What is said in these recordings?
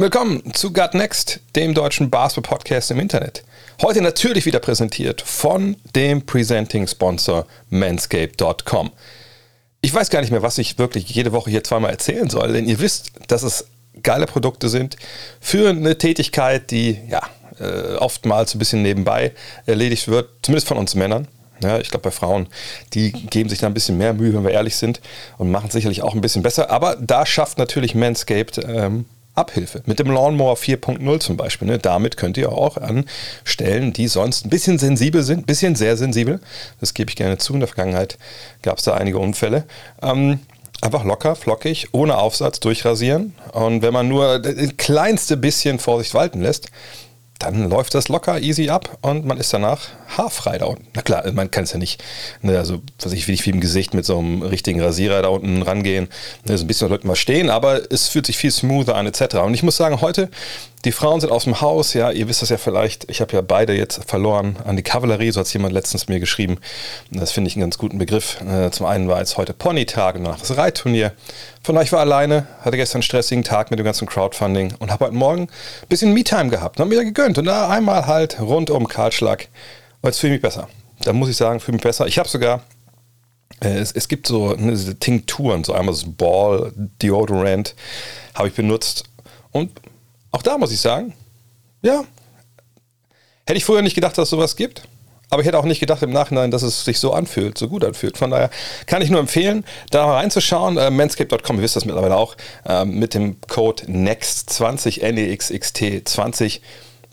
Willkommen zu Gut Next, dem deutschen Basketball-Podcast im Internet. Heute natürlich wieder präsentiert von dem Presenting-Sponsor Manscape.com. Ich weiß gar nicht mehr, was ich wirklich jede Woche hier zweimal erzählen soll, denn ihr wisst, dass es geile Produkte sind für eine Tätigkeit, die ja äh, oftmals ein bisschen nebenbei erledigt wird, zumindest von uns Männern. Ja, ich glaube, bei Frauen, die geben sich da ein bisschen mehr Mühe, wenn wir ehrlich sind, und machen sicherlich auch ein bisschen besser. Aber da schafft natürlich Manscaped ähm, Abhilfe. Mit dem Lawnmower 4.0 zum Beispiel. Ne? Damit könnt ihr auch an Stellen, die sonst ein bisschen sensibel sind, ein bisschen sehr sensibel, das gebe ich gerne zu. In der Vergangenheit gab es da einige Unfälle. Ähm, einfach locker, flockig, ohne Aufsatz durchrasieren. Und wenn man nur das kleinste bisschen Vorsicht walten lässt, dann läuft das locker, easy ab und man ist danach haarfrei da unten. Na klar, man kann es ja nicht, ne, also was ich will nicht wie im Gesicht mit so einem richtigen Rasierer da unten rangehen, ne, so ein bisschen sollten wir stehen, aber es fühlt sich viel smoother an etc. Und ich muss sagen, heute, die Frauen sind aus dem Haus, ja, ihr wisst das ja vielleicht, ich habe ja beide jetzt verloren an die Kavallerie, so hat es jemand letztens mir geschrieben. Das finde ich einen ganz guten Begriff. Äh, Zum einen war jetzt heute Ponytag und danach das Reitturnier. Von euch war alleine, hatte gestern einen stressigen Tag mit dem ganzen Crowdfunding und habe heute Morgen ein bisschen Me-Time gehabt, habe mir gegönnt und da einmal halt rund um Kahlschlag. Und jetzt fühle ich mich besser. Da muss ich sagen, fühle mich besser. Ich habe sogar äh, es, es gibt so ne, diese Tinkturen, so einmal das Ball Deodorant habe ich benutzt. Und auch da muss ich sagen, ja, hätte ich früher nicht gedacht, dass es sowas gibt. Aber ich hätte auch nicht gedacht im Nachhinein, dass es sich so anfühlt, so gut anfühlt. Von daher kann ich nur empfehlen, da mal reinzuschauen. Äh, manscape.com, ihr wisst das mittlerweile auch, äh, mit dem Code NEXT20, N-E-X-X-T 20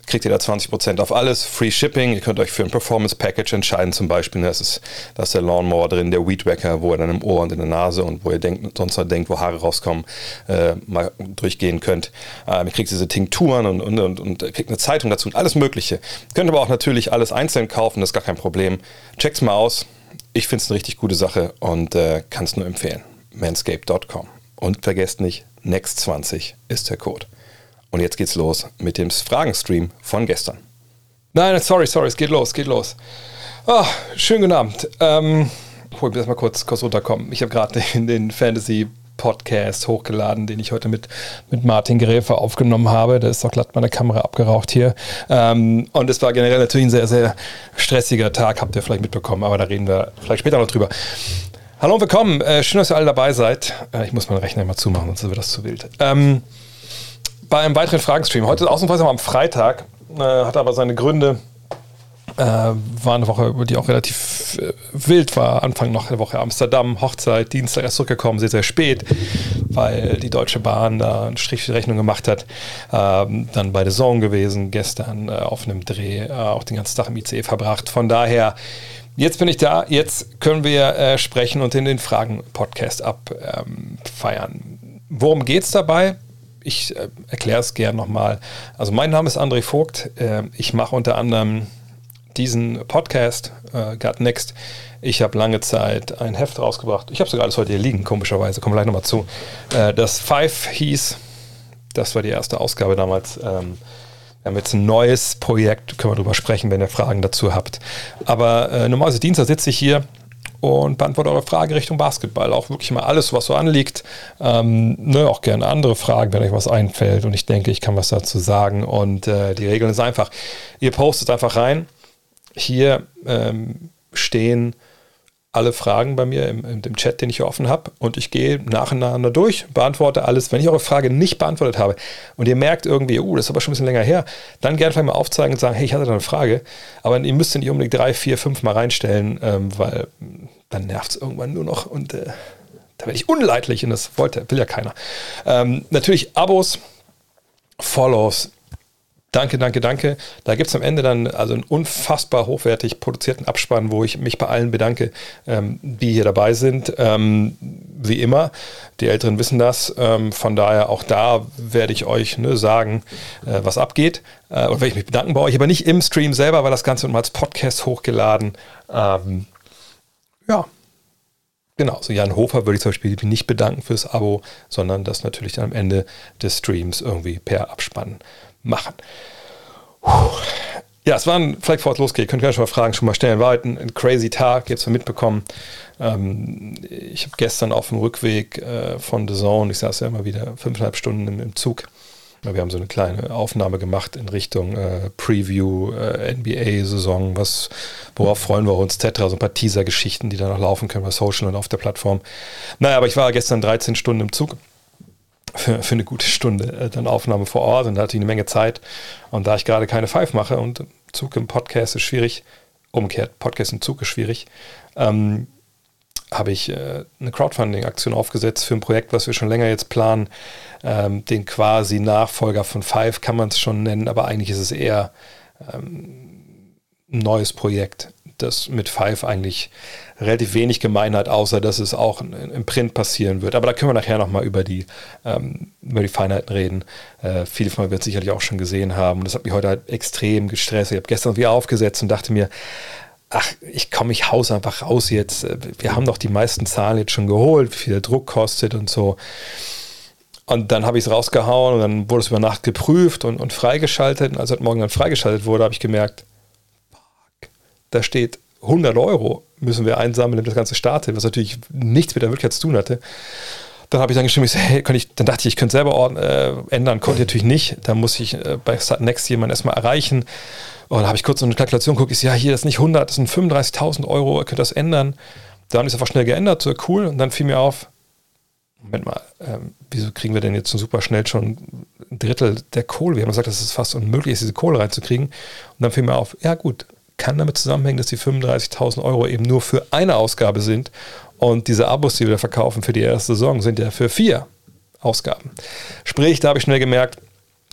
kriegt ihr da 20% auf alles, Free Shipping. Ihr könnt euch für ein Performance Package entscheiden, zum Beispiel. Das ist, da ist der Lawnmower drin, der Weed Wacker, wo ihr dann im Ohr und in der Nase und wo ihr denkt, sonst noch denkt, wo Haare rauskommen, äh, mal durchgehen könnt. Ähm, ihr kriegt diese Tinkturen und, und, und, und kriegt eine Zeitung dazu und alles Mögliche. Könnt aber auch natürlich alles einzeln kaufen, das ist gar kein Problem. Checkt's mal aus. Ich finde es eine richtig gute Sache und äh, kann es nur empfehlen. Manscape.com. Und vergesst nicht, Next20 ist der Code. Und jetzt geht's los mit dem Fragenstream von gestern. Nein, sorry, sorry, es geht los, geht los. Ah, schönen guten Abend. Ähm, ich wollte erstmal kurz, kurz runterkommen. Ich habe gerade den, den Fantasy Podcast hochgeladen, den ich heute mit, mit Martin Gräfer aufgenommen habe. Da ist doch glatt meine Kamera abgeraucht hier. Ähm, und es war generell natürlich ein sehr, sehr stressiger Tag, habt ihr vielleicht mitbekommen, aber da reden wir vielleicht später noch drüber. Hallo und willkommen. Äh, schön, dass ihr alle dabei seid. Äh, ich muss meinen Rechner mal zumachen, sonst wird das zu wild. Ähm, bei einem weiteren Fragenstream. Heute ist ausnahmsweise am Freitag, äh, hat aber seine Gründe. Äh, war eine Woche, die auch relativ äh, wild war. Anfang noch der Woche Amsterdam, Hochzeit, Dienstag erst zurückgekommen, sehr, sehr spät, weil die Deutsche Bahn da einen Strich für die Rechnung gemacht hat. Ähm, dann bei The Zone gewesen, gestern äh, auf einem Dreh, äh, auch den ganzen Tag im ICE verbracht. Von daher, jetzt bin ich da, jetzt können wir äh, sprechen und in den Fragen-Podcast abfeiern. Ähm, Worum es dabei? Ich äh, erkläre es gern nochmal. Also mein Name ist André Vogt. Äh, ich mache unter anderem diesen Podcast, äh, Got Next. Ich habe lange Zeit ein Heft rausgebracht. Ich habe sogar alles heute hier liegen, komischerweise. Kommen gleich nochmal zu. Äh, das Five hieß, das war die erste Ausgabe damals. Ähm, wir haben jetzt ein neues Projekt, können wir drüber sprechen, wenn ihr Fragen dazu habt. Aber äh, normalerweise Dienstag sitze ich hier und beantworte eure Frage Richtung Basketball. Auch wirklich mal alles, was so anliegt. Ähm, ne, auch gerne andere Fragen, wenn euch was einfällt und ich denke, ich kann was dazu sagen. Und äh, die Regeln ist einfach, ihr postet einfach rein. Hier ähm, stehen alle Fragen bei mir im, im Chat, den ich hier offen habe. Und ich gehe nacheinander durch, beantworte alles. Wenn ich eure Frage nicht beantwortet habe und ihr merkt irgendwie, uh, das ist aber schon ein bisschen länger her, dann gerne vielleicht mal aufzeigen und sagen, hey, ich hatte da eine Frage. Aber ihr müsst nicht unbedingt drei, vier, fünf Mal reinstellen, ähm, weil dann nervt es irgendwann nur noch und äh, da werde ich unleidlich und das wollte, will ja keiner. Ähm, natürlich Abos, Follows, Danke, danke, danke. Da gibt es am Ende dann also einen unfassbar hochwertig produzierten Abspann, wo ich mich bei allen bedanke, ähm, die hier dabei sind. Ähm, wie immer, die Älteren wissen das. Ähm, von daher auch da werde ich euch ne, sagen, äh, was abgeht. Äh, und werde ich mich bedanken bei euch, aber nicht im Stream selber, weil das Ganze mal als Podcast hochgeladen. Ähm, ja, Genau, so Jan Hofer würde ich zum Beispiel nicht bedanken fürs Abo, sondern das natürlich dann am Ende des Streams irgendwie per Abspann machen. Puh. Ja, es waren, vielleicht bevor es losgeht, könnt ihr schon mal Fragen schon mal stellen. War halt ein, ein crazy Tag, jetzt mitbekommen. Ähm, ich habe gestern auf dem Rückweg äh, von The Zone, ich saß ja immer wieder fünfeinhalb Stunden im, im Zug, wir haben so eine kleine Aufnahme gemacht in Richtung äh, Preview, äh, NBA-Saison, was, worauf freuen wir uns, etc. So ein paar Teaser-Geschichten, die da noch laufen können bei Social und auf der Plattform. Naja, aber ich war gestern 13 Stunden im Zug. Für, für eine gute Stunde äh, dann Aufnahme vor Ort und da hatte ich eine Menge Zeit. Und da ich gerade keine Five mache und Zug im Podcast ist schwierig, umgekehrt, Podcast im Zug ist schwierig, ähm, habe ich äh, eine Crowdfunding-Aktion aufgesetzt für ein Projekt, was wir schon länger jetzt planen. Ähm, den quasi Nachfolger von Five kann man es schon nennen, aber eigentlich ist es eher ähm, ein neues Projekt, das mit Five eigentlich relativ wenig gemein hat, außer dass es auch im Print passieren wird. Aber da können wir nachher nochmal über die, ähm, über die Feinheiten reden. Äh, viele von euch wird sicherlich auch schon gesehen haben. Das hat mich heute halt extrem gestresst. Ich habe gestern wieder aufgesetzt und dachte mir, ach, ich komme, ich haus einfach raus jetzt. Wir haben doch die meisten Zahlen jetzt schon geholt, wie viel der Druck kostet und so. Und dann habe ich es rausgehauen und dann wurde es über Nacht geprüft und, und freigeschaltet. Und als heute Morgen dann freigeschaltet wurde, habe ich gemerkt, da steht 100 Euro müssen wir einsammeln, damit das Ganze startet, was natürlich nichts mit der Wirklichkeit zu tun hatte. Dann habe ich dann geschrieben, ich so, hey, ich, dann dachte ich, ich könnte selber ordnen, äh, ändern, konnte ich natürlich nicht. Da muss ich äh, bei Next jemanden erstmal erreichen. Und dann habe ich kurz so eine Kalkulation geguckt, ich so, ja, hier, das ist nicht 100, das sind 35.000 Euro, ihr könnt das ändern. Dann ich es einfach schnell geändert, so cool. Und dann fiel mir auf, Moment mal, ähm, wieso kriegen wir denn jetzt so super schnell schon ein Drittel der Kohle? Wir haben gesagt, dass es fast unmöglich ist, diese Kohle reinzukriegen. Und dann fiel mir auf, ja gut, kann damit zusammenhängen, dass die 35.000 Euro eben nur für eine Ausgabe sind und diese Abos, die wir verkaufen für die erste Saison, sind ja für vier Ausgaben. Sprich, da habe ich schnell gemerkt,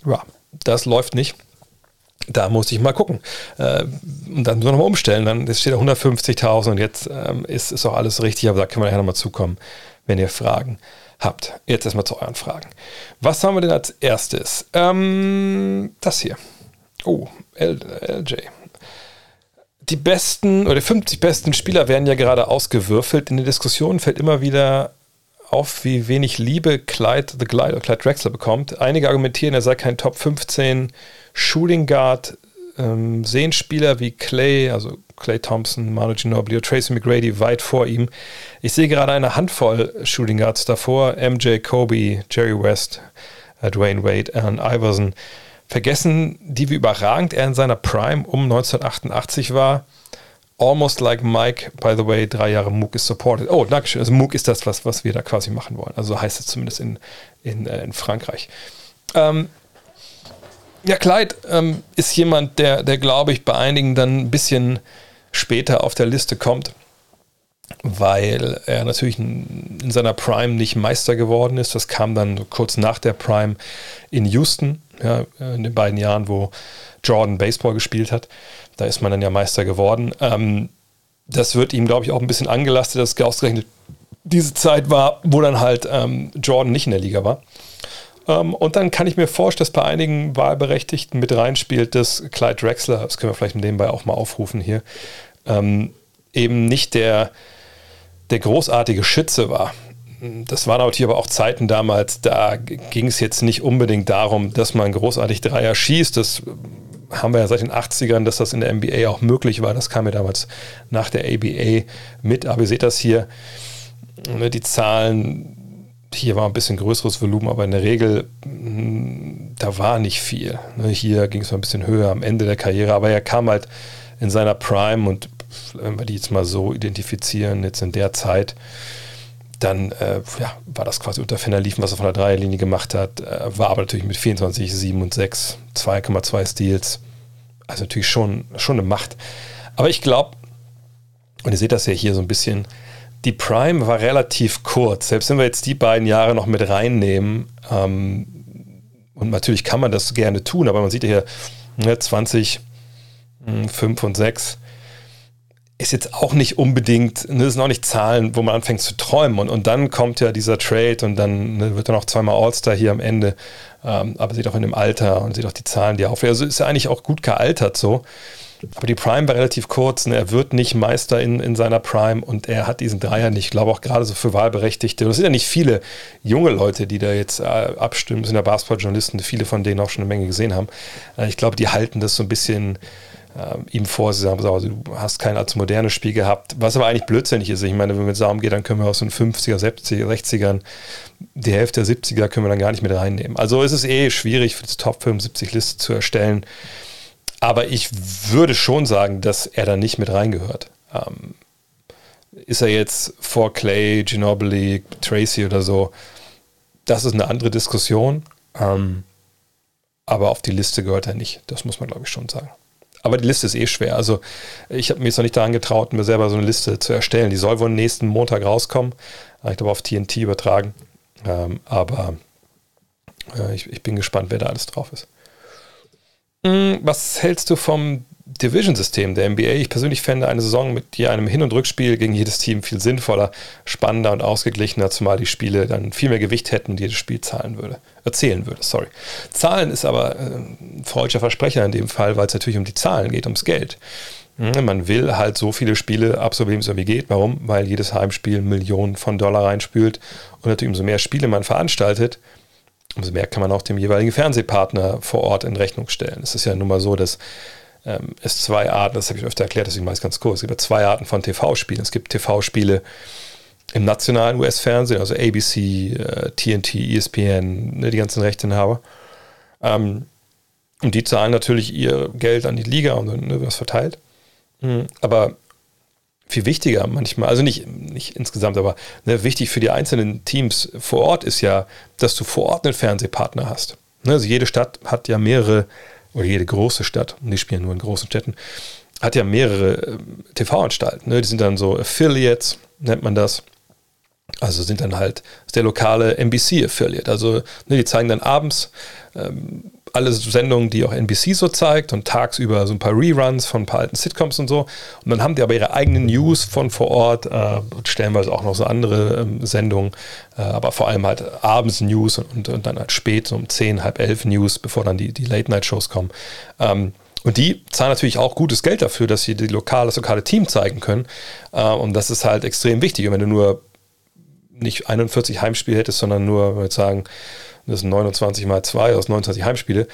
ja, das läuft nicht da muss ich mal gucken. Äh, und dann nur noch mal umstellen. Dann steht da 150.000 und jetzt ähm, ist, ist auch alles richtig, aber da können wir nachher nochmal zukommen, wenn ihr Fragen habt. Jetzt erstmal zu euren Fragen. Was haben wir denn als erstes? Ähm, das hier. Oh, LJ. Die besten oder die 50 besten Spieler werden ja gerade ausgewürfelt. In der Diskussion fällt immer wieder auf, wie wenig Liebe Clyde the Glide oder Clyde Drexler bekommt. Einige argumentieren, er sei kein Top 15 Shooting Guard. Ähm, sehen Spieler wie Clay, also Clay Thompson, Manu Ginobili, Tracy McGrady weit vor ihm. Ich sehe gerade eine Handvoll Shooting Guards davor. MJ, Kobe, Jerry West, äh, Dwayne Wade, Allen Iverson. Vergessen die, wie überragend er in seiner Prime um 1988 war. Almost like Mike, by the way, drei Jahre Mook is supported. Oh, Dankeschön. Also Mook ist das, was, was wir da quasi machen wollen. Also heißt es zumindest in, in, äh, in Frankreich. Ähm, ja, Clyde ähm, ist jemand, der, der glaube ich, bei einigen dann ein bisschen später auf der Liste kommt, weil er natürlich in seiner Prime nicht Meister geworden ist. Das kam dann kurz nach der Prime in Houston, ja, in den beiden Jahren, wo Jordan Baseball gespielt hat. Da ist man dann ja Meister geworden. Ähm, das wird ihm, glaube ich, auch ein bisschen angelastet, dass ausgerechnet diese Zeit war, wo dann halt ähm, Jordan nicht in der Liga war. Ähm, und dann kann ich mir vorstellen, dass bei einigen Wahlberechtigten mit reinspielt, dass Clyde Drexler, das können wir vielleicht nebenbei auch mal aufrufen hier, ähm, eben nicht der, der großartige Schütze war. Das waren natürlich aber auch Zeiten damals, da ging es jetzt nicht unbedingt darum, dass man großartig Dreier schießt. Das haben wir ja seit den 80ern, dass das in der NBA auch möglich war. Das kam ja damals nach der ABA mit. Aber ihr seht das hier, ne, die Zahlen, hier war ein bisschen größeres Volumen, aber in der Regel, hm, da war nicht viel. Ne, hier ging es mal ein bisschen höher am Ende der Karriere, aber er kam halt in seiner Prime und wenn wir die jetzt mal so identifizieren, jetzt in der Zeit, dann äh, ja, war das quasi unter Fenner liefen, was er von der Dreierlinie gemacht hat, äh, war aber natürlich mit 24, 7 und 6, 2,2 Steals. Also natürlich schon, schon eine Macht. Aber ich glaube, und ihr seht das ja hier so ein bisschen, die Prime war relativ kurz. Selbst wenn wir jetzt die beiden Jahre noch mit reinnehmen, ähm, Und natürlich kann man das gerne tun, aber man sieht ja hier ne, 20, 5 und 6 ist jetzt auch nicht unbedingt, ne, das sind auch nicht Zahlen, wo man anfängt zu träumen. Und, und dann kommt ja dieser Trade und dann ne, wird er noch zweimal All-Star hier am Ende. Ähm, aber sieht auch in dem Alter und sieht auch die Zahlen, die er aufhört. Also ist er eigentlich auch gut gealtert so. Aber die Prime war relativ kurz. Ne? Er wird nicht Meister in, in seiner Prime und er hat diesen Dreier nicht. Ich glaube auch gerade so für Wahlberechtigte. Es sind ja nicht viele junge Leute, die da jetzt äh, abstimmen. Es sind ja Basketball-Journalisten, viele von denen auch schon eine Menge gesehen haben. Äh, ich glaube, die halten das so ein bisschen ihm vor, sie sagen, du hast kein als modernes Spiel gehabt, was aber eigentlich blödsinnig ist. Ich meine, wenn wir darum geht, dann können wir aus den 50er, 70er, 60ern, die Hälfte der 70er können wir dann gar nicht mit reinnehmen. Also ist es eh schwierig für das Top 75 Liste zu erstellen. Aber ich würde schon sagen, dass er da nicht mit reingehört. Ähm, ist er jetzt vor Clay, Ginobili, Tracy oder so? Das ist eine andere Diskussion. Ähm, aber auf die Liste gehört er nicht. Das muss man, glaube ich, schon sagen. Aber die Liste ist eh schwer. Also ich habe mir jetzt noch nicht daran getraut, mir selber so eine Liste zu erstellen. Die soll wohl nächsten Montag rauskommen. Ich glaube auf TNT übertragen. Ähm, aber äh, ich, ich bin gespannt, wer da alles drauf ist. Hm, was hältst du vom Division-System der NBA? Ich persönlich fände eine Saison mit einem Hin- und Rückspiel gegen jedes Team viel sinnvoller, spannender und ausgeglichener, zumal die Spiele dann viel mehr Gewicht hätten, die jedes Spiel zahlen würde, erzählen würde. Sorry. Zahlen ist aber äh, ein falscher Versprecher in dem Fall, weil es natürlich um die Zahlen geht, ums Geld. Hm, man will halt so viele Spiele absolvieren, wie es irgendwie geht. Warum? Weil jedes Heimspiel Millionen von Dollar reinspült und natürlich umso mehr Spiele man veranstaltet, umso mehr kann man auch dem jeweiligen Fernsehpartner vor Ort in Rechnung stellen. Es ist ja nun mal so, dass ähm, es zwei Arten, das habe ich öfter erklärt, deswegen mache ich es ganz kurz, es gibt zwei Arten von TV-Spielen. Es gibt TV-Spiele im nationalen US-Fernsehen, also ABC, äh, TNT, ESPN, ne, die ganzen Rechteinhaber. Ähm, und die zahlen natürlich ihr Geld an die Liga und dann ne, wird verteilt. Mhm. Aber viel wichtiger manchmal, also nicht, nicht insgesamt, aber ne, wichtig für die einzelnen Teams vor Ort ist ja, dass du vor Ort einen Fernsehpartner hast. Ne, also jede Stadt hat ja mehrere, oder jede große Stadt, und die spielen nur in großen Städten, hat ja mehrere äh, TV-Anstalten. Ne? Die sind dann so Affiliates, nennt man das. Also sind dann halt der lokale NBC-Affiliate. Also ne, die zeigen dann abends ähm, alle Sendungen, die auch NBC so zeigt und tagsüber so ein paar Reruns von ein paar alten Sitcoms und so. Und dann haben die aber ihre eigenen News von vor Ort äh, stellenweise auch noch so andere ähm, Sendungen, äh, aber vor allem halt abends News und, und, und, dann halt spät, so um 10, halb elf News, bevor dann die, die Late-Night-Shows kommen. Ähm, und die zahlen natürlich auch gutes Geld dafür, dass sie die lokale, das lokale Team zeigen können. Äh, und das ist halt extrem wichtig. Und wenn du nur nicht 41 Heimspiele hättest, sondern nur, wenn wir sagen, das sind 29 mal 2 aus 29 Heimspiele,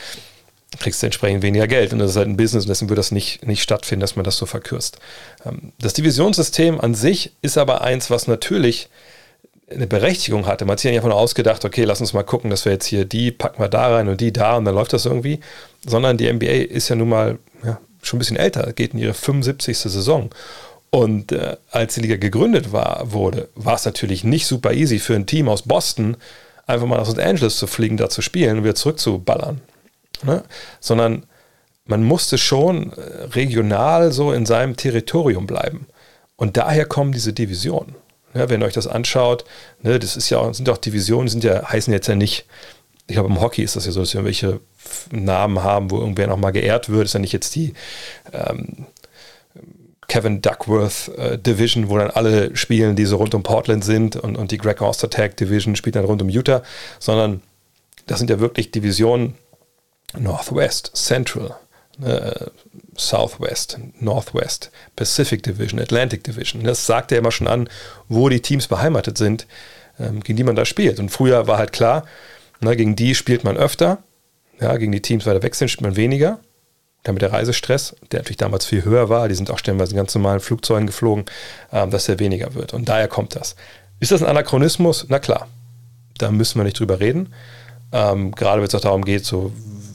kriegst du entsprechend weniger Geld. Und das ist halt ein Business und deswegen würde das nicht, nicht stattfinden, dass man das so verkürzt. Ähm, das Divisionssystem an sich ist aber eins, was natürlich eine Berechtigung hatte. Man hat sich ja nicht davon ausgedacht, okay, lass uns mal gucken, dass wir jetzt hier die packen wir da rein und die da und dann läuft das irgendwie. Sondern die NBA ist ja nun mal ja, schon ein bisschen älter, geht in ihre 75. Saison. Und äh, als die Liga gegründet war, wurde, war es natürlich nicht super easy für ein Team aus Boston, einfach mal nach Los Angeles zu fliegen, da zu spielen und wieder zurückzuballern. Ne? Sondern man musste schon äh, regional so in seinem Territorium bleiben. Und daher kommen diese Divisionen. Ja, wenn ihr euch das anschaut, ne, das ist ja, sind auch Divisionen, sind ja, heißen jetzt ja nicht, ich glaube im Hockey ist das ja so, dass wir irgendwelche Namen haben, wo irgendwer nochmal geehrt wird, ist ja nicht jetzt die ähm, Kevin Duckworth äh, Division, wo dann alle spielen, die so rund um Portland sind und, und die Greg Ostertag Division spielt dann rund um Utah, sondern das sind ja wirklich Divisionen Northwest, Central, äh, Southwest, Northwest, Pacific Division, Atlantic Division. Das sagt ja immer schon an, wo die Teams beheimatet sind, ähm, gegen die man da spielt. Und früher war halt klar, na, ne, gegen die spielt man öfter, ja, gegen die Teams weiter weg sind, spielt man weniger damit der Reisestress, der natürlich damals viel höher war, die sind auch stellenweise in ganz normalen Flugzeugen geflogen, ähm, dass der weniger wird. Und daher kommt das. Ist das ein Anachronismus? Na klar, da müssen wir nicht drüber reden. Ähm, gerade wenn es auch darum geht, so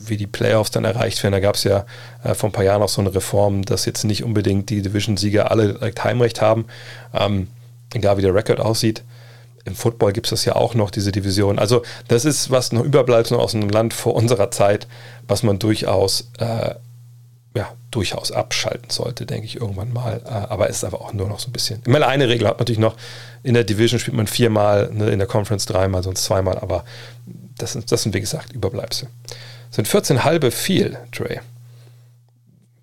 wie die Playoffs dann erreicht werden. Da gab es ja äh, vor ein paar Jahren auch so eine Reform, dass jetzt nicht unbedingt die Division-Sieger alle direkt Heimrecht haben, ähm, egal wie der Rekord aussieht. Im Football gibt es das ja auch noch, diese Division. Also das ist was noch überbleibt aus einem Land vor unserer Zeit, was man durchaus äh, ja, durchaus abschalten sollte, denke ich irgendwann mal. Äh, aber es ist aber auch nur noch so ein bisschen. Ich meine, eine Regel hat natürlich noch, in der Division spielt man viermal, ne, in der Conference dreimal, sonst zweimal, aber das sind, das sind wie gesagt Überbleibsel. Sind 14 halbe viel, Dre.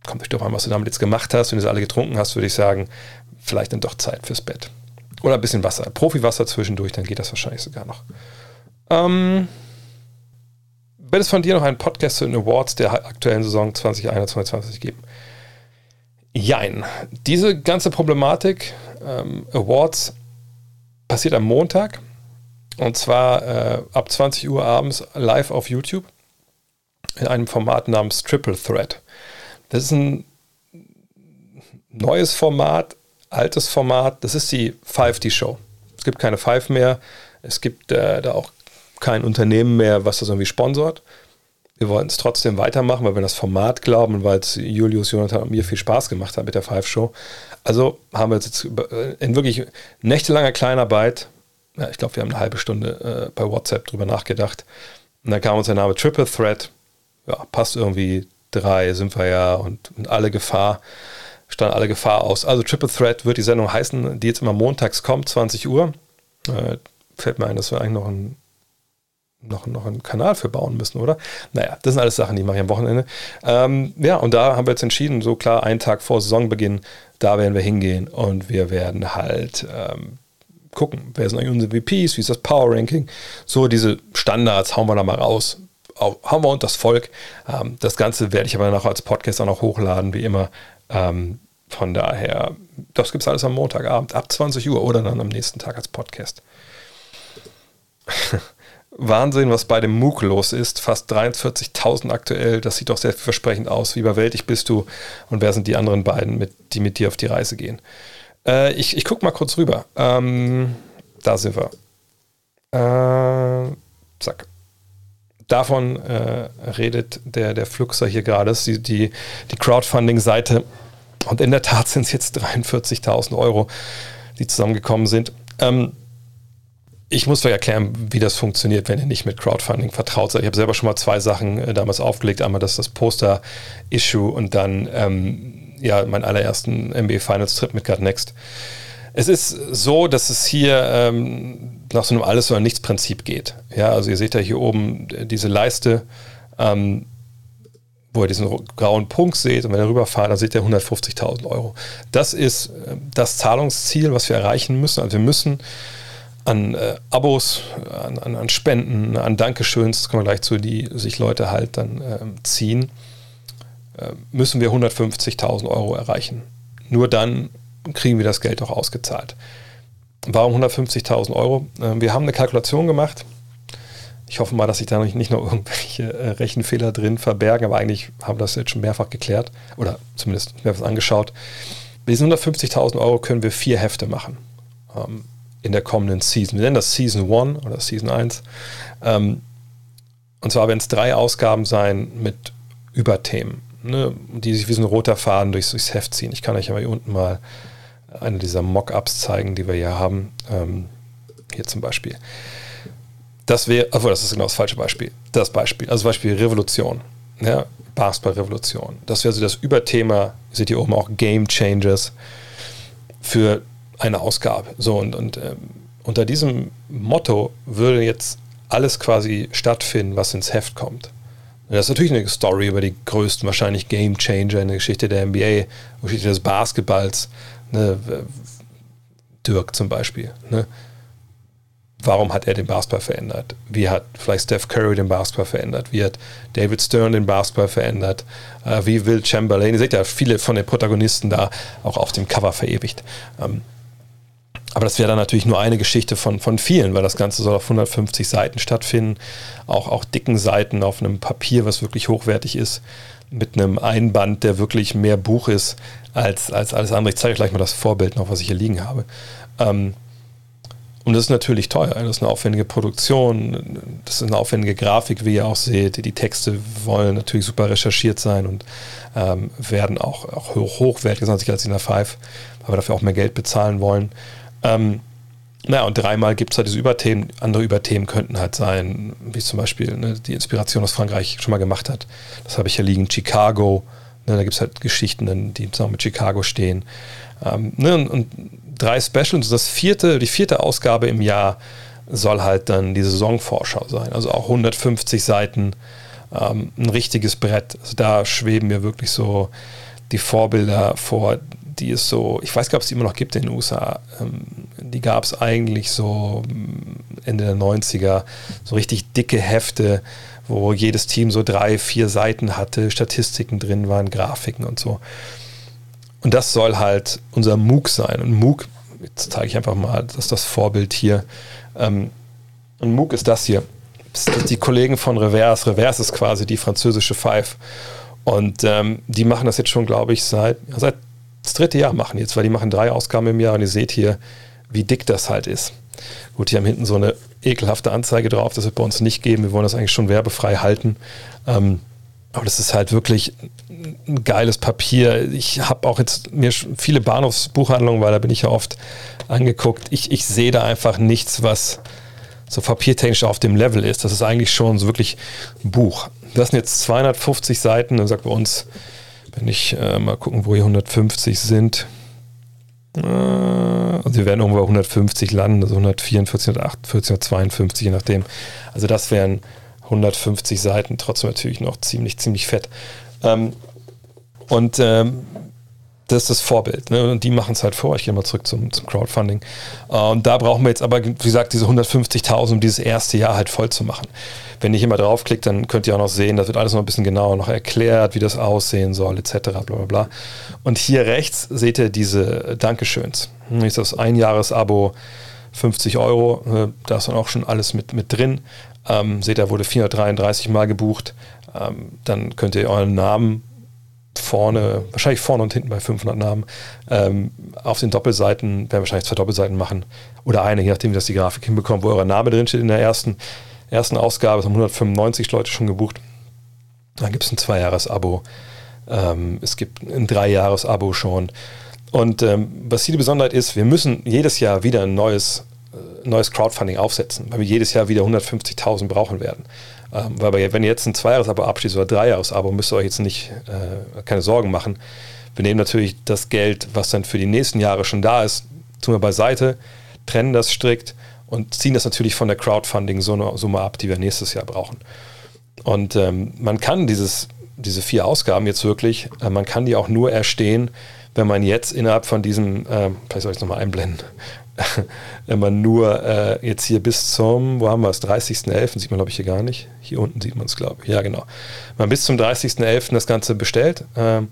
Kommt euch doch an, was du damit jetzt gemacht hast. Wenn du es alle getrunken hast, würde ich sagen, vielleicht dann doch Zeit fürs Bett. Oder ein bisschen Wasser. Profiwasser zwischendurch, dann geht das wahrscheinlich sogar noch. Ähm, wird es von dir noch einen Podcast zu den Awards der aktuellen Saison 2021-2022 geben? Jein. Diese ganze Problematik ähm, Awards passiert am Montag. Und zwar äh, ab 20 Uhr abends live auf YouTube in einem Format namens Triple Threat. Das ist ein neues Format, altes Format. Das ist die 5D-Show. Es gibt keine Five mehr. Es gibt äh, da auch kein Unternehmen mehr, was das irgendwie sponsort. Wir wollten es trotzdem weitermachen, weil wir das Format glauben und weil es Julius, Jonathan und mir viel Spaß gemacht hat mit der Five Show. Also haben wir jetzt äh, in wirklich nächtelanger Kleinarbeit, ja, ich glaube, wir haben eine halbe Stunde äh, bei WhatsApp drüber nachgedacht. Und dann kam uns der Name Triple Threat. Ja, passt irgendwie. Drei sind wir ja und, und alle Gefahr, stand alle Gefahr aus. Also Triple Threat wird die Sendung heißen, die jetzt immer montags kommt, 20 Uhr. Äh, fällt mir ein, dass wir eigentlich noch ein noch, noch einen Kanal für bauen müssen, oder? Naja, das sind alles Sachen, die mache ich am Wochenende. Ähm, ja, und da haben wir jetzt entschieden, so klar, einen Tag vor Saisonbeginn, da werden wir hingehen und wir werden halt ähm, gucken, wer sind eigentlich unsere VPs, wie ist das Power Ranking, so diese Standards hauen wir da mal raus. Hauen wir unter das Volk. Ähm, das Ganze werde ich aber noch als Podcast auch noch hochladen, wie immer. Ähm, von daher, das gibt es alles am Montagabend ab 20 Uhr oder dann am nächsten Tag als Podcast. Wahnsinn, was bei dem MOOC los ist. Fast 43.000 aktuell. Das sieht doch sehr versprechend aus. Wie überwältigt bist du? Und wer sind die anderen beiden, mit, die mit dir auf die Reise gehen? Äh, ich ich gucke mal kurz rüber. Ähm, da sind wir. Äh, zack. Davon äh, redet der, der Fluxer hier gerade. Die, die, die Crowdfunding-Seite. Und in der Tat sind es jetzt 43.000 Euro, die zusammengekommen sind. Ähm, ich muss euch erklären, wie das funktioniert, wenn ihr nicht mit Crowdfunding vertraut seid. Ich habe selber schon mal zwei Sachen äh, damals aufgelegt. Einmal das, das Poster-Issue und dann ähm, ja, meinen allerersten NBA Finals Trip mit God Next. Es ist so, dass es hier ähm, nach so einem Alles- oder Nichts-Prinzip geht. Ja, also ihr seht ja hier oben diese Leiste, ähm, wo ihr diesen grauen Punkt seht und wenn ihr rüberfahrt, dann seht ihr 150.000 Euro. Das ist äh, das Zahlungsziel, was wir erreichen müssen. Also wir müssen an äh, Abos, an, an, an, Spenden, an Dankeschöns, das kommen wir gleich zu, die sich Leute halt dann äh, ziehen, äh, müssen wir 150.000 Euro erreichen. Nur dann kriegen wir das Geld auch ausgezahlt. Warum 150.000 Euro? Ähm, wir haben eine Kalkulation gemacht. Ich hoffe mal, dass sich da nicht noch irgendwelche äh, Rechenfehler drin verbergen, aber eigentlich haben wir das jetzt schon mehrfach geklärt oder zumindest mehrfach angeschaut. Mit diesen 150.000 Euro können wir vier Hefte machen. Ähm, in der kommenden Season. Wir nennen das Season 1 oder Season 1. Ähm, und zwar werden es drei Ausgaben sein mit Überthemen, ne, die sich wie so ein roter Faden durchs, durchs Heft ziehen. Ich kann euch aber hier unten mal eine dieser Mock-ups zeigen, die wir hier haben. Ähm, hier zum Beispiel. Das wäre, obwohl das ist genau das falsche Beispiel. Das Beispiel, also Beispiel Revolution. Ja, Basketball-Revolution. Das wäre so das Überthema. Ihr seht hier oben auch Game Changers für eine Ausgabe. So und, und ähm, unter diesem Motto würde jetzt alles quasi stattfinden, was ins Heft kommt. Das ist natürlich eine Story über die größten, wahrscheinlich Game Changer in der Geschichte der NBA, Geschichte des Basketballs. Ne? Dirk zum Beispiel. Ne? Warum hat er den Basketball verändert? Wie hat vielleicht Steph Curry den Basketball verändert? Wie hat David Stern den Basketball verändert? Äh, wie Will Chamberlain? Ihr seht ja viele von den Protagonisten da auch auf dem Cover verewigt. Ähm, aber das wäre dann natürlich nur eine Geschichte von, von vielen, weil das Ganze soll auf 150 Seiten stattfinden. Auch, auch dicken Seiten auf einem Papier, was wirklich hochwertig ist, mit einem Einband, der wirklich mehr Buch ist als, als alles andere. Ich zeige euch gleich mal das Vorbild noch, was ich hier liegen habe. Ähm, und das ist natürlich teuer. Das ist eine aufwendige Produktion, das ist eine aufwendige Grafik, wie ihr auch seht. Die Texte wollen natürlich super recherchiert sein und ähm, werden auch, auch hoch, hochwertiger sein als in der Five, wir dafür auch mehr Geld bezahlen wollen. Ähm, naja, und dreimal gibt es halt diese Überthemen. Andere Überthemen könnten halt sein, wie zum Beispiel ne, die Inspiration, was Frankreich schon mal gemacht hat. Das habe ich hier liegen. Chicago, Ne, da gibt es halt Geschichten, die zusammen mit Chicago stehen. Ähm, ne, und, und, drei Specials. Das vierte, die vierte Ausgabe im Jahr soll halt dann die Saisonvorschau sein. Also auch 150 Seiten, ähm, ein richtiges Brett. Also da schweben mir wirklich so die Vorbilder vor, die es so, ich weiß gar nicht, ob es immer noch gibt in den USA. Ähm, die gab es eigentlich so mm, Ende der 90er, so richtig dicke Hefte, wo jedes Team so drei, vier Seiten hatte, Statistiken drin waren, Grafiken und so. Und das soll halt unser MOOC sein. Und MOOC, jetzt zeige ich einfach mal, das ist das Vorbild hier. Ähm, und MOOC ist das hier. Das sind die Kollegen von Reverse. Reverse ist quasi die französische Five. Und ähm, die machen das jetzt schon, glaube ich, seit, seit das dritte Jahr machen jetzt, weil die machen drei Ausgaben im Jahr und ihr seht hier, wie dick das halt ist. Gut, die haben hinten so eine ekelhafte Anzeige drauf, das wird bei uns nicht geben. Wir wollen das eigentlich schon werbefrei halten. Ähm, aber das ist halt wirklich ein geiles Papier. Ich habe auch jetzt mir viele Bahnhofsbuchhandlungen, weil da bin ich ja oft angeguckt. Ich, ich sehe da einfach nichts, was so papiertechnisch auf dem Level ist. Das ist eigentlich schon so wirklich ein Buch. Das sind jetzt 250 Seiten, dann sagt bei uns, wenn ich äh, mal gucken, wo hier 150 sind. Äh, also wir werden irgendwo bei 150 landen, also 144, 148, 152, je nachdem. Also das wären 150 Seiten, trotzdem natürlich noch ziemlich, ziemlich fett. Ähm, und ähm, das ist das Vorbild. Ne? Und die machen es halt vor. Ich gehe mal zurück zum, zum Crowdfunding. Und da brauchen wir jetzt aber, wie gesagt, diese 150.000, um dieses erste Jahr halt voll zu machen. Wenn ich immer draufklickt, dann könnt ihr auch noch sehen, das wird alles noch ein bisschen genauer noch erklärt, wie das aussehen soll, etc. Bla bla bla. Und hier rechts seht ihr diese Dankeschöns. Hier ist das Einjahresabo 50 Euro. Äh, da ist dann auch schon alles mit, mit drin. Ähm, seht ihr, wurde 433 Mal gebucht. Ähm, dann könnt ihr euren Namen vorne, wahrscheinlich vorne und hinten bei 500 Namen, ähm, auf den Doppelseiten, werden wahrscheinlich zwei Doppelseiten machen oder eine, je nachdem, wie das die Grafik hinbekommt, wo euer Name drin steht in der ersten, ersten Ausgabe, es haben 195 Leute schon gebucht. Dann gibt es ein Zwei-Jahres-Abo, ähm, es gibt ein Drei-Jahres-Abo schon. Und ähm, was hier die Besonderheit ist, wir müssen jedes Jahr wieder ein neues, äh, neues Crowdfunding aufsetzen, weil wir jedes Jahr wieder 150.000 brauchen werden. Ähm, weil wenn ihr jetzt ein Zweijahres-Abo abschließt oder Dreijahres-Abo, müsst ihr euch jetzt nicht äh, keine Sorgen machen. Wir nehmen natürlich das Geld, was dann für die nächsten Jahre schon da ist, tun wir beiseite, trennen das strikt und ziehen das natürlich von der Crowdfunding-Summe ab, die wir nächstes Jahr brauchen. Und ähm, man kann dieses, diese vier Ausgaben jetzt wirklich, äh, man kann die auch nur erstehen, wenn man jetzt innerhalb von diesem, äh, vielleicht soll ich es nochmal einblenden, wenn man nur äh, jetzt hier bis zum, wo haben wir es, 30.11. sieht man glaube ich hier gar nicht. Hier unten sieht man es glaube ich. Ja genau. Wenn man bis zum 30.11. das Ganze bestellt, ähm,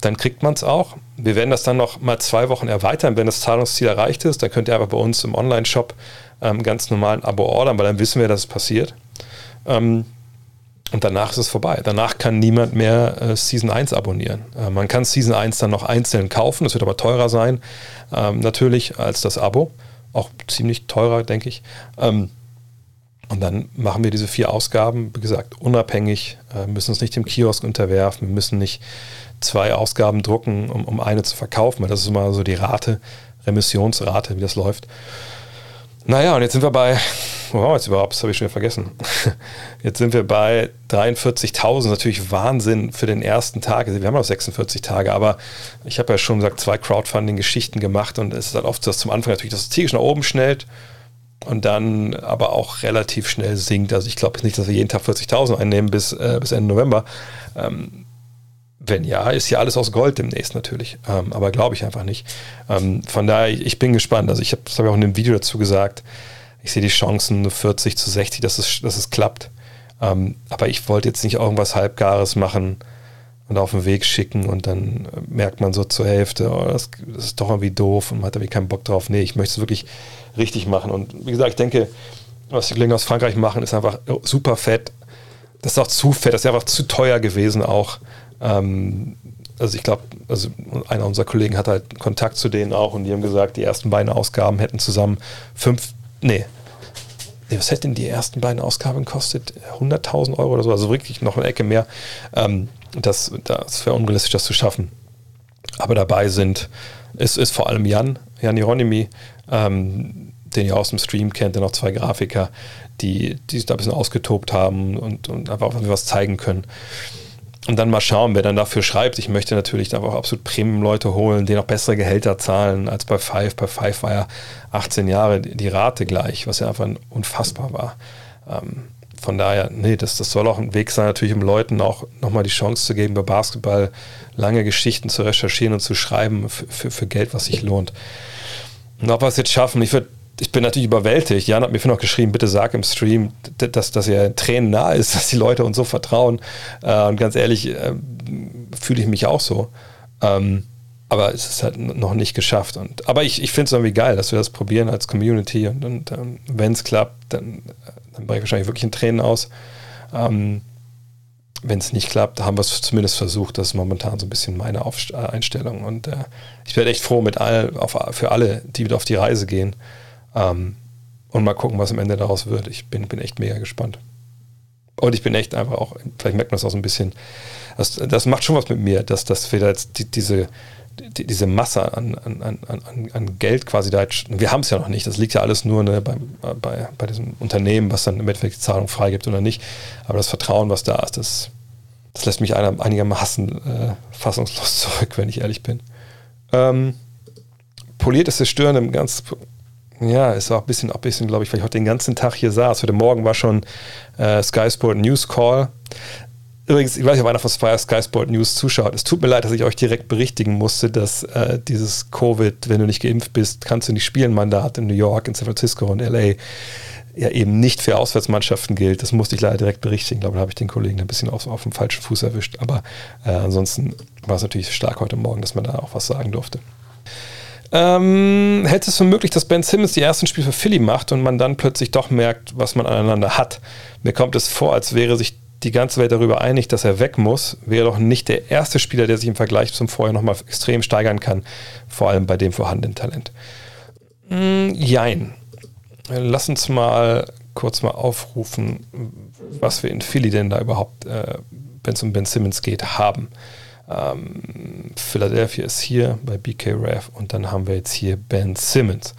dann kriegt man es auch. Wir werden das dann noch mal zwei Wochen erweitern, wenn das Zahlungsziel erreicht ist. Dann könnt ihr aber bei uns im Online-Shop ähm, ganz normal ein Abo ordern, weil dann wissen wir, dass es passiert. Ähm, und danach ist es vorbei. Danach kann niemand mehr äh, Season 1 abonnieren. Äh, man kann Season 1 dann noch einzeln kaufen, das wird aber teurer sein, ähm, natürlich, als das Abo. Auch ziemlich teurer, denke ich. Ähm, und dann machen wir diese vier Ausgaben, wie gesagt, unabhängig, äh, müssen uns nicht dem Kiosk unterwerfen, wir müssen nicht zwei Ausgaben drucken, um, um eine zu verkaufen, weil das ist immer so die Rate, Remissionsrate, wie das läuft. Naja, und jetzt sind wir bei, wo waren wir jetzt überhaupt? Das habe ich schon wieder vergessen. Jetzt sind wir bei 43.000, natürlich Wahnsinn für den ersten Tag. Wir haben noch 46 Tage, aber ich habe ja schon gesagt, zwei Crowdfunding-Geschichten gemacht und es ist halt oft so, dass zum Anfang natürlich das tierisch nach oben schnellt und dann aber auch relativ schnell sinkt. Also ich glaube nicht, dass wir jeden Tag 40.000 einnehmen bis, äh, bis Ende November. Ähm, wenn ja, ist ja alles aus Gold demnächst natürlich. Ähm, aber glaube ich einfach nicht. Ähm, von daher, ich bin gespannt. Also ich habe das hab ich auch in dem Video dazu gesagt. Ich sehe die Chancen 40 zu 60, dass es, dass es klappt. Ähm, aber ich wollte jetzt nicht irgendwas Halbgares machen und auf den Weg schicken und dann merkt man so zur Hälfte, oh, das, das, ist doch irgendwie doof und man hat irgendwie keinen Bock drauf. Nee, ich möchte es wirklich richtig machen. Und wie gesagt, ich denke, was die Kollegen aus Frankreich machen, ist einfach super fett. Das ist auch zu fett, das ist einfach zu teuer gewesen auch. Ähm, also ich glaube, also einer unserer Kollegen hat halt Kontakt zu denen auch und die haben gesagt, die ersten beiden Ausgaben hätten zusammen fünf, nee, nee was hätten die ersten beiden Ausgaben gekostet? 100.000 Euro oder so, also wirklich noch eine Ecke mehr. Ähm, das das wäre unrealistisch, das zu schaffen. Aber dabei sind, ist, ist vor allem Jan, Jan Hieronymi, ähm, den ihr aus dem Stream kennt, dann noch zwei Grafiker, die, die sich da ein bisschen ausgetobt haben und, und einfach was zeigen können. Und dann mal schauen, wer dann dafür schreibt. Ich möchte natürlich da auch absolut Premium-Leute holen, die noch bessere Gehälter zahlen als bei Five. Bei Five war ja 18 Jahre die Rate gleich, was ja einfach unfassbar war. Ähm, von daher, nee, das, das soll auch ein Weg sein, natürlich um Leuten auch nochmal die Chance zu geben, bei Basketball lange Geschichten zu recherchieren und zu schreiben für, für, für Geld, was sich lohnt. Und ob wir es jetzt schaffen, ich würde ich bin natürlich überwältigt. Jan hat mir noch geschrieben, bitte sag im Stream, dass, dass er Tränen nah ist, dass die Leute uns so vertrauen. Äh, und ganz ehrlich, äh, fühle ich mich auch so. Ähm, aber es ist halt noch nicht geschafft. Und, aber ich, ich finde es irgendwie geil, dass wir das probieren als Community. Und, und ähm, wenn es klappt, dann, dann breche ich wahrscheinlich wirklich in Tränen aus. Ähm, wenn es nicht klappt, haben wir es zumindest versucht. Das ist momentan so ein bisschen meine Einstellung. Und äh, ich werde echt froh mit all, auf, für alle, die wieder auf die Reise gehen. Ähm, und mal gucken, was am Ende daraus wird. Ich bin, bin echt mega gespannt. Und ich bin echt einfach auch, vielleicht merkt man das auch so ein bisschen, das, das macht schon was mit mir, dass, dass wir jetzt die, diese, die, diese Masse an, an, an, an Geld quasi da, wir haben es ja noch nicht, das liegt ja alles nur ne, bei, bei, bei diesem Unternehmen, was dann im Endeffekt die Zahlung freigibt oder nicht. Aber das Vertrauen, was da ist, das, das lässt mich einigermaßen äh, fassungslos zurück, wenn ich ehrlich bin. Ähm, poliert ist das Stören ganz ja, ist auch ein bisschen, ein bisschen glaube ich, weil ich heute den ganzen Tag hier saß. Heute Morgen war schon äh, Sky Sport News Call. Übrigens, ich weiß nicht, ob einer von Sky Sport News zuschaut. Es tut mir leid, dass ich euch direkt berichtigen musste, dass äh, dieses Covid, wenn du nicht geimpft bist, kannst du nicht spielen, Mandat in New York, in San Francisco und LA ja eben nicht für Auswärtsmannschaften gilt. Das musste ich leider direkt berichtigen. Ich glaube, da habe ich den Kollegen ein bisschen auf, auf dem falschen Fuß erwischt. Aber äh, ansonsten war es natürlich stark heute Morgen, dass man da auch was sagen durfte. Ähm, hätte es für möglich, dass Ben Simmons die ersten Spiele für Philly macht und man dann plötzlich doch merkt, was man aneinander hat. Mir kommt es vor, als wäre sich die ganze Welt darüber einig, dass er weg muss, wäre doch nicht der erste Spieler, der sich im Vergleich zum Vorher nochmal extrem steigern kann, vor allem bei dem vorhandenen Talent. Mm, jein. Lass uns mal kurz mal aufrufen, was wir in Philly denn da überhaupt, äh, wenn es um Ben Simmons geht, haben. Ähm, Philadelphia ist hier bei BK Rev und dann haben wir jetzt hier Ben Simmons.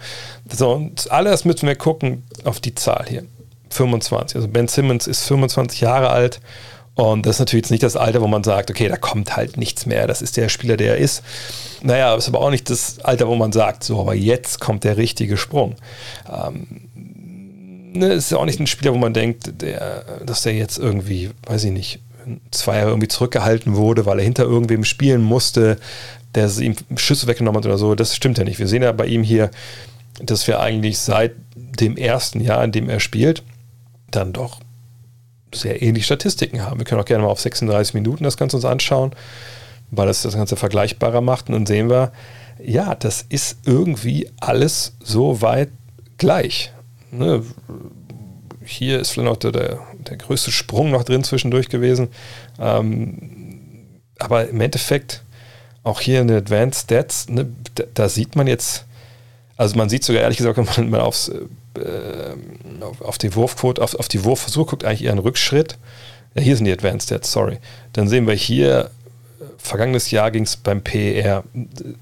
So, und alles müssen wir gucken auf die Zahl hier. 25. Also Ben Simmons ist 25 Jahre alt und das ist natürlich jetzt nicht das Alter, wo man sagt, okay, da kommt halt nichts mehr, das ist der Spieler, der er ist. Naja, ist aber auch nicht das Alter, wo man sagt, so, aber jetzt kommt der richtige Sprung. Ähm, ne, ist ja auch nicht ein Spieler, wo man denkt, der, dass der jetzt irgendwie, weiß ich nicht, zwei Jahre irgendwie zurückgehalten wurde, weil er hinter irgendwem spielen musste, der ihm Schüsse weggenommen hat oder so. Das stimmt ja nicht. Wir sehen ja bei ihm hier, dass wir eigentlich seit dem ersten Jahr, in dem er spielt, dann doch sehr ähnliche Statistiken haben. Wir können auch gerne mal auf 36 Minuten das Ganze uns anschauen, weil das das Ganze vergleichbarer macht. Und dann sehen wir, ja, das ist irgendwie alles so weit gleich. Ne? Hier ist vielleicht noch der, der, der größte Sprung noch drin zwischendurch gewesen. Ähm, aber im Endeffekt, auch hier in den Advanced Stats, ne, da, da, sieht man jetzt, also man sieht sogar ehrlich gesagt, wenn man aufs, äh, auf, die Wurfquote, auf, auf die Wurfversuche guckt, eigentlich eher einen Rückschritt. Ja, hier sind die Advanced Stats, sorry. Dann sehen wir hier, vergangenes Jahr ging es beim PER,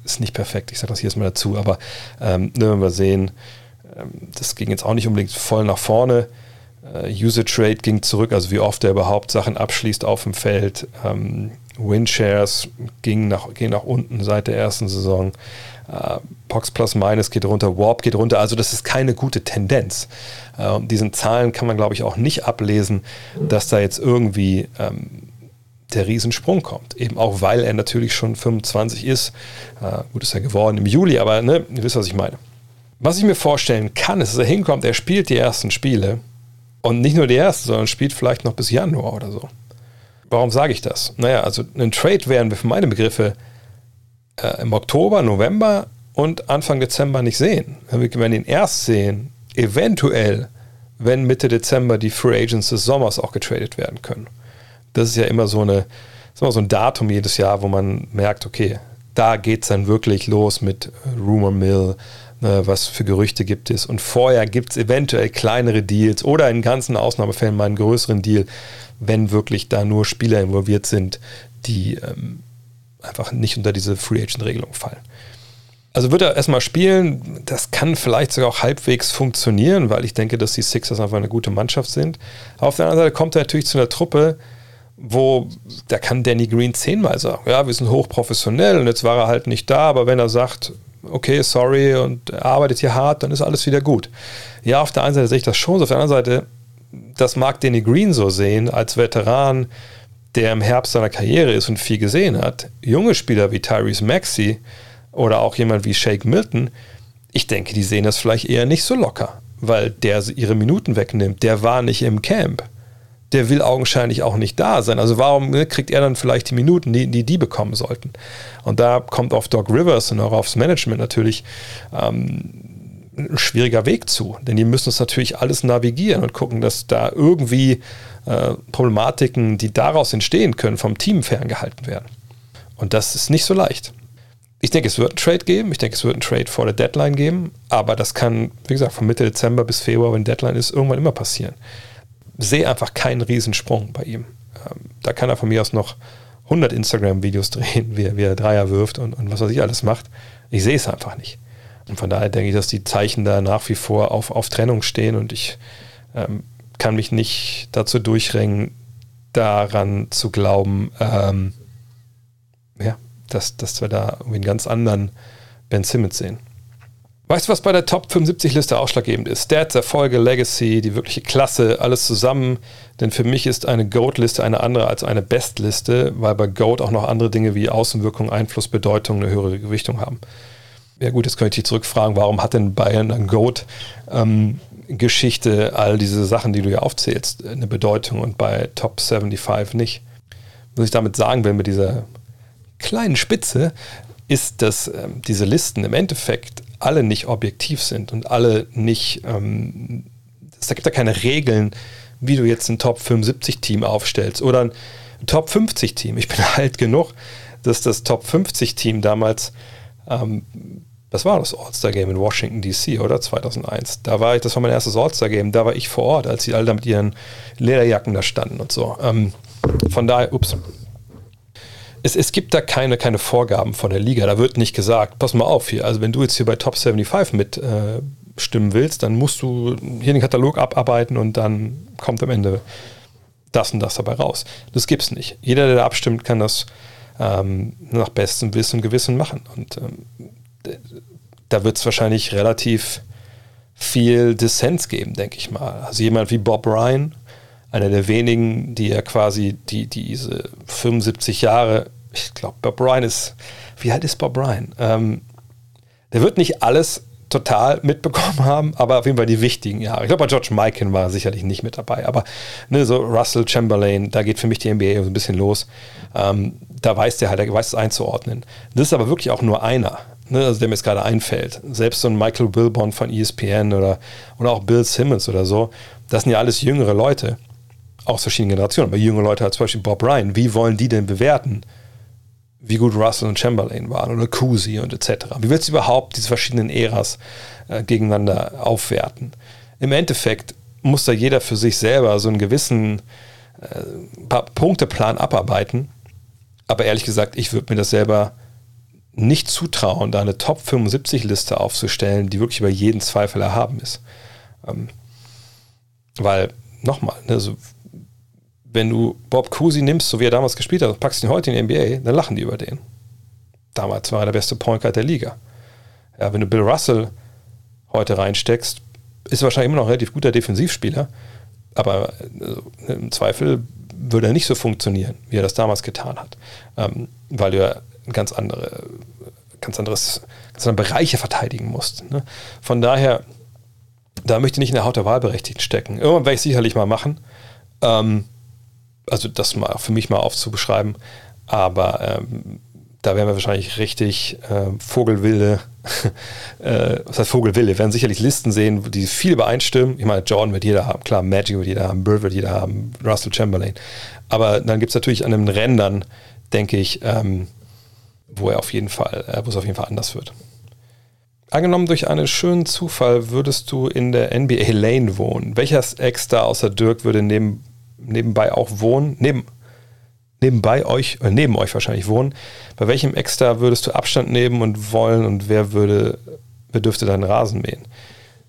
ist nicht perfekt, ich sage das hier jetzt mal dazu, aber ähm, ne, wenn wir sehen, ähm, das ging jetzt auch nicht unbedingt voll nach vorne. Uh, Usage Rate ging zurück, also wie oft er überhaupt Sachen abschließt auf dem Feld. Ähm, Winshares ging nach, ging nach unten seit der ersten Saison. Uh, Pox Plus Minus geht runter, Warp geht runter. Also das ist keine gute Tendenz. Uh, diesen Zahlen kann man, glaube ich, auch nicht ablesen, dass da jetzt irgendwie ähm, der Riesensprung kommt. Eben auch, weil er natürlich schon 25 ist. Uh, gut ist er geworden im Juli, aber ne, ihr wisst, was ich meine. Was ich mir vorstellen kann, ist, dass er hinkommt, er spielt die ersten Spiele und nicht nur die erste, sondern spielt vielleicht noch bis Januar oder so. Warum sage ich das? Naja, also ein Trade werden wir für meine Begriffe äh, im Oktober, November und Anfang Dezember nicht sehen. Wir werden ihn erst sehen, eventuell, wenn Mitte Dezember die Free Agents des Sommers auch getradet werden können. Das ist ja immer so, eine, immer so ein Datum jedes Jahr, wo man merkt, okay, da geht es dann wirklich los mit Rumor Mill, was für Gerüchte gibt es. Und vorher gibt es eventuell kleinere Deals oder in ganzen Ausnahmefällen mal einen größeren Deal, wenn wirklich da nur Spieler involviert sind, die ähm, einfach nicht unter diese Free Agent-Regelung fallen. Also wird er erstmal spielen, das kann vielleicht sogar auch halbwegs funktionieren, weil ich denke, dass die Sixers einfach eine gute Mannschaft sind. Auf der anderen Seite kommt er natürlich zu einer Truppe, wo da kann Danny Green zehnmal sagen, ja, wir sind hochprofessionell und jetzt war er halt nicht da, aber wenn er sagt, okay, sorry und arbeitet hier hart, dann ist alles wieder gut. Ja, auf der einen Seite sehe ich das schon, auf der anderen Seite, das mag Danny Green so sehen, als Veteran, der im Herbst seiner Karriere ist und viel gesehen hat. Junge Spieler wie Tyrese Maxey oder auch jemand wie Shake Milton, ich denke, die sehen das vielleicht eher nicht so locker, weil der ihre Minuten wegnimmt. Der war nicht im Camp der will augenscheinlich auch nicht da sein. Also warum ne, kriegt er dann vielleicht die Minuten, die, die die bekommen sollten? Und da kommt auf Doc Rivers und auch aufs Management natürlich ähm, ein schwieriger Weg zu. Denn die müssen es natürlich alles navigieren und gucken, dass da irgendwie äh, Problematiken, die daraus entstehen können, vom Team ferngehalten werden. Und das ist nicht so leicht. Ich denke, es wird einen Trade geben. Ich denke, es wird einen Trade vor der Deadline geben. Aber das kann, wie gesagt, von Mitte Dezember bis Februar, wenn Deadline ist, irgendwann immer passieren sehe einfach keinen Riesensprung bei ihm. Ähm, da kann er von mir aus noch 100 Instagram-Videos drehen, wie er, wie er Dreier wirft und, und was weiß ich alles macht. Ich sehe es einfach nicht. Und von daher denke ich, dass die Zeichen da nach wie vor auf, auf Trennung stehen und ich ähm, kann mich nicht dazu durchringen, daran zu glauben, ähm, ja, dass, dass wir da irgendwie einen ganz anderen Ben Simmons sehen. Weißt du, was bei der Top 75-Liste ausschlaggebend ist? Stats, Erfolge, Legacy, die wirkliche Klasse, alles zusammen. Denn für mich ist eine GOAT-Liste eine andere als eine Best-Liste, weil bei GOAT auch noch andere Dinge wie Außenwirkung, Einfluss, Bedeutung eine höhere Gewichtung haben. Ja gut, jetzt könnte ich dich zurückfragen, warum hat denn Bayern eine GOAT-Geschichte, all diese Sachen, die du ja aufzählst, eine Bedeutung und bei Top 75 nicht? Was ich damit sagen will mit dieser kleinen Spitze, ist, dass ähm, diese Listen im Endeffekt alle nicht objektiv sind und alle nicht, ähm, es gibt da keine Regeln, wie du jetzt ein Top 75 Team aufstellst oder ein Top 50 Team. Ich bin alt genug, dass das Top 50 Team damals, ähm, das war das All-Star Game in Washington DC, oder? 2001. Da war ich, das war mein erstes All-Star Game, da war ich vor Ort, als sie alle da mit ihren Lederjacken da standen und so. Ähm, von daher, ups, es, es gibt da keine, keine Vorgaben von der Liga. Da wird nicht gesagt, pass mal auf hier, also wenn du jetzt hier bei Top 75 mitstimmen äh, willst, dann musst du hier den Katalog abarbeiten und dann kommt am Ende das und das dabei raus. Das gibt es nicht. Jeder, der da abstimmt, kann das ähm, nach bestem Wissen und Gewissen machen. Und ähm, da wird es wahrscheinlich relativ viel Dissens geben, denke ich mal. Also jemand wie Bob Ryan, einer der wenigen, die ja quasi die, diese 75 Jahre ich glaube, Bob Ryan ist, wie alt ist Bob Ryan? Ähm, der wird nicht alles total mitbekommen haben, aber auf jeden Fall die wichtigen Jahre. Ich glaube, bei George Mikan war sicherlich nicht mit dabei, aber ne, so Russell Chamberlain, da geht für mich die NBA so ein bisschen los. Ähm, da weiß der halt, der weiß es einzuordnen. Das ist aber wirklich auch nur einer, ne, also der mir jetzt gerade einfällt. Selbst so ein Michael Wilbon von ESPN oder, oder auch Bill Simmons oder so, das sind ja alles jüngere Leute aus verschiedenen Generationen, aber junge Leute als zum Beispiel Bob Ryan, wie wollen die denn bewerten? Wie gut Russell und Chamberlain waren oder Cousy und etc. Wie willst du überhaupt diese verschiedenen Äras äh, gegeneinander aufwerten? Im Endeffekt muss da jeder für sich selber so einen gewissen äh, Punkteplan abarbeiten. Aber ehrlich gesagt, ich würde mir das selber nicht zutrauen, da eine Top 75 Liste aufzustellen, die wirklich über jeden Zweifel erhaben ist. Ähm, weil, nochmal, ne, so wenn du Bob Cousy nimmst, so wie er damals gespielt hat, und packst ihn heute in die NBA, dann lachen die über den. Damals war er der beste Point Guard der Liga. Ja, wenn du Bill Russell heute reinsteckst, ist er wahrscheinlich immer noch ein relativ guter Defensivspieler, aber äh, im Zweifel würde er nicht so funktionieren, wie er das damals getan hat, ähm, weil du ja ganz andere, ganz anderes, ganz andere Bereiche verteidigen musst. Ne? Von daher, da möchte ich nicht in der Haut der Wahlberechtigten stecken. Irgendwann werde ich sicherlich mal machen. Ähm, also das mal für mich mal aufzubeschreiben, aber ähm, da werden wir wahrscheinlich richtig äh, Vogelwilde, äh, was heißt Vogelwilde, wir werden sicherlich Listen sehen, die viel übereinstimmen. Ich meine, Jordan wird jeder haben, klar, Magic wird jeder haben, Bird wird jeder haben, Russell Chamberlain. Aber dann gibt es natürlich an den Rändern, denke ich, ähm, wo er auf jeden Fall, äh, wo es auf jeden Fall anders wird. Angenommen durch einen schönen Zufall würdest du in der NBA Lane wohnen. Welcher Ex-Star außer Dirk würde neben nebenbei auch wohnen, neben, nebenbei euch, äh, neben euch wahrscheinlich wohnen, bei welchem Extra würdest du Abstand nehmen und wollen und wer würde, wer dürfte deinen Rasen mähen?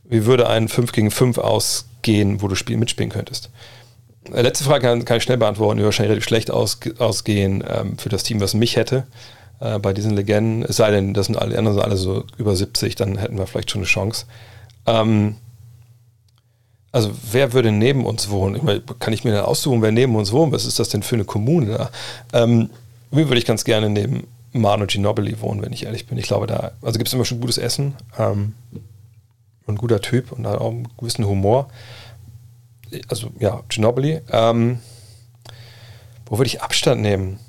Wie würde ein 5 gegen 5 ausgehen, wo du Spiel mitspielen könntest? Äh, letzte Frage kann, kann ich schnell beantworten, die wahrscheinlich relativ schlecht aus, ausgehen ähm, für das Team, was mich hätte äh, bei diesen Legenden. Es sei denn, das sind alle anderen sind alle so über 70, dann hätten wir vielleicht schon eine Chance. Ähm, also wer würde neben uns wohnen? Ich meine, kann ich mir dann aussuchen, wer neben uns wohnt? Was ist das denn für eine Kommune? Ähm, mir würde ich ganz gerne neben Manu Ginobili wohnen, wenn ich ehrlich bin. Ich glaube, da also gibt es immer schon gutes Essen. Ähm, ein guter Typ und auch einen gewissen Humor. Also ja, Ginobili. Ähm, wo würde ich Abstand nehmen?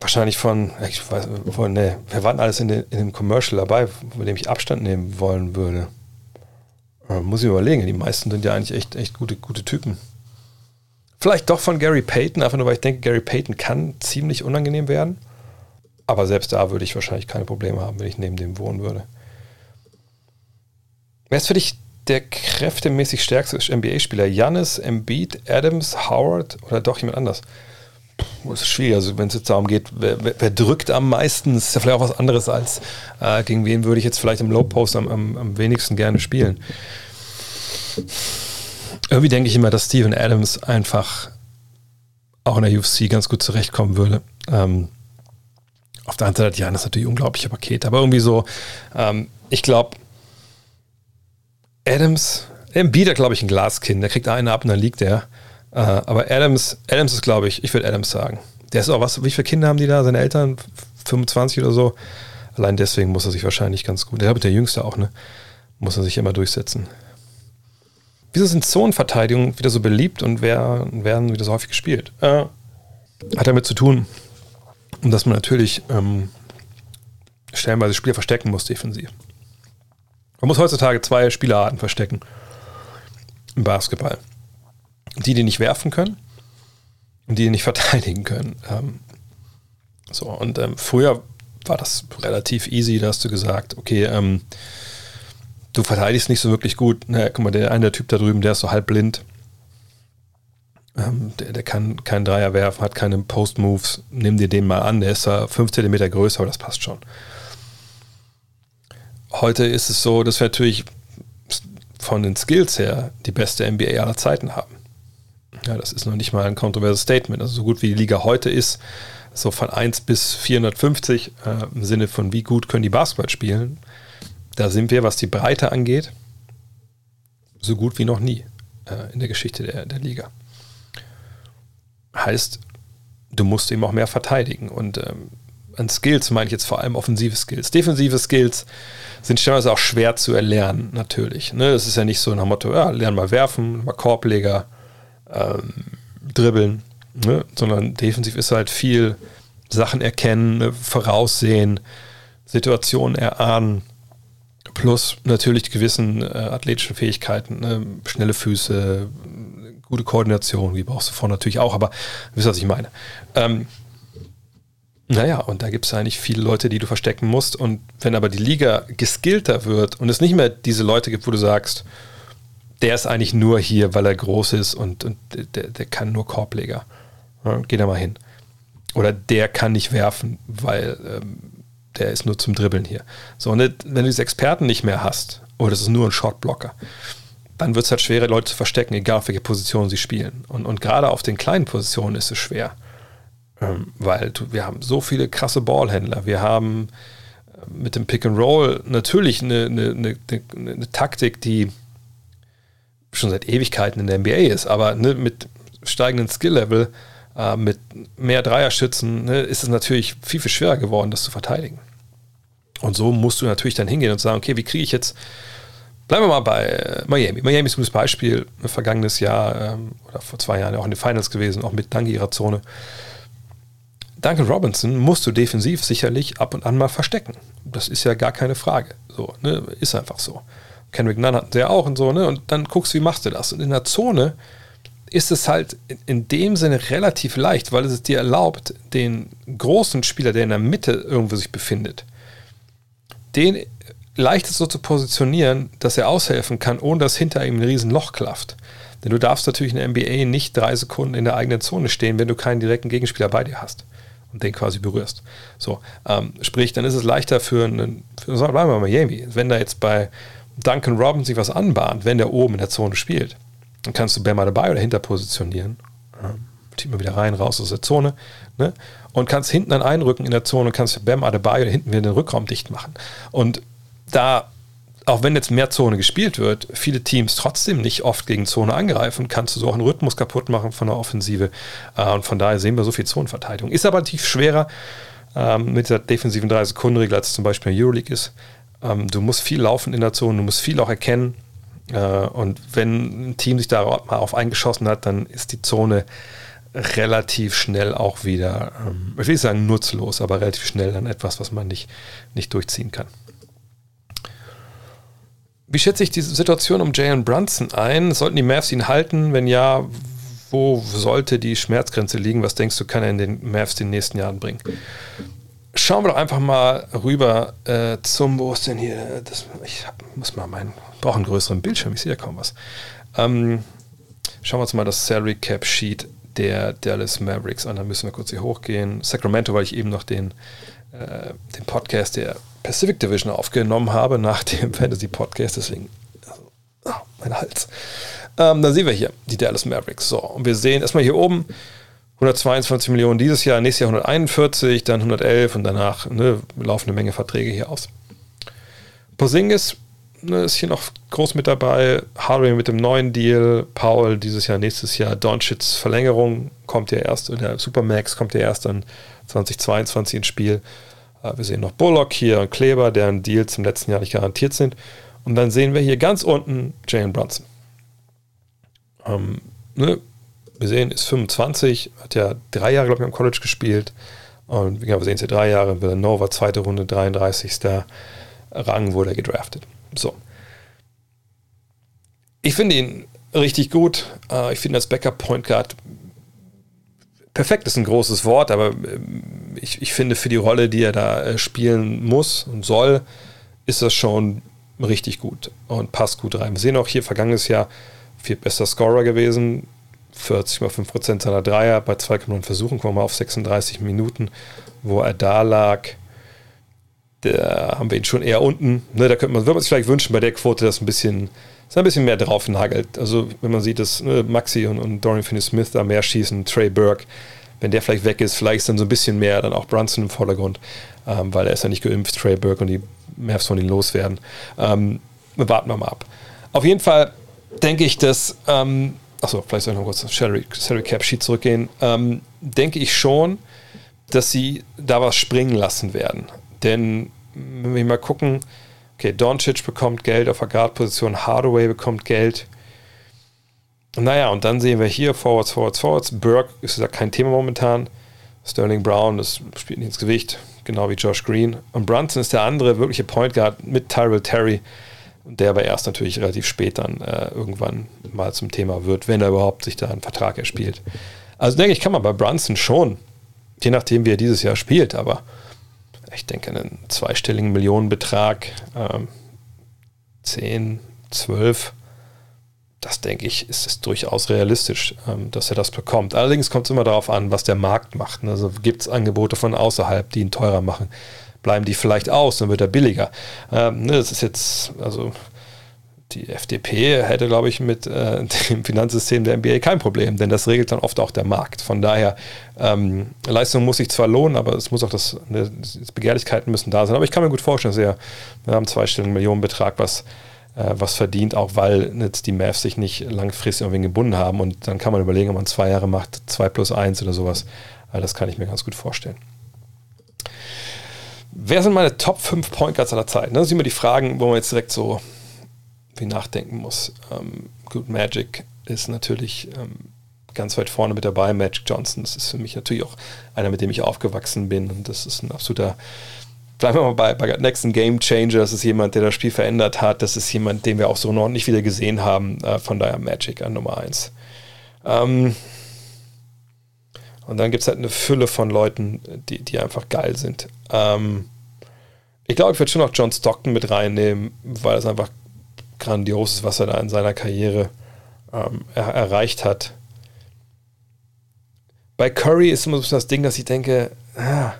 Wahrscheinlich von, ich weiß, von, ne, wer war denn alles in, den, in dem Commercial dabei, von dem ich Abstand nehmen wollen würde? Muss ich überlegen, die meisten sind ja eigentlich echt, echt gute, gute Typen. Vielleicht doch von Gary Payton, einfach nur weil ich denke, Gary Payton kann ziemlich unangenehm werden. Aber selbst da würde ich wahrscheinlich keine Probleme haben, wenn ich neben dem wohnen würde. Wer ist für dich der kräftemäßig stärkste NBA-Spieler? Jannis, Embiid, Adams, Howard oder doch jemand anders? Das ist schwierig. Also, wenn es jetzt darum geht, wer, wer, drückt am meisten, ist ja vielleicht auch was anderes als äh, gegen wen würde ich jetzt vielleicht im Low Post am, am, am wenigsten gerne spielen. Irgendwie denke ich immer, dass Steven Adams einfach auch in der UFC ganz gut zurechtkommen würde. Ähm, auf der anderen Seite, ja, das ist natürlich ein unglaublicher Paket, aber irgendwie so, ähm, ich glaube, Adams, Embiid hat, glaube ich, ein Glaskind. Der kriegt einen ab und dann liegt der. Äh, aber Adams, Adams ist, glaube ich, ich würde Adams sagen. Der ist auch was, wie viele Kinder haben die da? Seine Eltern? 25 oder so. Allein deswegen muss er sich wahrscheinlich ganz gut, der ist der Jüngste auch, ne? Muss er sich immer durchsetzen. Wieso sind Zonenverteidigungen wieder so beliebt und wer, werden wieder so häufig gespielt? Äh, hat damit zu tun, dass man natürlich ähm, stellenweise Spieler verstecken muss defensiv. Man muss heutzutage zwei Spielerarten verstecken im Basketball. Die, die nicht werfen können und die, die nicht verteidigen können. Ähm, so, und ähm, früher war das relativ easy, da hast du gesagt, okay, ähm, du verteidigst nicht so wirklich gut. Na, guck mal, der eine der Typ da drüben, der ist so halb blind. Ähm, der, der kann keinen Dreier werfen, hat keine Post-Moves. Nimm dir den mal an, der ist da 5 cm größer, aber das passt schon. Heute ist es so, dass wir natürlich von den Skills her die beste NBA aller Zeiten haben. Ja, das ist noch nicht mal ein kontroverses Statement. Also so gut wie die Liga heute ist, so von 1 bis 450 äh, im Sinne von wie gut können die Basketball spielen, da sind wir, was die Breite angeht, so gut wie noch nie äh, in der Geschichte der, der Liga. Heißt, du musst eben auch mehr verteidigen. Und ähm, an Skills meine ich jetzt vor allem offensive Skills. Defensive Skills sind stellenweise auch schwer zu erlernen, natürlich. Ne? Es ist ja nicht so nach dem Motto, ja, lern mal werfen, mal Korbleger, ähm, dribbeln, ne? sondern defensiv ist halt viel Sachen erkennen, ne? voraussehen, Situationen erahnen, plus natürlich gewissen äh, athletischen Fähigkeiten, ne? schnelle Füße, gute Koordination, die brauchst du vorne natürlich auch, aber wisst ihr, was ich meine. Ähm, naja, und da gibt es eigentlich viele Leute, die du verstecken musst. Und wenn aber die Liga geskillter wird und es nicht mehr diese Leute gibt, wo du sagst, der ist eigentlich nur hier, weil er groß ist und, und der, der kann nur Korbleger. Ja, geh da mal hin. Oder der kann nicht werfen, weil ähm, der ist nur zum Dribbeln hier. So, und wenn du diese Experten nicht mehr hast, oder das ist nur ein Shortblocker, dann wird es halt schwerer, Leute zu verstecken, egal auf welche Position sie spielen. Und, und gerade auf den kleinen Positionen ist es schwer. Ähm, weil du, wir haben so viele krasse Ballhändler. Wir haben äh, mit dem Pick and Roll natürlich eine, eine, eine, eine Taktik, die schon seit Ewigkeiten in der NBA ist, aber ne, mit steigendem Skill-Level, äh, mit mehr Dreierschützen, ne, ist es natürlich viel, viel schwerer geworden, das zu verteidigen. Und so musst du natürlich dann hingehen und sagen, okay, wie kriege ich jetzt, bleiben wir mal bei äh, Miami. Miami ist ein gutes Beispiel, vergangenes Jahr ähm, oder vor zwei Jahren auch in den Finals gewesen, auch mit dank ihrer Zone. Duncan Robinson musst du defensiv sicherlich ab und an mal verstecken. Das ist ja gar keine Frage. So, ne? Ist einfach so. Kendrick Nunn hatten sie ja auch und so, ne? Und dann guckst du, wie machst du das? Und in der Zone ist es halt in dem Sinne relativ leicht, weil es dir erlaubt, den großen Spieler, der in der Mitte irgendwo sich befindet, den leicht so zu positionieren, dass er aushelfen kann, ohne dass hinter ihm ein riesen Loch klafft. Denn du darfst natürlich in der NBA nicht drei Sekunden in der eigenen Zone stehen, wenn du keinen direkten Gegenspieler bei dir hast und den quasi berührst. So, ähm, sprich, dann ist es leichter für einen, für, sagen wir mal Miami, wenn da jetzt bei Duncan Robinson sich was anbahnt, wenn der oben in der Zone spielt, Dann kannst du Bama dabei oder dahinter positionieren. Ähm, mal wieder rein, raus aus der Zone. Ne? Und kannst hinten dann einrücken in der Zone und kannst Bam Adebayo oder hinten wieder den Rückraum dicht machen. Und da, auch wenn jetzt mehr Zone gespielt wird, viele Teams trotzdem nicht oft gegen Zone angreifen, kannst du so auch einen Rhythmus kaputt machen von der Offensive. Äh, und von daher sehen wir so viel Zonenverteidigung. Ist aber tief schwerer ähm, mit der defensiven 3-Sekunden-Regel, als es zum Beispiel in der Euroleague ist. Ähm, du musst viel laufen in der Zone, du musst viel auch erkennen. Äh, und wenn ein Team sich darauf eingeschossen hat, dann ist die Zone relativ schnell auch wieder, ähm, ich will nicht sagen nutzlos, aber relativ schnell dann etwas, was man nicht, nicht durchziehen kann. Wie schätze ich die Situation um Jalen Brunson ein? Sollten die Mavs ihn halten? Wenn ja, wo sollte die Schmerzgrenze liegen? Was denkst du, kann er in den Mavs den nächsten Jahren bringen? Schauen wir doch einfach mal rüber äh, zum, wo ist denn hier? Das, ich hab, muss mal meinen, brauche einen größeren Bildschirm, ich sehe ja kaum was. Ähm, schauen wir uns mal das Salary Cap Sheet der Dallas Mavericks an. Da müssen wir kurz hier hochgehen. Sacramento, weil ich eben noch den, äh, den Podcast der Pacific Division aufgenommen habe nach dem Fantasy Podcast. Deswegen, also, oh, mein Hals. Ähm, dann sehen wir hier die Dallas Mavericks. So, und wir sehen erstmal hier oben 122 Millionen dieses Jahr, nächstes Jahr 141, dann 111 und danach ne, laufen eine Menge Verträge hier aus. Porzingis ne, ist hier noch groß mit dabei. Hardware mit dem neuen Deal. Paul dieses Jahr, nächstes Jahr. Doncic's Verlängerung kommt ja erst, der Supermax kommt ja erst dann 2022 ins Spiel. Äh, wir sehen noch Bullock hier und Kleber, deren Deals im letzten Jahr nicht garantiert sind. Und dann sehen wir hier ganz unten Jalen Brunson. Ähm, ne, wir sehen, ist 25, hat ja drei Jahre, glaube ich, am College gespielt. Und wir sehen es hier drei Jahre. Villanova, zweite Runde, 33. Rang wurde er gedraftet. So. Ich finde ihn richtig gut. Äh, ich finde als Backup Point Guard perfekt ist ein großes Wort, aber ähm, ich, ich finde für die Rolle, die er da äh, spielen muss und soll, ist das schon richtig gut und passt gut rein. Wir sehen auch hier vergangenes Jahr viel besser Scorer gewesen, 40,5% seiner Dreier bei 2,9 Versuchen, kommen wir auf 36 Minuten, wo er da lag da haben wir ihn schon eher unten. Ne, da könnte man, würde man sich vielleicht wünschen bei der Quote, dass ein bisschen, dass ein bisschen mehr drauf nagelt. Also wenn man sieht, dass ne, Maxi und, und Dorian Finney-Smith da mehr schießen, Trey Burke, wenn der vielleicht weg ist, vielleicht ist dann so ein bisschen mehr dann auch Brunson im Vordergrund, ähm, weil er ist ja nicht geimpft, Trey Burke und die Mavs von ihn loswerden. Ähm, warten wir mal ab. Auf jeden Fall denke ich, dass, ähm, achso, vielleicht soll ich noch kurz auf Salary, Salary Cap Sheet zurückgehen, ähm, denke ich schon, dass sie da was springen lassen werden. Denn wenn wir mal gucken, okay, Doncic bekommt Geld auf der Guard-Position, Hardaway bekommt Geld. Naja, und dann sehen wir hier Forwards, Forwards, Forwards. Burke ist ja kein Thema momentan. Sterling Brown, das spielt nicht ins Gewicht, genau wie Josh Green. Und Brunson ist der andere wirkliche Point Guard mit Tyrell Terry, der aber erst natürlich relativ spät dann äh, irgendwann mal zum Thema wird, wenn er überhaupt sich da einen Vertrag erspielt. Also denke ich, kann man bei Brunson schon, je nachdem, wie er dieses Jahr spielt, aber ich denke, einen zweistelligen Millionenbetrag, ähm, 10, 12, das denke ich, ist, ist durchaus realistisch, ähm, dass er das bekommt. Allerdings kommt es immer darauf an, was der Markt macht. Also gibt es Angebote von außerhalb, die ihn teurer machen. Bleiben die vielleicht aus, dann wird er billiger. Ähm, ne, das ist jetzt, also die FDP hätte, glaube ich, mit äh, dem Finanzsystem der NBA kein Problem, denn das regelt dann oft auch der Markt. Von daher, ähm, Leistung muss sich zwar lohnen, aber es muss auch das, ne, Begehrlichkeiten müssen da sein. Aber ich kann mir gut vorstellen, dass er wir haben zweistelligen Millionenbetrag, was, äh, was verdient, auch weil jetzt die Mavs sich nicht langfristig irgendwie gebunden haben. Und dann kann man überlegen, ob man zwei Jahre macht, zwei plus eins oder sowas. Also das kann ich mir ganz gut vorstellen. Wer sind meine Top 5 Point Guards aller Zeiten? Das sind immer die Fragen, wo man jetzt direkt so wie nachdenken muss. Ähm, gut, Magic ist natürlich ähm, ganz weit vorne mit dabei. Magic Johnson, das ist für mich natürlich auch einer, mit dem ich aufgewachsen bin. Und das ist ein absoluter, bleiben wir mal bei, bei nächsten Game Changer. Das ist jemand, der das Spiel verändert hat. Das ist jemand, den wir auch so noch nicht wieder gesehen haben. Äh, von daher Magic an Nummer 1. Ähm, und dann gibt es halt eine Fülle von Leuten, die, die einfach geil sind. Ähm, ich glaube, ich würde schon noch John Stockton mit reinnehmen, weil es einfach Grandioses, was er da in seiner Karriere ähm, er, erreicht hat. Bei Curry ist immer so das Ding, dass ich denke, ah,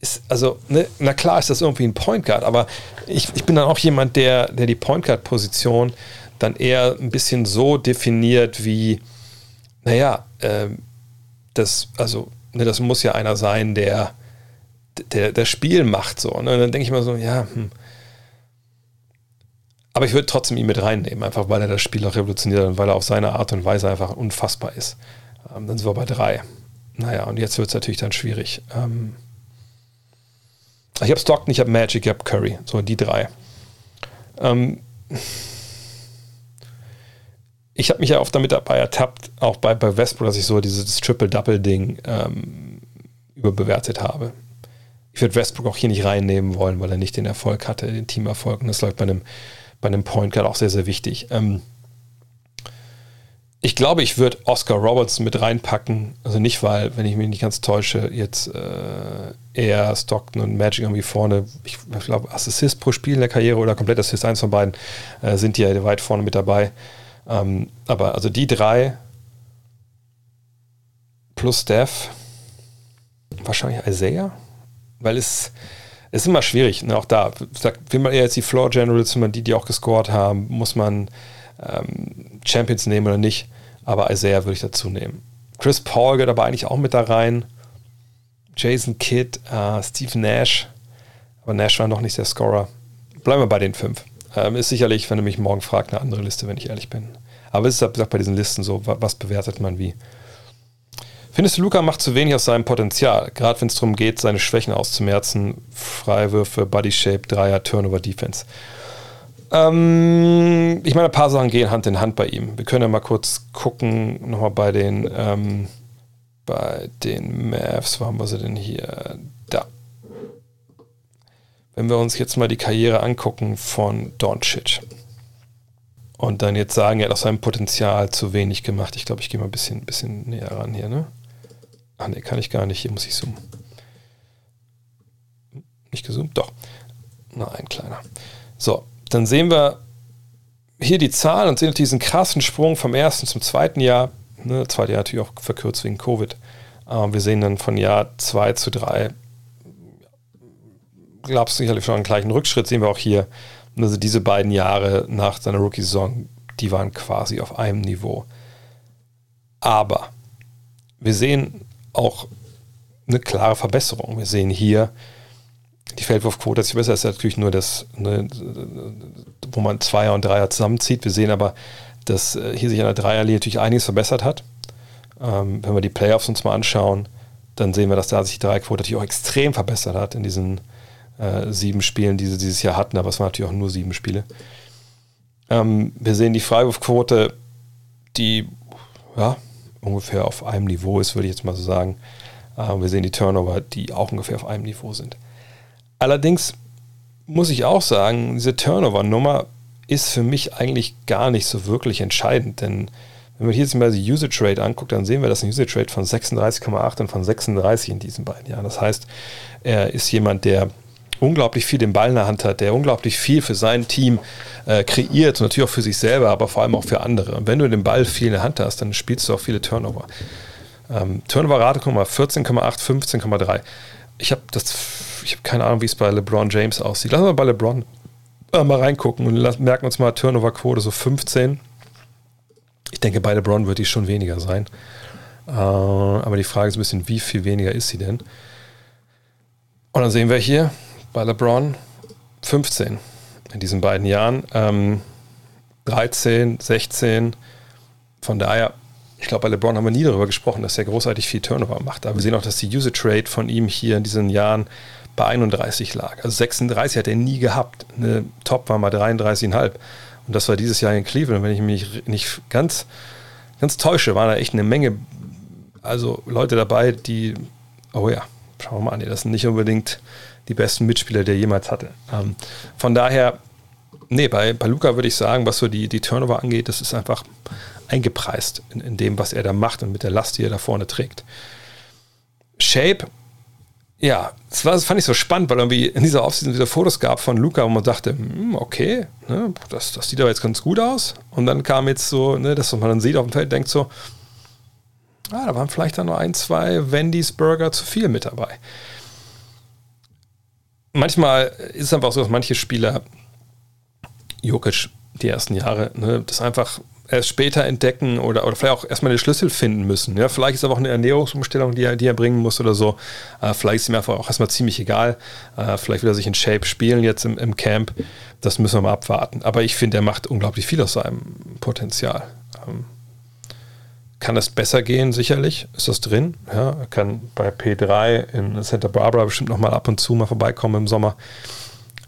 ist, also, ne, na klar ist das irgendwie ein Point Guard, aber ich, ich bin dann auch jemand, der, der die Point Guard-Position dann eher ein bisschen so definiert wie, naja, äh, das, also, ne, das muss ja einer sein, der, der das Spiel macht so. Ne? Und dann denke ich mal so, ja, hm. Aber ich würde trotzdem ihn mit reinnehmen, einfach weil er das Spiel auch revolutioniert und weil er auf seine Art und Weise einfach unfassbar ist. Ähm, dann sind wir bei drei. Naja, und jetzt wird es natürlich dann schwierig. Ähm, ich habe Stockton, ich habe Magic, ich habe Curry. So die drei. Ähm, ich habe mich ja oft damit dabei ertappt, auch bei, bei Westbrook, dass ich so dieses Triple-Double-Ding ähm, überbewertet habe. Ich würde Westbrook auch hier nicht reinnehmen wollen, weil er nicht den Erfolg hatte, den Teamerfolg. Und das läuft bei einem, bei einem Point Guard auch sehr, sehr wichtig. Ähm, ich glaube, ich würde Oscar Roberts mit reinpacken. Also nicht, weil, wenn ich mich nicht ganz täusche, jetzt äh, eher Stockton und Magic irgendwie vorne, ich, ich glaube, Assist pro Spiel in der Karriere oder komplett Assist, eins von beiden, äh, sind die ja weit vorne mit dabei. Ähm, aber also die drei plus Steph, wahrscheinlich Isaiah, weil es ist immer schwierig. Ne? Auch da, will man eher jetzt die Floor Generals, die, die auch gescored haben, muss man ähm, Champions nehmen oder nicht. Aber Isaiah würde ich dazu nehmen. Chris Paul gehört aber eigentlich auch mit da rein. Jason Kidd, äh, Steve Nash. Aber Nash war noch nicht der Scorer. Bleiben wir bei den fünf. Ähm, ist sicherlich, wenn du mich morgen fragst, eine andere Liste, wenn ich ehrlich bin. Aber es ist halt bei diesen Listen so, was bewertet man wie. Findest du, Luca macht zu wenig aus seinem Potenzial, gerade wenn es darum geht, seine Schwächen auszumerzen? Freiwürfe, Body Shape, Dreier, Turnover, Defense. Ähm, ich meine, ein paar Sachen gehen Hand in Hand bei ihm. Wir können ja mal kurz gucken, nochmal bei den, ähm, bei den Mavs, wo haben wir sie denn hier? Wenn wir uns jetzt mal die Karriere angucken von Doncic und dann jetzt sagen, er hat aus seinem Potenzial zu wenig gemacht. Ich glaube, ich gehe mal ein bisschen, bisschen näher ran hier, ne? Ach ne, kann ich gar nicht. Hier muss ich zoomen. Nicht gezoomt? Doch. Na, ein kleiner. So, dann sehen wir hier die Zahl und sehen diesen krassen Sprung vom ersten zum zweiten Jahr. Ne, zweite Jahr natürlich auch verkürzt wegen Covid. Aber wir sehen dann von Jahr 2 zu 3, glaubst du sicherlich schon einen gleichen Rückschritt, sehen wir auch hier. Also diese beiden Jahre nach seiner Rookie-Saison, die waren quasi auf einem Niveau. Aber wir sehen auch eine klare Verbesserung. Wir sehen hier, die Feldwurfquote ist besser, ist natürlich nur das, ne, wo man Zweier und Dreier zusammenzieht. Wir sehen aber, dass äh, hier sich an der Dreierlinie natürlich einiges verbessert hat. Ähm, wenn wir die Playoffs uns mal anschauen, dann sehen wir, dass da sich die Dreierquote natürlich auch extrem verbessert hat in diesen äh, sieben Spielen, die sie dieses Jahr hatten, aber es waren natürlich auch nur sieben Spiele. Ähm, wir sehen die Freiwurfquote, die ja, ungefähr auf einem Niveau ist, würde ich jetzt mal so sagen. Äh, wir sehen die Turnover, die auch ungefähr auf einem Niveau sind. Allerdings muss ich auch sagen, diese Turnover-Nummer ist für mich eigentlich gar nicht so wirklich entscheidend, denn wenn man hier jetzt mal die Usage Rate anguckt, dann sehen wir, dass ein Usage Rate von 36,8 und von 36 in diesen beiden Jahren. Das heißt, er ist jemand, der unglaublich viel den Ball in der Hand hat, der unglaublich viel für sein Team äh, kreiert natürlich auch für sich selber, aber vor allem auch für andere. Und wenn du den Ball viel in der Hand hast, dann spielst du auch viele Turnover. Ähm, Turnover-Rate, guck mal, 14,8, 15,3. Ich habe das, ich habe keine Ahnung, wie es bei LeBron James aussieht. Lass mal bei LeBron äh, mal reingucken und lass, merken uns mal Turnover-Quote so 15. Ich denke, bei LeBron wird die schon weniger sein. Äh, aber die Frage ist ein bisschen, wie viel weniger ist sie denn? Und dann sehen wir hier, bei LeBron 15 in diesen beiden Jahren. Ähm, 13, 16. Von daher, ich glaube, bei LeBron haben wir nie darüber gesprochen, dass er großartig viel Turnover macht. Aber wir sehen auch, dass die Usage Rate von ihm hier in diesen Jahren bei 31 lag. Also 36 hat er nie gehabt. Eine Top war mal 33,5. Und das war dieses Jahr in Cleveland. Wenn ich mich nicht ganz, ganz täusche, waren da echt eine Menge, also Leute dabei, die, oh ja, schauen wir mal an, das sind nicht unbedingt die besten Mitspieler, die er jemals hatte. Ähm, von daher, nee, bei, bei Luca würde ich sagen, was so die, die Turnover angeht, das ist einfach eingepreist in, in dem, was er da macht und mit der Last, die er da vorne trägt. Shape, ja, das, war, das fand ich so spannend, weil irgendwie in dieser Offseason wieder Fotos gab von Luca, wo man dachte, hm, okay, ne, das, das sieht aber jetzt ganz gut aus. Und dann kam jetzt so, ne, das, man dann sieht auf dem Feld, denkt so, ah, da waren vielleicht dann nur ein, zwei Wendy's Burger zu viel mit dabei manchmal ist es einfach so, dass manche Spieler, Jokic die ersten Jahre. Ne? Das einfach erst später entdecken oder, oder vielleicht auch erstmal den Schlüssel finden müssen. Ja, vielleicht ist aber auch eine Ernährungsumstellung, die er, die er bringen muss oder so. Äh, vielleicht ist ihm einfach auch erstmal ziemlich egal. Äh, vielleicht will er sich in Shape spielen jetzt im, im Camp. Das müssen wir mal abwarten. Aber ich finde, er macht unglaublich viel aus seinem Potenzial. Ähm, kann es besser gehen, sicherlich. Ist das drin? Ja, kann bei P3 in Santa Barbara bestimmt nochmal ab und zu mal vorbeikommen im Sommer.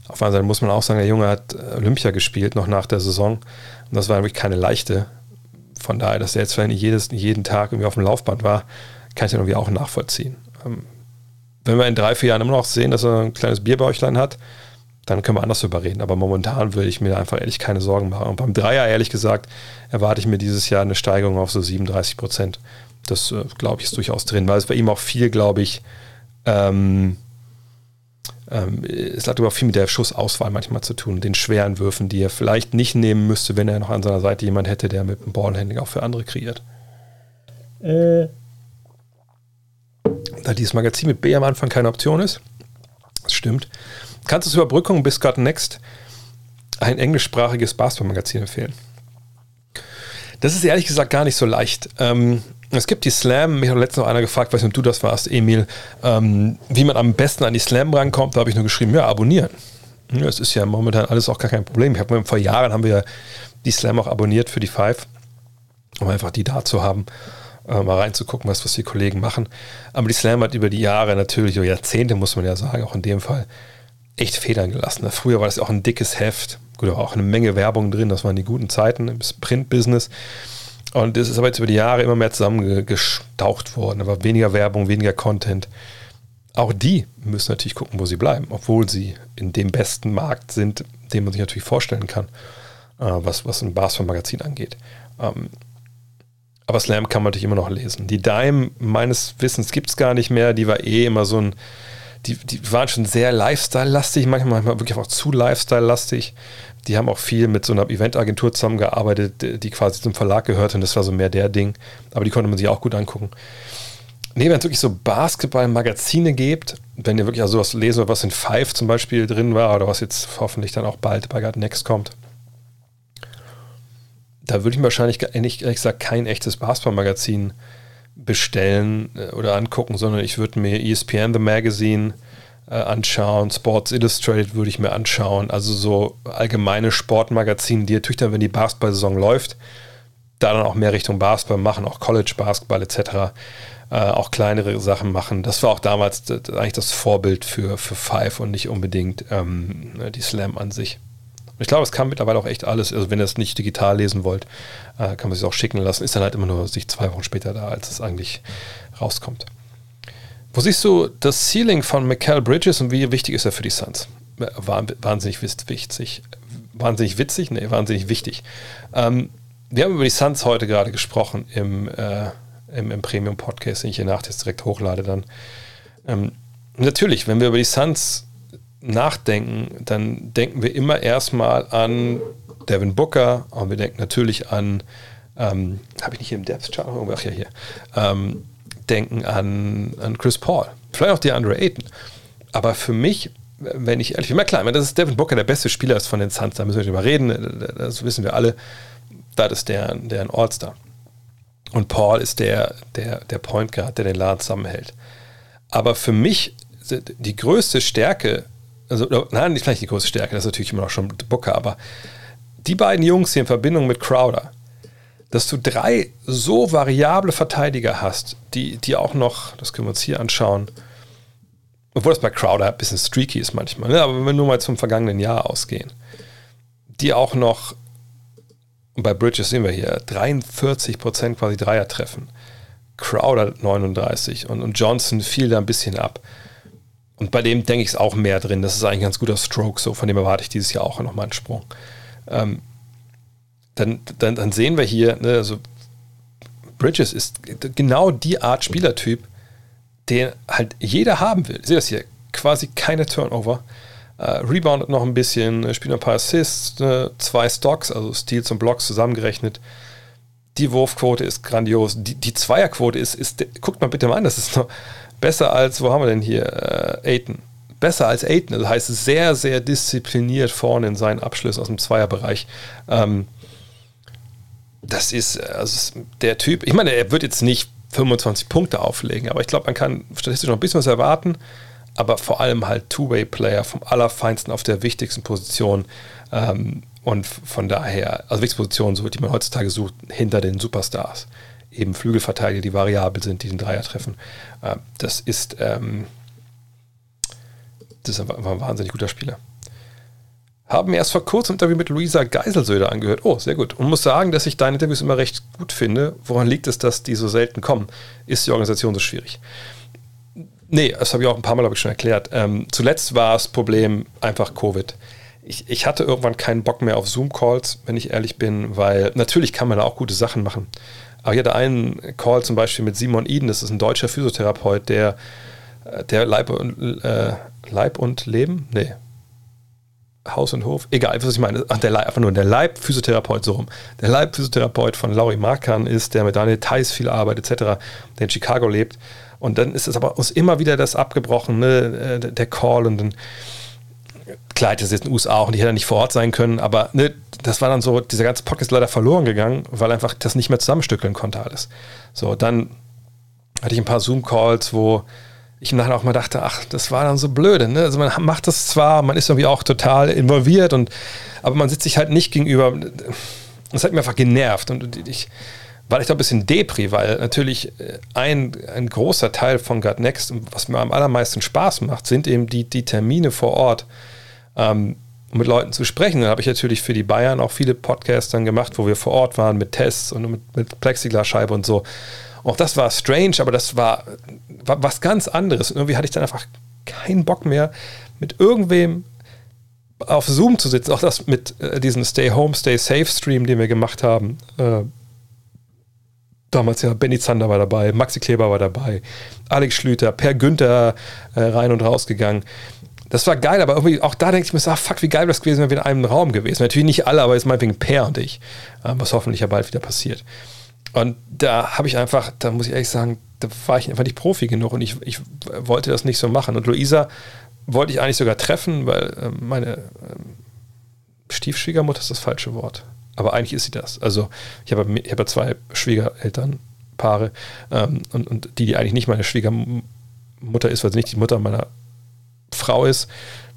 Auf der anderen Seite muss man auch sagen, der Junge hat Olympia gespielt, noch nach der Saison. Und das war wirklich keine leichte. Von daher, dass er jetzt vielleicht jedes, jeden Tag irgendwie auf dem Laufband war, kann ich dann irgendwie auch nachvollziehen. Ähm, wenn wir in drei, vier Jahren immer noch sehen, dass er ein kleines Bierbäuchlein hat, dann können wir anders darüber reden. Aber momentan würde ich mir einfach ehrlich keine Sorgen machen. Und beim Dreier, ehrlich gesagt, erwarte ich mir dieses Jahr eine Steigerung auf so 37 Prozent. Das, äh, glaube ich, ist durchaus drin, weil es bei ihm auch viel, glaube ich, ähm, ähm, es hat aber viel mit der Schussauswahl manchmal zu tun, den schweren Würfen, die er vielleicht nicht nehmen müsste, wenn er noch an seiner Seite jemand hätte, der mit dem Ballhandling auch für andere kreiert. Äh. Da dieses Magazin mit B am Anfang keine Option ist, das stimmt, kannst du zur Überbrückung bis God Next ein englischsprachiges Basketball-Magazin empfehlen. Das ist ehrlich gesagt gar nicht so leicht. Ähm, es gibt die Slam, mich hat letztens noch einer gefragt, weiß nicht, ob du das warst, Emil, ähm, wie man am besten an die Slam rankommt. Da habe ich nur geschrieben, ja, abonnieren. Ja, es ist ja momentan alles auch gar kein Problem. Ich habe vor Jahren haben wir die Slam auch abonniert für die Five, um einfach die da zu haben, äh, mal reinzugucken, was, was die Kollegen machen. Aber die Slam hat über die Jahre natürlich, über Jahrzehnte muss man ja sagen, auch in dem Fall, echt Federn gelassen. Früher war das auch ein dickes Heft, gut, auch eine Menge Werbung drin, das waren die guten Zeiten im Print-Business. Und es ist aber jetzt über die Jahre immer mehr zusammengestaucht worden. War weniger Werbung, weniger Content. Auch die müssen natürlich gucken, wo sie bleiben, obwohl sie in dem besten Markt sind, den man sich natürlich vorstellen kann, äh, was, was ein Basketball-Magazin angeht. Ähm, aber Slam kann man natürlich immer noch lesen. Die Dime, meines Wissens, gibt es gar nicht mehr. Die war eh immer so ein, die, die waren schon sehr Lifestyle-lastig, manchmal, manchmal wirklich auch zu Lifestyle-lastig. Die haben auch viel mit so einer Eventagentur zusammengearbeitet, die quasi zum Verlag gehört und das war so mehr der Ding. Aber die konnte man sich auch gut angucken. Nee, wenn es wirklich so Basketball-Magazine gibt, wenn ihr wirklich also sowas lesen, was in Five zum Beispiel drin war oder was jetzt hoffentlich dann auch bald bei God Next kommt, da würde ich wahrscheinlich ehrlich gesagt kein echtes Basketball-Magazin bestellen äh, oder angucken, sondern ich würde mir ESPN The Magazine äh, anschauen. Sports Illustrated würde ich mir anschauen. Also so allgemeine Sportmagazine, die natürlich dann, wenn die Basketball-Saison läuft, da dann auch mehr Richtung Basketball machen, auch College-Basketball etc., äh, auch kleinere Sachen machen. Das war auch damals das, eigentlich das Vorbild für, für Five und nicht unbedingt ähm, die Slam an sich. Ich glaube, es kann mittlerweile auch echt alles. Also wenn ihr es nicht digital lesen wollt, äh, kann man es auch schicken lassen. Ist dann halt immer nur sich zwei Wochen später da, als es eigentlich rauskommt. Wo siehst du das Ceiling von Michael Bridges und wie wichtig ist er für die Suns? Wahnsinnig witzig. Wahnsinnig witzig? Nee, wahnsinnig wichtig. Ähm, wir haben über die Suns heute gerade gesprochen im, äh, im, im Premium-Podcast, den ich hier nach direkt hochlade dann. Ähm, natürlich, wenn wir über die Suns nachdenken, dann denken wir immer erstmal an Devin Booker und wir denken natürlich an, ähm, habe ich nicht hier im Depth Chart? Ach ja, hier. Ähm, denken an, an Chris Paul, vielleicht auch die Andre Ayton. Aber für mich, wenn ich ehrlich bin, na klar, das ist Devin Booker der beste Spieler ist von den Suns, da müssen wir nicht drüber reden, das wissen wir alle. Das ist der, der ein All-Star. Und Paul ist der, der, der Point Guard, der den Laden zusammenhält. Aber für mich die größte Stärke, also nein, nicht vielleicht die größte Stärke, das ist natürlich immer noch schon Booker, aber die beiden Jungs hier in Verbindung mit Crowder, dass du drei so variable Verteidiger hast, die, die auch noch, das können wir uns hier anschauen, obwohl das bei Crowder ein bisschen streaky ist manchmal, ne? aber wenn wir nur mal zum vergangenen Jahr ausgehen, die auch noch, bei Bridges sehen wir hier, 43% quasi Dreier treffen. Crowder 39 und, und Johnson fiel da ein bisschen ab. Und bei dem denke ich es auch mehr drin. Das ist eigentlich ein ganz guter Stroke, so von dem erwarte ich dieses Jahr auch nochmal einen Sprung. Ähm, dann, dann, dann sehen wir hier, ne, also Bridges ist genau die Art Spielertyp, den halt jeder haben will. Sehe das hier, quasi keine Turnover. Uh, reboundet noch ein bisschen, äh, spielt ein paar Assists, ne, zwei Stocks, also Steals und Blocks zusammengerechnet. Die Wurfquote ist grandios. Die, die Zweierquote ist, ist, guckt mal bitte mal an, das ist noch besser als, wo haben wir denn hier? Uh, Aiton. besser als Aiden. Das heißt, sehr, sehr diszipliniert vorne in seinen Abschluss aus dem Zweierbereich. Ähm, das ist, also der Typ, ich meine, er wird jetzt nicht 25 Punkte auflegen, aber ich glaube, man kann statistisch noch ein bisschen was erwarten, aber vor allem halt Two-Way-Player vom Allerfeinsten auf der wichtigsten Position. Ähm, und von daher, also wichtigste Position, so, die man heutzutage sucht, hinter den Superstars. Eben Flügelverteidiger, die variabel sind, die den Dreier treffen. Äh, das ist, ähm, das ist einfach ein wahnsinnig guter Spieler. Haben erst vor kurzem ein Interview mit Luisa Geiselsöder angehört. Oh, sehr gut. Und muss sagen, dass ich deine Interviews immer recht gut finde. Woran liegt es, dass die so selten kommen? Ist die Organisation so schwierig? Nee, das habe ich auch ein paar Mal, ich, schon erklärt. Ähm, zuletzt war das Problem einfach Covid. Ich, ich hatte irgendwann keinen Bock mehr auf Zoom-Calls, wenn ich ehrlich bin, weil natürlich kann man da auch gute Sachen machen. Aber ich hatte einen Call zum Beispiel mit Simon Eden, das ist ein deutscher Physiotherapeut, der, äh, der Leib, und, äh, Leib und Leben, nee, Haus und Hof, egal, was ich meine, Ach, der Leib, einfach nur der Leib-Physiotherapeut, so rum. Der Leib-Physiotherapeut von Laurie Markan ist, der mit Daniel Theiss viel arbeitet, etc., der in Chicago lebt. Und dann ist es aber uns immer wieder das abgebrochen, ne, äh, der Call und dann, klar, das ist jetzt in den USA auch und ich hätte nicht vor Ort sein können, aber ne, das war dann so, dieser ganze Podcast ist leider verloren gegangen, weil einfach das nicht mehr zusammenstückeln konnte alles. So, dann hatte ich ein paar Zoom-Calls, wo ich im Nachhinein auch mal dachte, ach, das war dann so blöde. Ne? Also man macht das zwar, man ist irgendwie auch total involviert, und, aber man sitzt sich halt nicht gegenüber. Das hat mir einfach genervt und ich war echt auch ein bisschen Depri, weil natürlich äh, ein, ein großer Teil von God Next, was mir am allermeisten Spaß macht, sind eben die, die Termine vor Ort, ähm, um mit Leuten zu sprechen. Dann habe ich natürlich für die Bayern auch viele Podcasts dann gemacht, wo wir vor Ort waren mit Tests und mit, mit Plexiglasscheibe und so. Auch das war strange, aber das war, war was ganz anderes. Und irgendwie hatte ich dann einfach keinen Bock mehr, mit irgendwem auf Zoom zu sitzen. Auch das mit äh, diesem Stay Home, Stay Safe Stream, den wir gemacht haben. Äh, damals ja Benny Zander war dabei, Maxi Kleber war dabei, Alex Schlüter, Per Günther äh, rein und raus gegangen. Das war geil, aber irgendwie auch da denke ich mir, ah, fuck, wie geil wäre das gewesen, wenn wir in einem Raum gewesen Natürlich nicht alle, aber jetzt meinetwegen Per und ich, äh, was hoffentlich ja bald wieder passiert. Und da habe ich einfach, da muss ich ehrlich sagen, da war ich einfach nicht Profi genug und ich, ich wollte das nicht so machen. Und Luisa wollte ich eigentlich sogar treffen, weil äh, meine äh, Stiefschwiegermutter ist das falsche Wort. Aber eigentlich ist sie das. Also ich habe, ich habe zwei Schwiegerelternpaare ähm, und, und die, die eigentlich nicht meine Schwiegermutter ist, weil sie nicht die Mutter meiner Frau ist,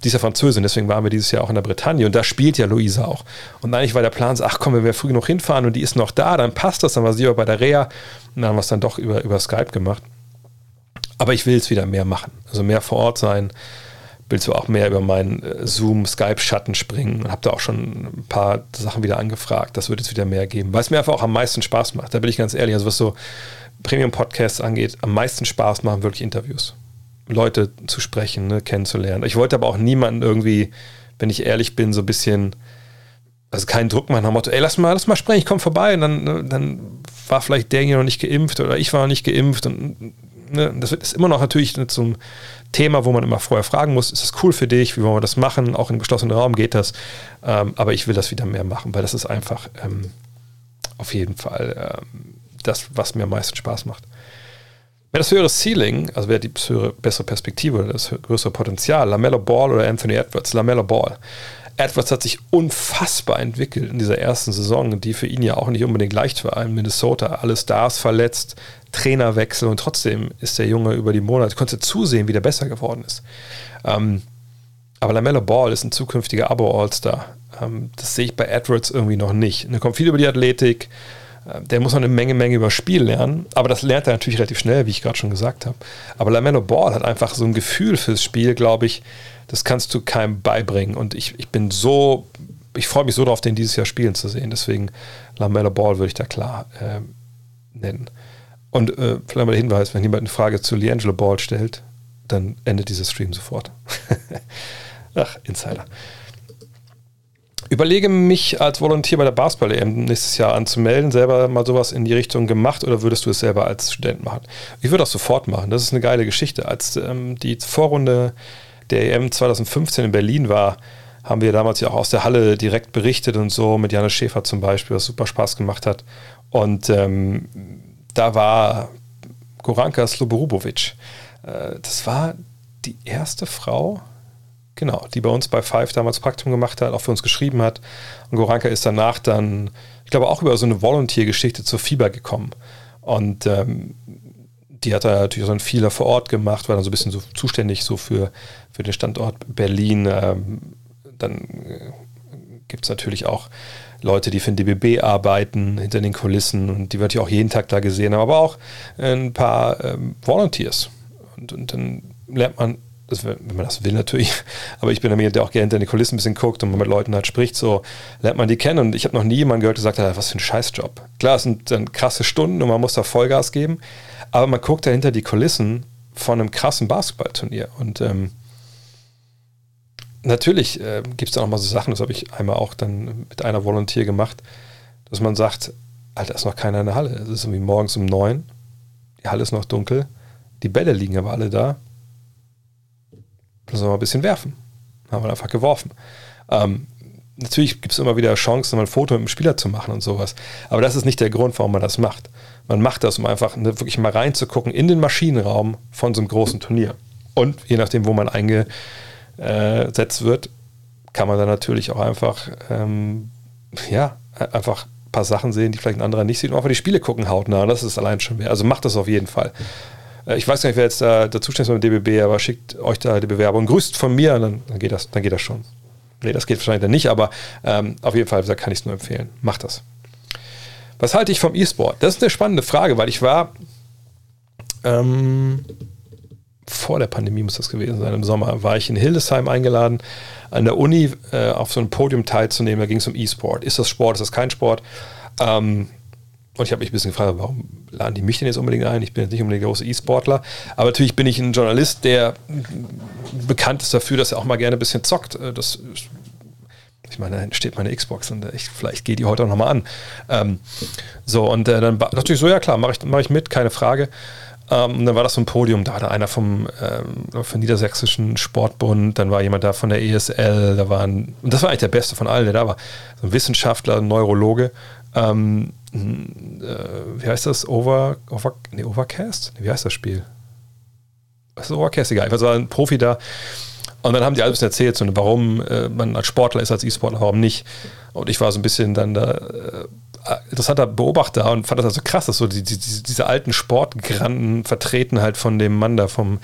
die ist ja Französin, deswegen waren wir dieses Jahr auch in der Bretagne und da spielt ja Luisa auch. Und eigentlich war der Plan, ach komm, wenn wir früh genug hinfahren und die ist noch da, dann passt das, dann war sie aber bei der Reha und dann haben wir es dann doch über, über Skype gemacht. Aber ich will es wieder mehr machen, also mehr vor Ort sein, will zwar auch mehr über meinen äh, Zoom, Skype-Schatten springen und habe da auch schon ein paar Sachen wieder angefragt. Das wird jetzt wieder mehr geben, weil es mir einfach auch am meisten Spaß macht. Da bin ich ganz ehrlich, also was so Premium-Podcasts angeht, am meisten Spaß machen wirklich Interviews. Leute zu sprechen, ne, kennenzulernen. Ich wollte aber auch niemanden irgendwie, wenn ich ehrlich bin, so ein bisschen, also keinen Druck machen, nach Motto, ey, lass mal, lass mal sprechen, ich komm vorbei. Und dann, ne, dann war vielleicht derjenige noch nicht geimpft oder ich war noch nicht geimpft. Und ne, das ist immer noch natürlich so ein Thema, wo man immer vorher fragen muss, ist das cool für dich, wie wollen wir das machen? Auch im geschlossenen Raum geht das. Ähm, aber ich will das wieder mehr machen, weil das ist einfach ähm, auf jeden Fall ähm, das, was mir am meisten Spaß macht. Wer das höhere Ceiling, also wer die höhere, bessere Perspektive oder das größere Potenzial, Lamello Ball oder Anthony Edwards, Lamello Ball. Edwards hat sich unfassbar entwickelt in dieser ersten Saison, die für ihn ja auch nicht unbedingt leicht war. In Minnesota, alle Stars verletzt, Trainerwechsel und trotzdem ist der Junge über die Monate, konnte zusehen, wie der besser geworden ist. Ähm, aber Lamello Ball ist ein zukünftiger Abo-All-Star. Ähm, das sehe ich bei Edwards irgendwie noch nicht. Er kommt viel über die Athletik, der muss noch eine Menge, Menge über Spiel lernen, aber das lernt er natürlich relativ schnell, wie ich gerade schon gesagt habe. Aber LaMelo Ball hat einfach so ein Gefühl fürs Spiel, glaube ich, das kannst du keinem beibringen. Und ich, ich bin so, ich freue mich so darauf, den dieses Jahr spielen zu sehen. Deswegen LaMelo Ball würde ich da klar äh, nennen. Und äh, vielleicht mal der Hinweis, wenn jemand eine Frage zu Liangelo Ball stellt, dann endet dieser Stream sofort. Ach, Insider. Überlege mich als Volontär bei der Basketball-EM nächstes Jahr anzumelden, selber mal sowas in die Richtung gemacht oder würdest du es selber als Student machen? Ich würde das sofort machen. Das ist eine geile Geschichte. Als ähm, die Vorrunde der EM 2015 in Berlin war, haben wir damals ja auch aus der Halle direkt berichtet und so mit Janis Schäfer zum Beispiel, was super Spaß gemacht hat. Und ähm, da war Goranka Sloborubovic. Äh, das war die erste Frau, Genau, die bei uns bei Five damals Praktikum gemacht hat, auch für uns geschrieben hat. Und Goranka ist danach dann, ich glaube, auch über so eine Volunteer-Geschichte zur Fieber gekommen. Und ähm, die hat da natürlich so ein vieler vor Ort gemacht, war dann so ein bisschen so zuständig so für, für den Standort Berlin. Ähm, dann äh, gibt es natürlich auch Leute, die für den DBB arbeiten, hinter den Kulissen und die wird ja auch jeden Tag da gesehen haben, aber auch ein paar ähm, Volunteers. Und, und dann lernt man das, wenn man das will natürlich, aber ich bin jemand, der auch gerne hinter den Kulissen ein bisschen guckt und mit Leuten halt spricht, so lernt man die kennen und ich habe noch nie jemanden gehört, der sagt, ah, was für ein Scheißjob. Klar, es sind dann krasse Stunden und man muss da Vollgas geben, aber man guckt dahinter die Kulissen von einem krassen Basketballturnier und ähm, natürlich äh, gibt es da auch mal so Sachen, das habe ich einmal auch dann mit einer Volontier gemacht, dass man sagt, Alter, ist noch keiner in der Halle. Es ist irgendwie morgens um neun, die Halle ist noch dunkel, die Bälle liegen aber alle da Müssen wir mal ein bisschen werfen. Haben wir einfach geworfen. Ähm, natürlich gibt es immer wieder Chancen, mal ein Foto mit dem Spieler zu machen und sowas. Aber das ist nicht der Grund, warum man das macht. Man macht das, um einfach ne, wirklich mal reinzugucken in den Maschinenraum von so einem großen Turnier. Und je nachdem, wo man eingesetzt wird, kann man dann natürlich auch einfach, ähm, ja, einfach ein paar Sachen sehen, die vielleicht ein anderer nicht sieht und einfach die Spiele gucken hautnah. Das ist allein schon mehr. Also macht das auf jeden Fall. Äh, ich weiß gar nicht, wer jetzt da dazu steht beim DBB, aber schickt euch da die Bewerbung. Grüßt von mir, dann, dann, geht, das, dann geht das schon. Nee, das geht wahrscheinlich dann nicht, aber ähm, auf jeden Fall da kann ich es nur empfehlen. Macht das. Was halte ich vom E-Sport? Das ist eine spannende Frage, weil ich war ähm, vor der Pandemie muss das gewesen sein, im Sommer, war ich in Hildesheim eingeladen, an der Uni äh, auf so einem Podium teilzunehmen. Da ging es um E-Sport. Ist das Sport? Ist das kein Sport? Ähm, und ich habe mich ein bisschen gefragt, warum laden die mich denn jetzt unbedingt ein? Ich bin jetzt nicht unbedingt der große E-Sportler. Aber natürlich bin ich ein Journalist, der bekannt ist dafür, dass er auch mal gerne ein bisschen zockt. Äh, das ich meine, da steht meine Xbox und ich, vielleicht geht die heute auch nochmal an. Ähm, so, und äh, dann dachte ich so, ja klar, mache ich, mach ich mit, keine Frage. Ähm, und dann war das so ein Podium, da da einer vom, ähm, vom Niedersächsischen Sportbund, dann war jemand da von der ESL, da waren, und das war eigentlich der Beste von allen, der da war, so ein Wissenschaftler, ein Neurologe, ähm, äh, wie heißt das? Over, Over, nee, Overcast? Wie heißt das Spiel? Was ist Overcast? Egal. Es war ein Profi da. Und dann haben die alles erzählt, so, warum äh, man als Sportler ist, als E-Sportler, warum nicht. Und ich war so ein bisschen dann da äh, interessanter Beobachter und fand das also krass, dass so die, die, diese alten Sportgranden vertreten halt von dem Mann da vom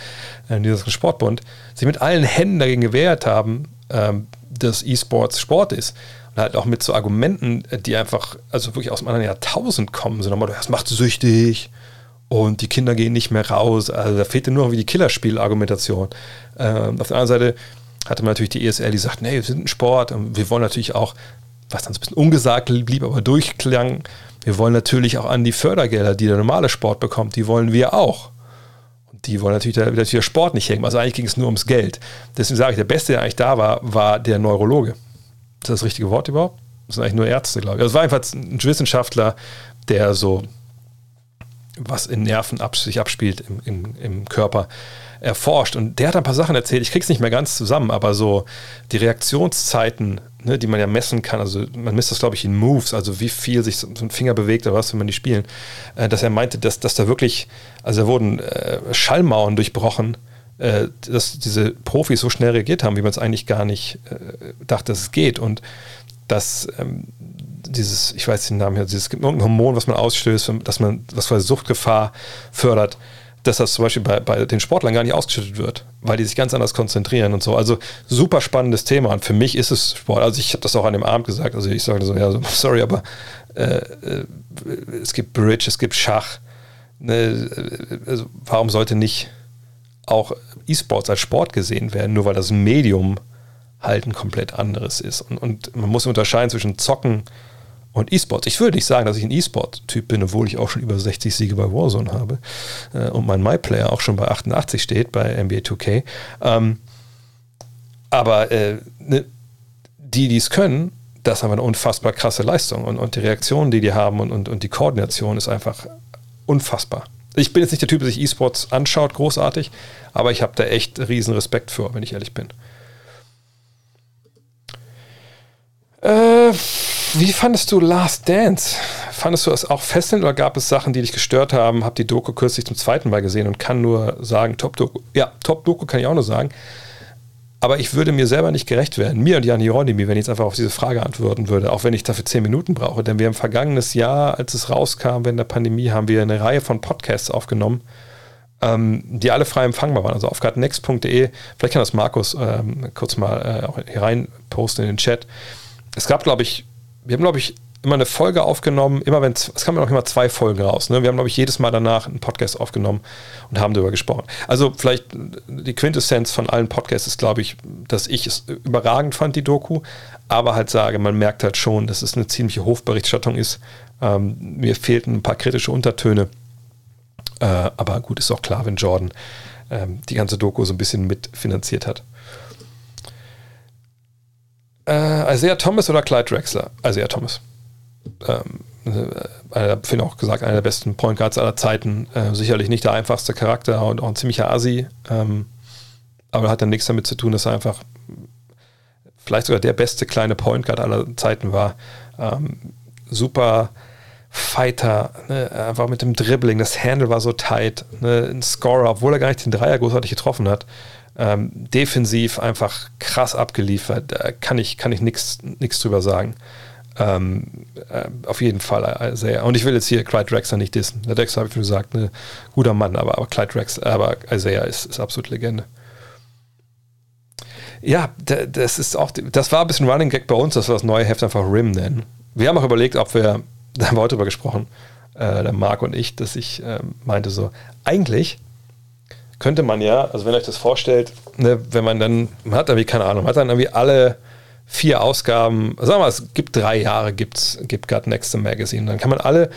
äh, Sportbund, sich mit allen Händen dagegen gewehrt haben, ähm, dass E-Sports Sport ist und halt auch mit so Argumenten, die einfach, also wirklich aus einem anderen Jahrtausend kommen, so nochmal, das macht süchtig und die Kinder gehen nicht mehr raus. Also da fehlte nur noch wie die Killerspiel-Argumentation. Ähm, auf der anderen Seite hatte man natürlich die ESL, die sagt, nee, wir sind ein Sport und wir wollen natürlich auch, was dann so ein bisschen ungesagt blieb, aber durchklang, wir wollen natürlich auch an die Fördergelder, die der normale Sport bekommt, die wollen wir auch. Und die wollen natürlich, der Sport nicht hängen. Also eigentlich ging es nur ums Geld. Deswegen sage ich, der Beste, der eigentlich da war, war der Neurologe. Ist das das richtige Wort überhaupt? Das sind eigentlich nur Ärzte, glaube ich. Also es war einfach ein Wissenschaftler, der so, was in Nerven ab, sich abspielt im, im, im Körper, erforscht. Und der hat ein paar Sachen erzählt. Ich kriege es nicht mehr ganz zusammen, aber so die Reaktionszeiten, ne, die man ja messen kann, also man misst das, glaube ich, in Moves, also wie viel sich so ein Finger bewegt oder was, wenn man die spielen, äh, dass er meinte, dass, dass da wirklich, also da wurden äh, Schallmauern durchbrochen äh, dass diese Profis so schnell reagiert haben, wie man es eigentlich gar nicht äh, dachte, dass es geht. Und dass ähm, dieses, ich weiß den Namen hier, dieses irgendein Hormon, was man ausstößt, dass man, was für Suchtgefahr fördert, dass das zum Beispiel bei, bei den Sportlern gar nicht ausgeschüttet wird, weil die sich ganz anders konzentrieren und so. Also super spannendes Thema und für mich ist es Sport. Also ich habe das auch an dem Abend gesagt. Also ich sage so, ja, sorry, aber äh, äh, es gibt Bridge, es gibt Schach. Ne, also warum sollte nicht auch E-Sports als Sport gesehen werden, nur weil das Medium halt ein komplett anderes ist. Und, und man muss unterscheiden zwischen Zocken und E-Sports. Ich würde nicht sagen, dass ich ein E-Sport-Typ bin, obwohl ich auch schon über 60 Siege bei Warzone habe äh, und mein MyPlayer auch schon bei 88 steht bei NBA 2K. Ähm, aber äh, ne, die, die es können, das haben eine unfassbar krasse Leistung. Und, und die Reaktionen, die die haben und, und, und die Koordination ist einfach unfassbar ich bin jetzt nicht der Typ, der sich E-Sports anschaut, großartig, aber ich habe da echt riesen Respekt für, wenn ich ehrlich bin. Äh, wie fandest du Last Dance? Fandest du das auch fesselnd oder gab es Sachen, die dich gestört haben? Hab die Doku kürzlich zum zweiten Mal gesehen und kann nur sagen, Top-Doku. Ja, Top-Doku kann ich auch nur sagen. Aber ich würde mir selber nicht gerecht werden, mir und Jan Hieronymi, wenn ich jetzt einfach auf diese Frage antworten würde, auch wenn ich dafür zehn Minuten brauche. Denn wir haben vergangenes Jahr, als es rauskam, während der Pandemie, haben wir eine Reihe von Podcasts aufgenommen, ähm, die alle frei empfangbar waren. Also auf gradnext.de, vielleicht kann das Markus ähm, kurz mal äh, auch hier rein posten in den Chat. Es gab, glaube ich, wir haben, glaube ich, immer eine Folge aufgenommen, immer wenn es kamen auch immer zwei Folgen raus. Ne? Wir haben, glaube ich, jedes Mal danach einen Podcast aufgenommen und haben darüber gesprochen. Also vielleicht die Quintessenz von allen Podcasts ist, glaube ich, dass ich es überragend fand, die Doku, aber halt sage, man merkt halt schon, dass es eine ziemliche Hofberichterstattung ist. Ähm, mir fehlten ein paar kritische Untertöne. Äh, aber gut, ist auch klar, wenn Jordan ähm, die ganze Doku so ein bisschen mitfinanziert hat. Äh, Isaiah Thomas oder Clyde Drexler? Isaiah Thomas ähm, äh, finde auch gesagt, einer der besten Point Guards aller Zeiten. Äh, sicherlich nicht der einfachste Charakter und auch ein ziemlicher Asi. Ähm, aber hat dann nichts damit zu tun, dass er einfach vielleicht sogar der beste kleine Point Guard aller Zeiten war. Ähm, super Fighter, ne? einfach mit dem Dribbling, das Handle war so tight, ne? ein Scorer, obwohl er gar nicht den Dreier großartig getroffen hat. Ähm, defensiv einfach krass abgeliefert, da kann ich, kann ich nichts drüber sagen. Ähm, äh, auf jeden Fall äh, sehr. Und ich will jetzt hier Clyde Drexler nicht dissen. Der Drexler habe ich schon gesagt, ne, guter Mann, aber, aber Clyde Drexler, aber Isaiah ist, ist absolut Legende. Ja, das ist auch, das war ein bisschen Running Gag bei uns, dass wir das neue Heft einfach Rim nennen. Wir haben auch überlegt, ob wir, da haben wir heute drüber gesprochen, äh, der Marc und ich, dass ich äh, meinte so, eigentlich könnte man ja, also wenn ihr euch das vorstellt, ne, wenn man dann, man hat irgendwie, keine Ahnung, man hat dann irgendwie alle vier Ausgaben, sagen wir mal, es gibt drei Jahre, gibt's, gibt God Next Magazine. Dann kann man alle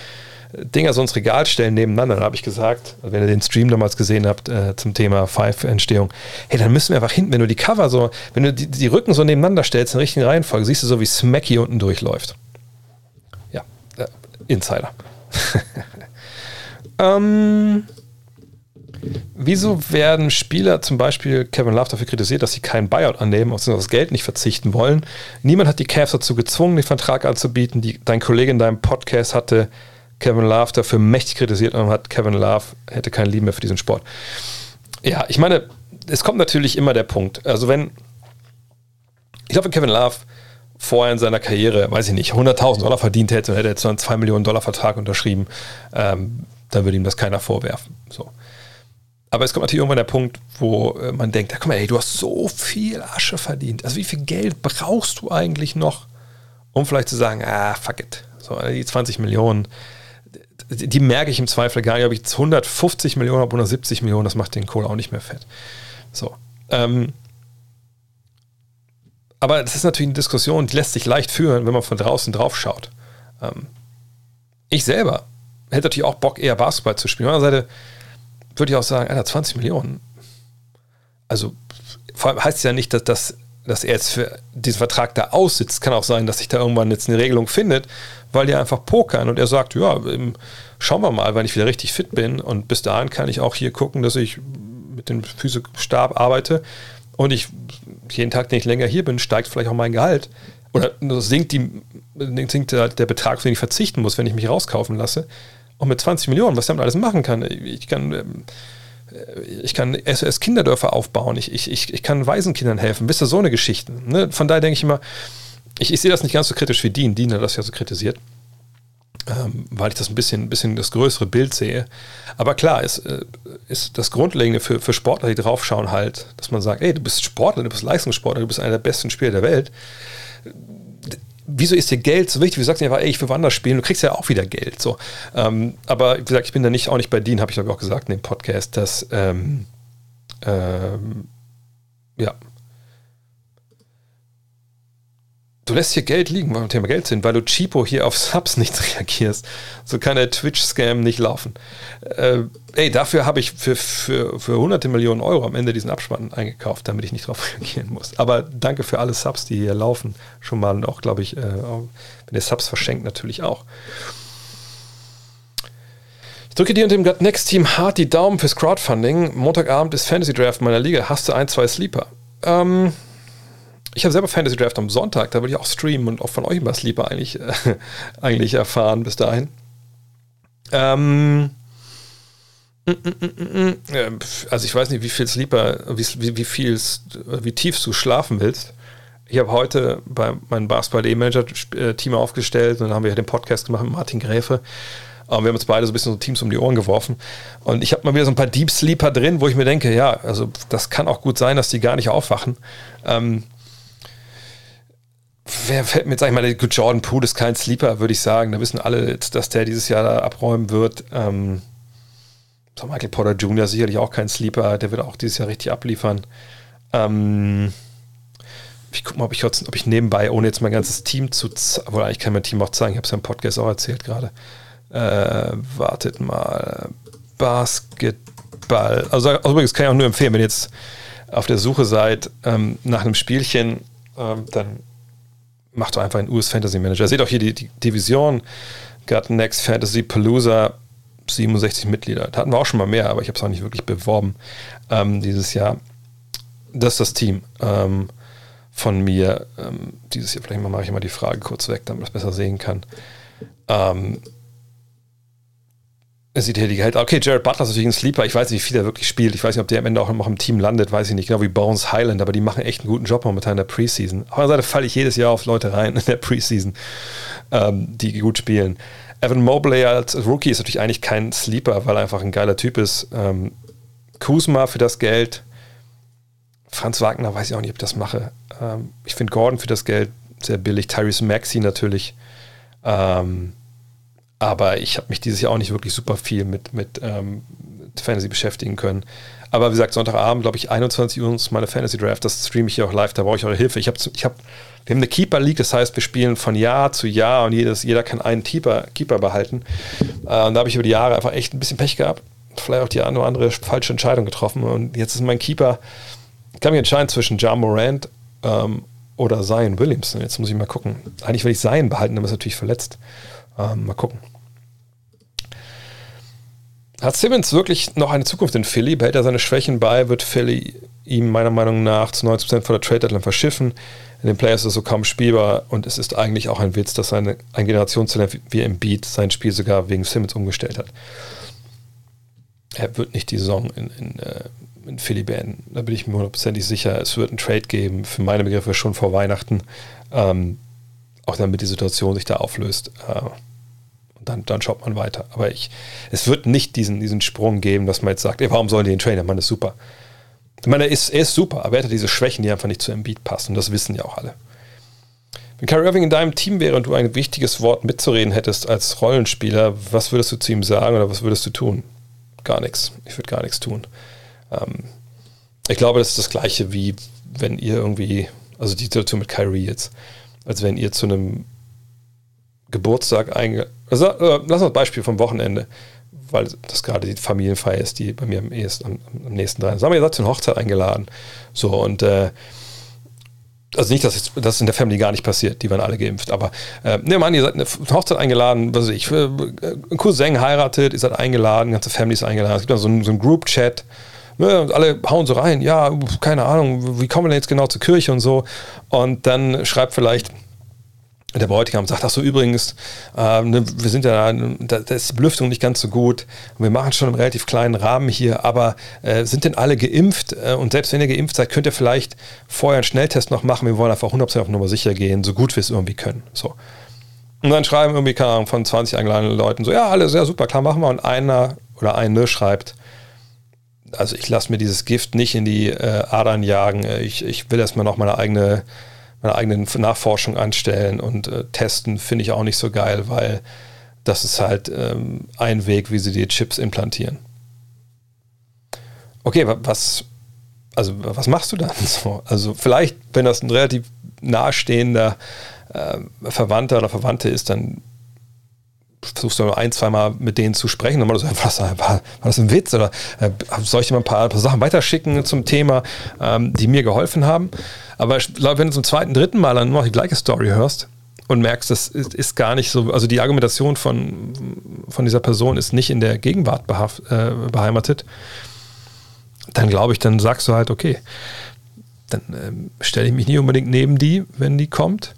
Dinger so ins Regal stellen nebeneinander. Dann habe ich gesagt, wenn ihr den Stream damals gesehen habt äh, zum Thema Five-Entstehung, hey, dann müssen wir einfach hinten, wenn du die Cover so, wenn du die, die Rücken so nebeneinander stellst in der richtigen Reihenfolge, siehst du so, wie Smacky unten durchläuft. Ja, äh, Insider. ähm, Wieso werden Spieler, zum Beispiel Kevin Love, dafür kritisiert, dass sie keinen Buyout annehmen, auf das Geld nicht verzichten wollen? Niemand hat die Cavs dazu gezwungen, den Vertrag anzubieten. Die, dein Kollege in deinem Podcast hatte Kevin Love dafür mächtig kritisiert und hat Kevin Love hätte kein Lieben mehr für diesen Sport. Ja, ich meine, es kommt natürlich immer der Punkt. Also wenn, ich glaube, wenn Kevin Love vorher in seiner Karriere, weiß ich nicht, 100.000 Dollar verdient hätte und hätte jetzt so einen 2 Millionen Dollar Vertrag unterschrieben, ähm, dann würde ihm das keiner vorwerfen. So. Aber es kommt natürlich irgendwann der Punkt, wo äh, man denkt, ja, guck mal, ey, du hast so viel Asche verdient. Also wie viel Geld brauchst du eigentlich noch, um vielleicht zu sagen, ah, fuck it. So, die 20 Millionen, die, die merke ich im Zweifel gar nicht, ob ich jetzt 150 Millionen habe oder 70 Millionen, das macht den Kohl auch nicht mehr fett. So. Ähm, aber das ist natürlich eine Diskussion, die lässt sich leicht führen, wenn man von draußen drauf schaut. Ähm, ich selber hätte natürlich auch Bock, eher Basketball zu spielen. Auf der anderen Seite, würde ich auch sagen, Alter, 20 Millionen. Also vor allem heißt es ja nicht, dass, dass, dass er jetzt für diesen Vertrag da aussitzt. Kann auch sein, dass sich da irgendwann jetzt eine Regelung findet, weil die einfach pokern und er sagt, ja, schauen wir mal, wenn ich wieder richtig fit bin und bis dahin kann ich auch hier gucken, dass ich mit dem Physikstab arbeite und ich jeden Tag, den ich länger hier bin, steigt vielleicht auch mein Gehalt oder sinkt, die, sinkt der, der Betrag, auf den ich verzichten muss, wenn ich mich rauskaufen lasse. Und mit 20 Millionen, was ich damit alles machen kann. Ich kann, ähm, ich kann SOS-Kinderdörfer aufbauen, ich, ich, ich, ich kann Waisenkindern helfen, wisst ihr, so eine Geschichte. Ne? Von daher denke ich immer, ich, ich sehe das nicht ganz so kritisch wie Dean. Dean hat das ja so kritisiert. Ähm, weil ich das ein bisschen, bisschen das größere Bild sehe. Aber klar, ist, äh, ist das Grundlegende für, für Sportler, die draufschauen, halt, dass man sagt, ey, du bist Sportler, du bist Leistungssportler, du bist einer der besten Spieler der Welt wieso ist dir Geld so wichtig? Du sagst einfach, ey, ich will woanders spielen, du kriegst ja auch wieder Geld. So. Ähm, aber wie gesagt, ich bin da nicht, auch nicht bei Dean, habe ich glaube ich auch gesagt in dem Podcast, dass ähm, ähm, ja, Du lässt hier Geld liegen, weil wir Thema Geld sind, weil du cheapo hier auf Subs nicht reagierst. So kann der Twitch-Scam nicht laufen. Äh, ey, dafür habe ich für, für, für hunderte Millionen Euro am Ende diesen Abspann eingekauft, damit ich nicht darauf reagieren muss. Aber danke für alle Subs, die hier laufen. Schon mal und auch, glaube ich, äh, wenn ihr Subs verschenkt, natürlich auch. Ich drücke dir und dem Next Team hart die Daumen fürs Crowdfunding. Montagabend ist Fantasy Draft meiner Liga. Hast du ein, zwei Sleeper? Ähm, ich habe selber Fantasy Draft am Sonntag, da würde ich auch streamen und auch von euch immer Sleeper eigentlich, äh, eigentlich erfahren bis dahin. Ähm, Also ich weiß nicht, wie viel Sleeper, wie, wie, wie viel, wie tief du schlafen willst. Ich habe heute bei meinem Basketball-E-Manager-Team aufgestellt und dann haben wir den Podcast gemacht mit Martin Gräfe. Und wir haben uns beide so ein bisschen so Teams um die Ohren geworfen. Und ich habe mal wieder so ein paar Deep Sleeper drin, wo ich mir denke, ja, also das kann auch gut sein, dass die gar nicht aufwachen. Ähm, wer fällt mir jetzt, sag ich mal, Jordan Poole ist kein Sleeper, würde ich sagen. Da wissen alle, dass der dieses Jahr da abräumen wird. Ähm, Michael Porter Jr. sicherlich auch kein Sleeper, der wird auch dieses Jahr richtig abliefern. Ähm, ich gucke mal, ob ich, ob ich nebenbei, ohne jetzt mein ganzes Team zu zeigen, eigentlich kann mein Team auch zeigen, ich habe es ja im Podcast auch erzählt gerade. Äh, wartet mal. Basketball. Also, also übrigens kann ich auch nur empfehlen, wenn ihr jetzt auf der Suche seid ähm, nach einem Spielchen, ähm, dann macht doch einfach einen US Fantasy Manager. Seht auch hier die, die Division, Got Next Fantasy Palooza, 67 Mitglieder. Da hatten wir auch schon mal mehr, aber ich habe es auch nicht wirklich beworben ähm, dieses Jahr. Das ist das Team ähm, von mir ähm, dieses Jahr. Vielleicht mache ich mal die Frage kurz weg, damit man es besser sehen kann. Sieht die Gehälter. Okay, Jared Butler ist natürlich ein Sleeper. Ich weiß nicht, wie viel er wirklich spielt. Ich weiß nicht, ob der am Ende auch noch im Team landet, weiß ich nicht. Genau wie Bones Highland, aber die machen echt einen guten Job momentan in der Preseason. Auf der anderen Seite falle ich jedes Jahr auf Leute rein in der Preseason, ähm, die gut spielen. Evan Mobley als Rookie ist natürlich eigentlich kein Sleeper, weil er einfach ein geiler Typ ist. Ähm, Kuzma für das Geld. Franz Wagner weiß ich auch nicht, ob ich das mache. Ähm, ich finde Gordon für das Geld sehr billig. Tyrese Maxey natürlich. Ähm, aber ich habe mich dieses Jahr auch nicht wirklich super viel mit, mit ähm, Fantasy beschäftigen können. Aber wie gesagt, Sonntagabend, glaube ich, 21 Uhr ist meine Fantasy Draft. Das streame ich hier auch live. Da brauche ich eure Hilfe. Ich habe, ich hab, wir haben eine Keeper League, das heißt, wir spielen von Jahr zu Jahr und jedes, jeder kann einen Keeper, Keeper behalten. Äh, und da habe ich über die Jahre einfach echt ein bisschen Pech gehabt. Vielleicht auch die eine oder andere falsche Entscheidung getroffen. Und jetzt ist mein Keeper, ich kann mich entscheiden zwischen Ja Morant ähm, oder Zion Williamson. Jetzt muss ich mal gucken. Eigentlich will ich Zion behalten, aber ist natürlich verletzt. Ähm, mal gucken. Hat Simmons wirklich noch eine Zukunft in Philly? Behält er seine Schwächen bei? Wird Philly ihm meiner Meinung nach zu 90% vor der Trade Deadline verschiffen? In den Playoffs ist es so kaum spielbar und es ist eigentlich auch ein Witz, dass seine, ein Generationstalent wie Embiid sein Spiel sogar wegen Simmons umgestellt hat. Er wird nicht die Saison in, in, äh, in Philly beenden. Da bin ich mir hundertprozentig sicher. Es wird einen Trade geben, für meine Begriffe schon vor Weihnachten. Ähm, auch damit die Situation sich da auflöst. Äh, dann, dann schaut man weiter. Aber ich, es wird nicht diesen, diesen Sprung geben, dass man jetzt sagt, ey, warum sollen die den Trainer? Man ist super. Ich meine, er ist, er ist super, aber er hat diese Schwächen, die einfach nicht zu Embiid passen. Und das wissen ja auch alle. Wenn Kyrie Irving in deinem Team wäre und du ein wichtiges Wort mitzureden hättest als Rollenspieler, was würdest du zu ihm sagen oder was würdest du tun? Gar nichts. Ich würde gar nichts tun. Ähm, ich glaube, das ist das Gleiche wie wenn ihr irgendwie, also die Situation mit Kyrie jetzt, als wenn ihr zu einem Geburtstag einge... Also, äh, lass uns ein Beispiel vom Wochenende, weil das gerade die Familienfeier ist, die bei mir am, ehesten, am, am nächsten dran ist. Sagen wir, ihr seid zur Hochzeit eingeladen. So, und äh, also nicht, dass das in der Family gar nicht passiert, die waren alle geimpft, aber äh, wir an, ihr seid eine Hochzeit eingeladen, was weiß ich, äh, ein Cousin heiratet, ihr seid eingeladen, ganze Family ist eingeladen, es gibt dann so einen, so einen Group-Chat, ne, und alle hauen so rein, ja, keine Ahnung, wie kommen wir denn jetzt genau zur Kirche und so, und dann schreibt vielleicht der Bräutigam sagt, ach so übrigens, äh, ne, wir sind ja, da, da, ist die Belüftung nicht ganz so gut. Wir machen schon einen relativ kleinen Rahmen hier, aber äh, sind denn alle geimpft? Äh, und selbst wenn ihr geimpft seid, könnt ihr vielleicht vorher einen Schnelltest noch machen. Wir wollen einfach 100% auf Nummer sicher gehen, so gut wir es irgendwie können. So. Und dann schreiben irgendwie, keine Ahnung, von 20 eingeladenen Leuten so, ja, alles sehr super, klar, machen wir. Und einer oder eine schreibt, also ich lasse mir dieses Gift nicht in die äh, Adern jagen. Ich, ich will erstmal noch meine eigene meine eigenen Nachforschung anstellen und äh, testen, finde ich auch nicht so geil, weil das ist halt ähm, ein Weg, wie sie die Chips implantieren. Okay, was, also was machst du dann so? Also vielleicht, wenn das ein relativ nahestehender äh, Verwandter oder Verwandte ist, dann versuchst du ein, zweimal mit denen zu sprechen und mal so, was, war, war das ein Witz oder äh, soll ich dir mal ein paar, Sachen weiterschicken zum Thema, ähm, die mir geholfen haben. Aber ich glaube, wenn du zum zweiten, dritten Mal dann noch die gleiche Story hörst und merkst, das ist, ist gar nicht so, also die Argumentation von, von dieser Person ist nicht in der Gegenwart behaft, äh, beheimatet, dann glaube ich, dann sagst du halt, okay, dann ähm, stelle ich mich nie unbedingt neben die, wenn die kommt.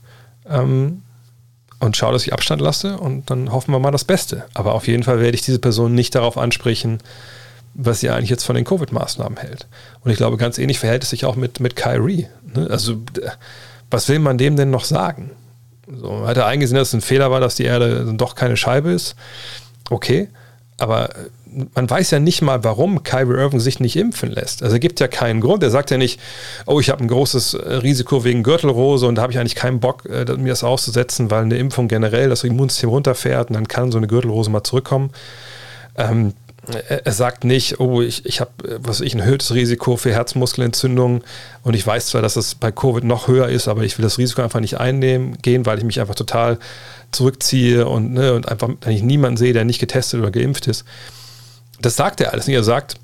Ähm, und schaue, dass ich Abstand lasse und dann hoffen wir mal das Beste. Aber auf jeden Fall werde ich diese Person nicht darauf ansprechen, was sie eigentlich jetzt von den Covid-Maßnahmen hält. Und ich glaube, ganz ähnlich verhält es sich auch mit, mit Kyrie. Ne? Also, was will man dem denn noch sagen? So, hat er eingesehen, dass es ein Fehler war, dass die Erde doch keine Scheibe ist. Okay, aber man weiß ja nicht mal, warum Kyrie Irving sich nicht impfen lässt. Also er gibt ja keinen Grund. Er sagt ja nicht, oh, ich habe ein großes äh, Risiko wegen Gürtelrose und da habe ich eigentlich keinen Bock, äh, mir das auszusetzen, weil eine Impfung generell das Immunsystem runterfährt und dann kann so eine Gürtelrose mal zurückkommen. Ähm, er sagt nicht, oh, ich, ich habe was ich ein erhöhtes Risiko für Herzmuskelentzündung und ich weiß zwar, dass es bei Covid noch höher ist, aber ich will das Risiko einfach nicht einnehmen gehen, weil ich mich einfach total zurückziehe und, ne, und einfach, wenn ich niemanden sehe, der nicht getestet oder geimpft ist. Das sagt er alles nicht. Er sagt,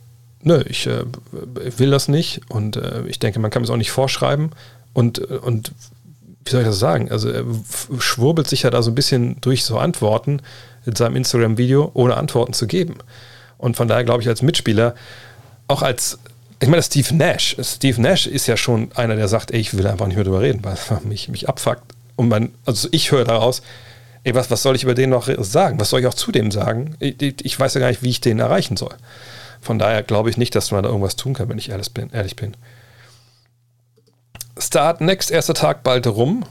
nö, ich äh, will das nicht und äh, ich denke, man kann es auch nicht vorschreiben und, und wie soll ich das sagen? Also er schwurbelt sich ja da so ein bisschen durch so Antworten in seinem Instagram-Video, ohne Antworten zu geben. Und von daher glaube ich als Mitspieler, auch als, ich meine, Steve Nash, Steve Nash ist ja schon einer, der sagt, ey, ich will einfach nicht mehr drüber reden, weil mich, mich abfuckt. Und man, also ich höre daraus, ey, was, was soll ich über den noch sagen? Was soll ich auch zu dem sagen? Ich, ich weiß ja gar nicht, wie ich den erreichen soll. Von daher glaube ich nicht, dass man da irgendwas tun kann, wenn ich ehrlich bin. Ehrlich bin. Start Next, erster Tag bald rum.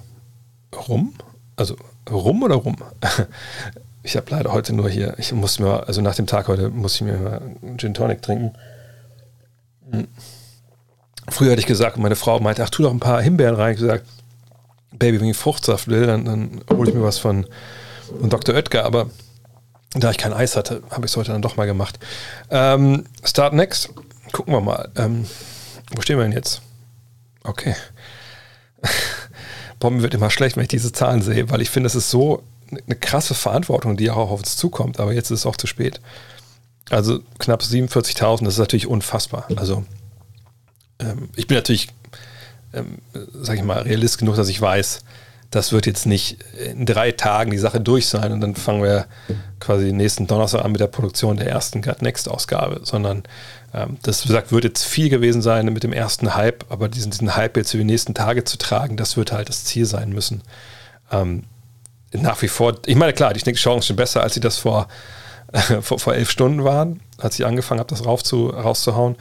Rum? Also rum oder rum? ich habe leider heute nur hier, ich muss mir, also nach dem Tag heute muss ich mir mal einen Gin Tonic trinken. Hm. Früher hatte ich gesagt, meine Frau meinte, ach, tu doch ein paar Himbeeren rein. Ich gesagt, Baby, wenn ich Fruchtsaft will, dann, dann hole ich mir was von, von Dr. Oetker. Aber da ich kein Eis hatte, habe ich es heute dann doch mal gemacht. Ähm, Start Next. Gucken wir mal. Ähm, wo stehen wir denn jetzt? Okay. Bomben wird immer schlecht, wenn ich diese Zahlen sehe, weil ich finde, es ist so eine krasse Verantwortung, die auch auf uns zukommt, aber jetzt ist es auch zu spät. Also knapp 47.000, das ist natürlich unfassbar. Also ähm, ich bin natürlich, ähm, sage ich mal, realist genug, dass ich weiß, das wird jetzt nicht in drei Tagen die Sache durch sein und dann fangen wir quasi nächsten Donnerstag an mit der Produktion der ersten Gut Next Ausgabe, sondern ähm, das, gesagt, wird jetzt viel gewesen sein mit dem ersten Hype, aber diesen, diesen Hype jetzt für die nächsten Tage zu tragen, das wird halt das Ziel sein müssen. Ähm, nach wie vor, ich meine, klar, die Chancen sind besser, als sie das vor, vor, vor, elf Stunden waren, als ich angefangen habe, das rauf zu, rauszuhauen.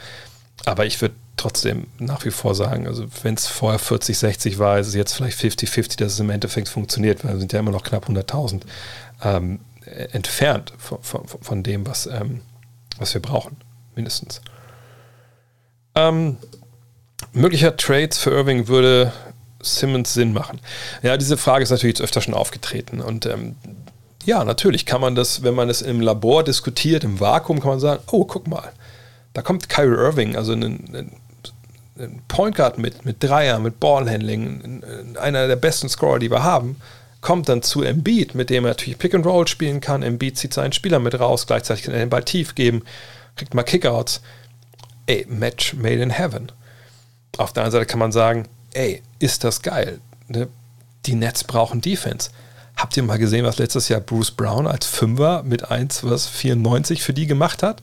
Aber ich würde trotzdem nach wie vor sagen, also wenn es vorher 40, 60 war, ist es jetzt vielleicht 50-50, dass es im Endeffekt funktioniert, weil wir sind ja immer noch knapp 100.000 ähm, entfernt von, von, von, dem, was, ähm, was wir brauchen, mindestens. Ähm, möglicher Trades für Irving würde Simmons Sinn machen? Ja, diese Frage ist natürlich jetzt öfter schon aufgetreten. Und ähm, ja, natürlich kann man das, wenn man es im Labor diskutiert, im Vakuum, kann man sagen, oh, guck mal, da kommt Kyrie Irving, also ein, ein, ein Point Guard mit, mit Dreier, mit Ballhandling, einer der besten Scorer, die wir haben, kommt dann zu Embiid, mit dem er natürlich Pick and Roll spielen kann. Embiid zieht seinen Spieler mit raus, gleichzeitig kann er den Ball tief geben, kriegt mal Kickouts. Ey, Match made in heaven. Auf der anderen Seite kann man sagen, ey, ist das geil. Ne? Die Nets brauchen Defense. Habt ihr mal gesehen, was letztes Jahr Bruce Brown als Fünfer mit 1, was 94 für die gemacht hat?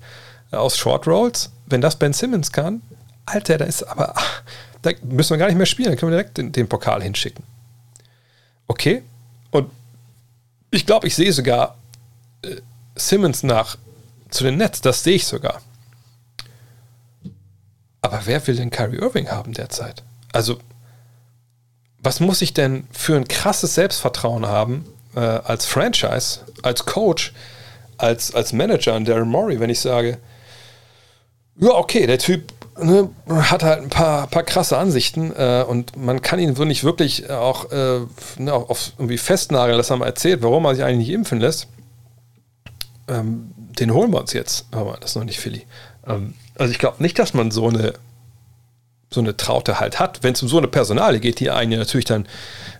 Äh, aus Short Rolls? Wenn das Ben Simmons kann, Alter, da ist aber, ach, da müssen wir gar nicht mehr spielen, da können wir direkt den, den Pokal hinschicken. Okay? Und ich glaube, ich sehe sogar äh, Simmons nach zu den Nets, das sehe ich sogar. Aber wer will denn Kyrie Irving haben derzeit? Also, was muss ich denn für ein krasses Selbstvertrauen haben äh, als Franchise, als Coach, als, als Manager an Daryl Morey, wenn ich sage, ja, okay, der Typ ne, hat halt ein paar, paar krasse Ansichten äh, und man kann ihn so nicht wirklich auch äh, ne, auf irgendwie festnageln, dass er mal erzählt, warum er sich eigentlich nicht impfen lässt. Ähm, den holen wir uns jetzt, aber das ist noch nicht Philly. Ähm, also ich glaube nicht, dass man so eine so eine Traute halt hat, wenn es um so eine Personale geht, die einen natürlich dann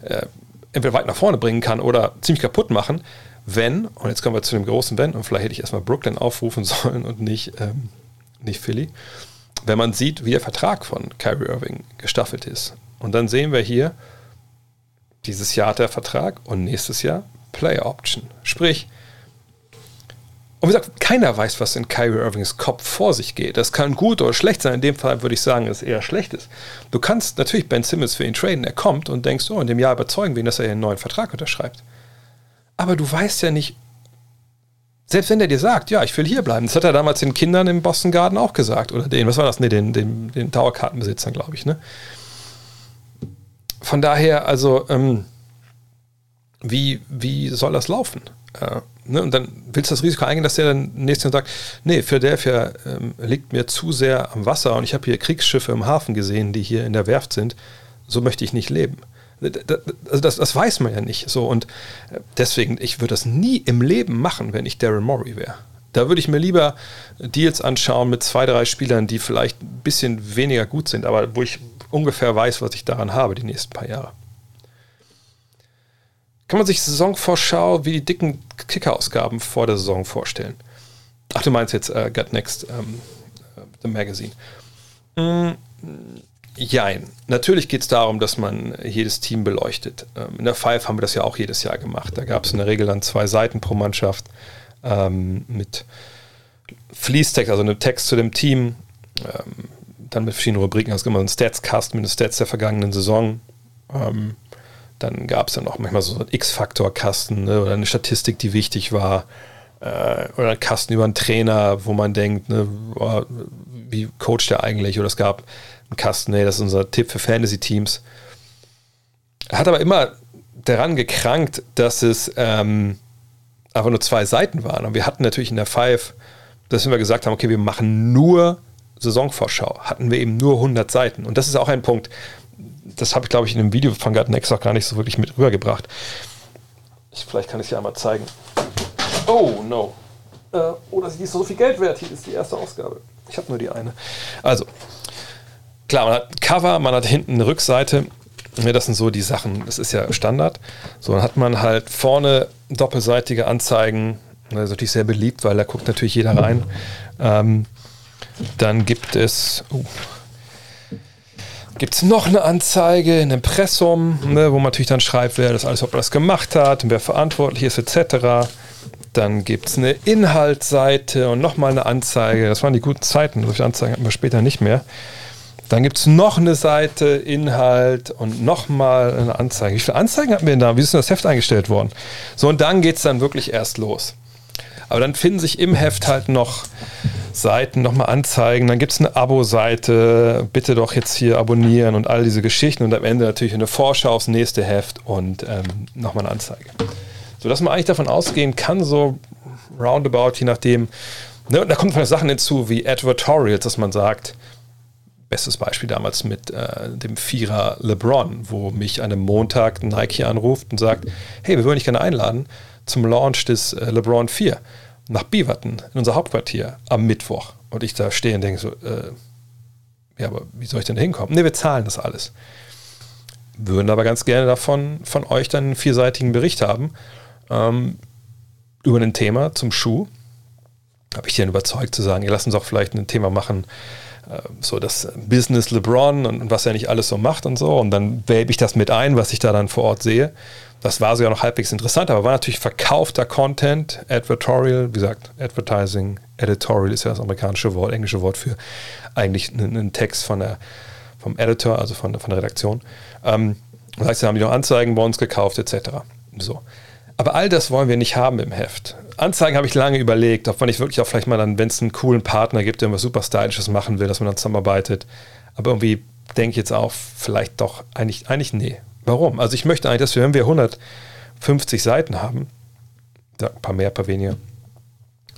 äh, entweder weit nach vorne bringen kann oder ziemlich kaputt machen, wenn, und jetzt kommen wir zu dem großen Wenn, und vielleicht hätte ich erstmal Brooklyn aufrufen sollen und nicht, ähm, nicht Philly, wenn man sieht, wie der Vertrag von Kyrie Irving gestaffelt ist. Und dann sehen wir hier, dieses Jahr hat der Vertrag und nächstes Jahr Player Option. Sprich, und wie gesagt, keiner weiß, was in Kyrie Irvings Kopf vor sich geht. Das kann gut oder schlecht sein. In dem Fall würde ich sagen, es eher schlecht ist. Du kannst natürlich Ben Simmons für ihn traden. Er kommt und denkst, oh, in dem Jahr überzeugen wir ihn, dass er einen neuen Vertrag unterschreibt. Aber du weißt ja nicht, Selbst wenn der dir sagt, ja, ich will hier bleiben. Das hat er damals den Kindern im Boston Garden auch gesagt. Oder den, was war das? Nee, den, den, den Dauerkartenbesitzern, glaube ich. Ne? Von daher, also, ähm, wie, wie soll das laufen? Äh, ne? Und dann willst du das Risiko eingehen, dass der dann nächstes Jahr sagt, nee, Philadelphia ähm, liegt mir zu sehr am Wasser und ich habe hier Kriegsschiffe im Hafen gesehen, die hier in der Werft sind. So möchte ich nicht leben. Also das, das weiß man ja nicht. So und äh, deswegen, ich würde das nie im Leben machen, wenn ich Daryl Morey wäre. Da würde ich mir lieber Deals anschauen mit zwei, drei Spielern, die vielleicht ein bisschen weniger gut sind, aber wo ich ungefähr weiß, was ich daran habe die nächsten paar Jahre. Kann man sich Saisonvorschau wie die dicken Kicker-Ausgaben vor der Saison vorstellen? Ach, du meinst jetzt uh, Gut Next, ähm, uh, The Magazine. Mm, Jein. Natürlich geht es darum, dass man jedes Team beleuchtet. Ähm, in der Five haben wir das ja auch jedes Jahr gemacht. Da gab es in der Regel dann zwei Seiten pro Mannschaft ähm, mit Fließtext, also einem Text zu dem Team, ähm, dann mit verschiedenen Rubriken. Es gab immer einen Stats-Cast mit den Stats der vergangenen Saison. Ähm, dann gab es dann auch manchmal so einen X-Faktor-Kasten ne, oder eine Statistik, die wichtig war. Äh, oder einen Kasten über einen Trainer, wo man denkt, ne, oh, wie coacht der eigentlich? Oder es gab ein Kasten, nee, das ist unser Tipp für Fantasy-Teams. Hat aber immer daran gekrankt, dass es ähm, einfach nur zwei Seiten waren. Und wir hatten natürlich in der Five, dass wir gesagt haben, okay, wir machen nur Saisonvorschau, hatten wir eben nur 100 Seiten. Und das ist auch ein Punkt, das habe ich, glaube ich, in dem Video von Garten X auch gar nicht so wirklich mit rübergebracht. Ich, vielleicht kann ich es ja einmal zeigen. Oh, no. Äh, oh, das ist so viel Geld wert. Hier ist die erste Ausgabe. Ich habe nur die eine. Also, klar, man hat Cover, man hat hinten eine Rückseite. Ja, das sind so die Sachen, das ist ja Standard. So, dann hat man halt vorne doppelseitige Anzeigen. Das ist natürlich sehr beliebt, weil da guckt natürlich jeder rein. Ähm, dann gibt es. Oh, gibt es noch eine Anzeige, ein Impressum, ne, wo man natürlich dann schreibt, wer das alles, ob das gemacht hat und wer verantwortlich ist, etc. Dann gibt es eine Inhaltsseite und nochmal eine Anzeige. Das waren die guten Zeiten. Solche Anzeigen hatten wir später nicht mehr. Dann gibt es noch eine Seite, Inhalt und nochmal eine Anzeige. Wie viele Anzeigen hatten wir denn da? Wie ist denn das Heft eingestellt worden? So, und dann geht es dann wirklich erst los. Aber dann finden sich im Heft halt noch Seiten, nochmal Anzeigen. Dann gibt es eine Abo-Seite. Bitte doch jetzt hier abonnieren und all diese Geschichten. Und am Ende natürlich eine Vorschau aufs nächste Heft und ähm, nochmal eine Anzeige. Sodass man eigentlich davon ausgehen kann, so roundabout, je nachdem. Ne, da kommen Sachen hinzu wie Advertorials, dass man sagt, bestes Beispiel damals mit äh, dem Vierer LeBron, wo mich an einem Montag Nike anruft und sagt, hey, wir würden dich gerne einladen zum Launch des äh, LeBron 4 nach Beaverton, in unser Hauptquartier, am Mittwoch. Und ich da stehe und denke so, äh, ja, aber wie soll ich denn da hinkommen? Ne, wir zahlen das alles. Würden aber ganz gerne davon von euch dann einen vierseitigen Bericht haben ähm, über ein Thema zum Schuh. Habe ich dir überzeugt zu sagen, ihr lasst uns auch vielleicht ein Thema machen, so das Business LeBron und, was er nicht alles so macht und so. Und dann wäbe ich das mit ein, was ich da dann vor Ort sehe. Das war sogar noch halbwegs interessant, aber war natürlich verkaufter Content, Advertorial, wie gesagt, Advertising, Editorial ist ja das amerikanische Wort, englische Wort für eigentlich einen Text von der, vom Editor, also von, von der Redaktion. Ähm, das heißt, sie haben die noch Anzeigen bei uns gekauft, etc. So. Aber all das wollen wir nicht haben im Heft. Anzeigen habe ich lange überlegt, ob man nicht wirklich auch vielleicht mal dann, wenn es einen coolen Partner gibt, der was super Stylisches machen will, dass man dann zusammenarbeitet. Aber irgendwie denke ich jetzt auch, vielleicht doch eigentlich, eigentlich nee. Warum? Also ich möchte eigentlich, dass wir, wenn wir 150 Seiten haben, ein paar mehr, ein paar weniger,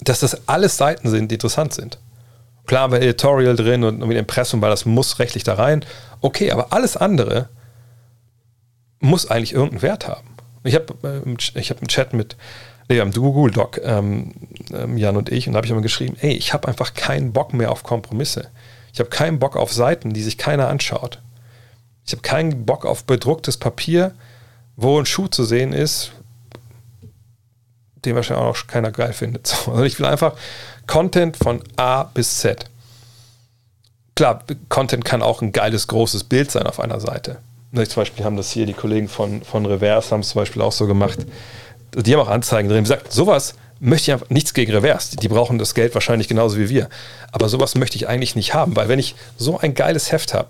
dass das alles Seiten sind, die interessant sind. Klar haben wir Editorial drin und irgendwie Impressum, weil das muss rechtlich da rein. Okay, aber alles andere muss eigentlich irgendeinen Wert haben. Ich habe äh, ich hab einen Chat mit nee, am Google Doc, ähm, Jan und ich, und da habe ich immer geschrieben, ey, ich habe einfach keinen Bock mehr auf Kompromisse. Ich habe keinen Bock auf Seiten, die sich keiner anschaut. Ich habe keinen Bock auf bedrucktes Papier, wo ein Schuh zu sehen ist, den wahrscheinlich auch noch keiner geil findet. So, also ich will einfach Content von A bis Z. Klar, Content kann auch ein geiles, großes Bild sein auf einer Seite. Zum Beispiel haben das hier die Kollegen von, von Reverse haben es zum Beispiel auch so gemacht. Die haben auch Anzeigen drin. Wie gesagt, sowas möchte ich einfach nichts gegen Reverse. Die brauchen das Geld wahrscheinlich genauso wie wir. Aber sowas möchte ich eigentlich nicht haben, weil wenn ich so ein geiles Heft habe,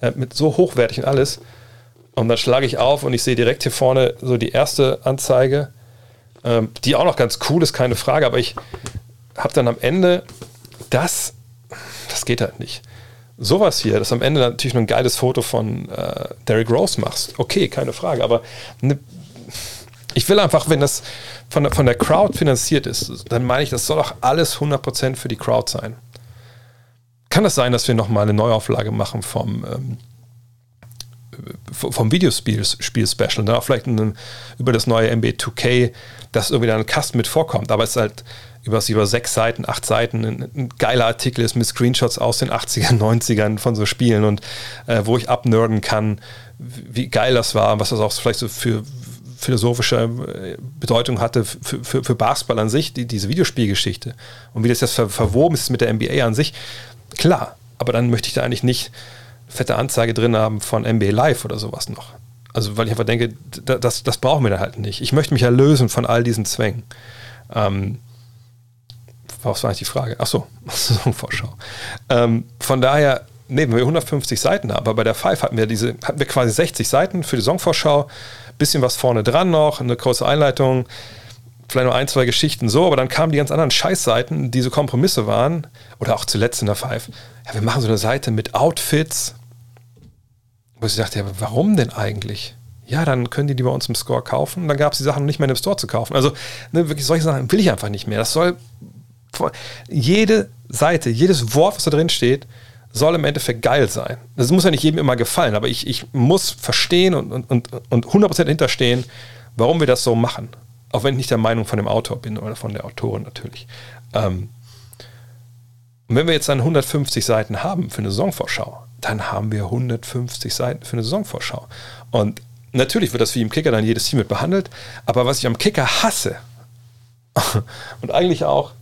äh, mit so hochwertig und alles, und dann schlage ich auf und ich sehe direkt hier vorne so die erste Anzeige ähm, die auch noch ganz cool ist, keine Frage, aber ich habe dann am Ende das, das geht halt nicht. Sowas hier, dass am Ende natürlich nur ein geiles Foto von äh, Derrick Rose machst, okay, keine Frage, aber ne, ich will einfach, wenn das von der, von der Crowd finanziert ist, dann meine ich, das soll auch alles 100% für die Crowd sein. Kann das sein, dass wir nochmal eine Neuauflage machen vom, ähm, vom Videospiel-Special dann auch vielleicht einen, über das neue MB 2K, dass irgendwie dann ein Cast mit vorkommt, aber es ist halt über, über sechs Seiten, acht Seiten ein, ein, geiler Artikel ist mit Screenshots aus den 80ern, 90ern von so Spielen und äh, wo ich abnörden kann, wie geil das war, was das auch vielleicht so für philosophische äh, Bedeutung hatte für, für, für Basketball an sich, die, diese Videospielgeschichte und wie das jetzt ver, verwoben ist mit der NBA an sich. Klar, aber dann möchte ich da eigentlich nicht fette Anzeige drin haben von NBA Live oder sowas noch. Also, weil ich einfach denke, das, das brauchen wir da halt nicht. Ich möchte mich ja lösen von all diesen Zwängen. Ähm, was war eigentlich die Frage? Achso, Saisonvorschau. Ähm, von daher, nee, wenn wir 150 Seiten aber bei der Five hatten wir diese, hatten wir quasi 60 Seiten für die Saisonvorschau, bisschen was vorne dran noch, eine kurze Einleitung, vielleicht noch ein, zwei Geschichten so, aber dann kamen die ganz anderen Scheißseiten, die so Kompromisse waren, oder auch zuletzt in der Five. Ja, wir machen so eine Seite mit Outfits, wo ich dachte, ja, warum denn eigentlich? Ja, dann können die die bei uns im Store kaufen. Und dann gab es die Sachen nicht mehr im Store zu kaufen. Also ne, wirklich solche Sachen will ich einfach nicht mehr. Das soll jede Seite, jedes Wort, was da drin steht, soll im Endeffekt geil sein. Das muss ja nicht jedem immer gefallen, aber ich, ich muss verstehen und, und, und 100% hinterstehen, warum wir das so machen. Auch wenn ich nicht der Meinung von dem Autor bin oder von der Autorin natürlich. Ähm, und wenn wir jetzt dann 150 Seiten haben für eine Saisonvorschau, dann haben wir 150 Seiten für eine Saisonvorschau. Und natürlich wird das wie im Kicker dann jedes Team mit behandelt, aber was ich am Kicker hasse und eigentlich auch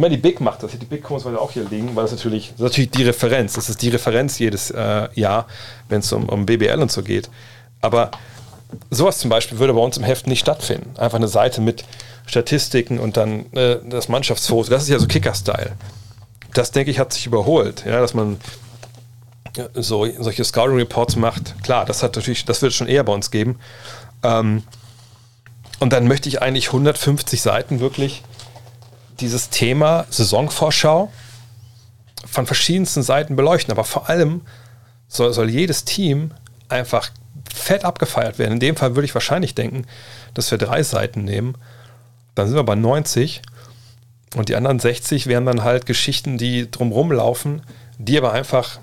Immer die Big macht das. Die Big Cones weil auch hier liegen, weil das natürlich, das ist natürlich die Referenz. Das ist die Referenz jedes äh, Jahr, wenn es um, um BBL und so geht. Aber sowas zum Beispiel würde bei uns im Heft nicht stattfinden. Einfach eine Seite mit Statistiken und dann äh, das Mannschaftsfoto. Das ist ja so Kicker-Style. Das, denke ich, hat sich überholt. Ja, dass man so, solche Scouting-Reports macht. Klar, das hat natürlich, das wird es schon eher bei uns geben. Ähm, und dann möchte ich eigentlich 150 Seiten wirklich dieses Thema Saisonvorschau von verschiedensten Seiten beleuchten. Aber vor allem soll, soll jedes Team einfach fett abgefeiert werden. In dem Fall würde ich wahrscheinlich denken, dass wir drei Seiten nehmen. Dann sind wir bei 90 und die anderen 60 wären dann halt Geschichten, die drumherum laufen, die aber einfach.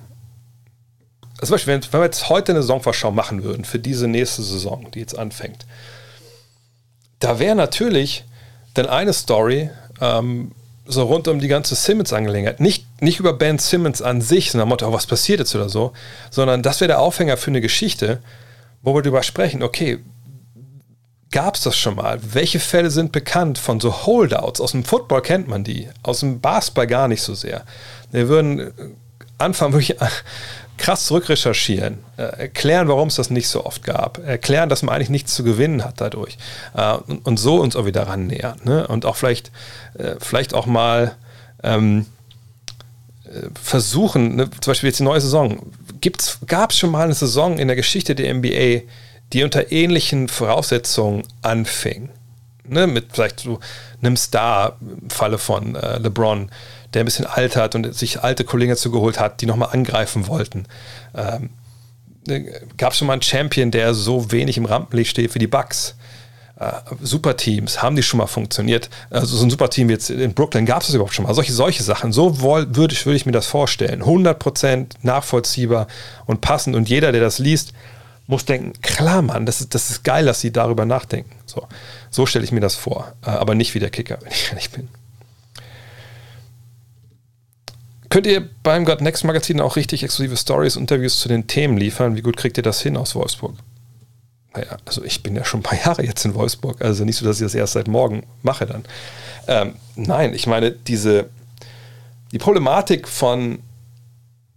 Also zum Beispiel, wenn, wenn wir jetzt heute eine Saisonvorschau machen würden für diese nächste Saison, die jetzt anfängt, da wäre natürlich dann eine Story, ähm, so rund um die ganze Simmons-Angelegenheit. Nicht, nicht über Ben Simmons an sich, sondern Motto, oh, was passiert jetzt oder so, sondern das wäre der Aufhänger für eine Geschichte, wo wir darüber sprechen, okay, gab es das schon mal? Welche Fälle sind bekannt von so Holdouts? Aus dem Football kennt man die, aus dem Basketball gar nicht so sehr. Wir würden äh, anfangen, wirklich krass zurückrecherchieren, äh, erklären, warum es das nicht so oft gab, erklären, dass man eigentlich nichts zu gewinnen hat dadurch äh, und, so uns auch wieder rannähern. Ne? Und auch vielleicht, äh, vielleicht auch mal ähm, äh, versuchen, ne? zum Beispiel jetzt die neue Saison, gab es schon mal eine Saison in der Geschichte der NBA, die unter ähnlichen Voraussetzungen anfing? Ne? Mit vielleicht so einem Star im Falle von äh, LeBron, der ein bisschen altert und sich alte Kollegen dazu geholt hat, die nochmal angreifen wollten. Ähm, Gab es schon mal einen Champion, der so wenig im Rampenlicht steht wie die Bucks? Äh, Superteams, haben die schon mal funktioniert? Also so ein Superteam jetzt in Brooklyn gab es das überhaupt schon mal? Solche, solche Sachen. So würde ich, würd ich mir das vorstellen. 100% nachvollziehbar und passend. Und jeder, der das liest, muss denken, klar, Mann, das ist, das ist geil, dass sie darüber nachdenken. So, so stelle ich mir das vor. Äh, aber nicht wie der Kicker, wenn ich ehrlich bin. Könnt ihr beim God Next Magazin auch richtig exklusive Stories, Interviews zu den Themen liefern? Wie gut kriegt ihr das hin aus Wolfsburg? Naja, also ich bin ja schon ein paar Jahre jetzt in Wolfsburg, also nicht so, dass ich das erst seit morgen mache dann. Ähm, nein, ich meine, diese, die Problematik von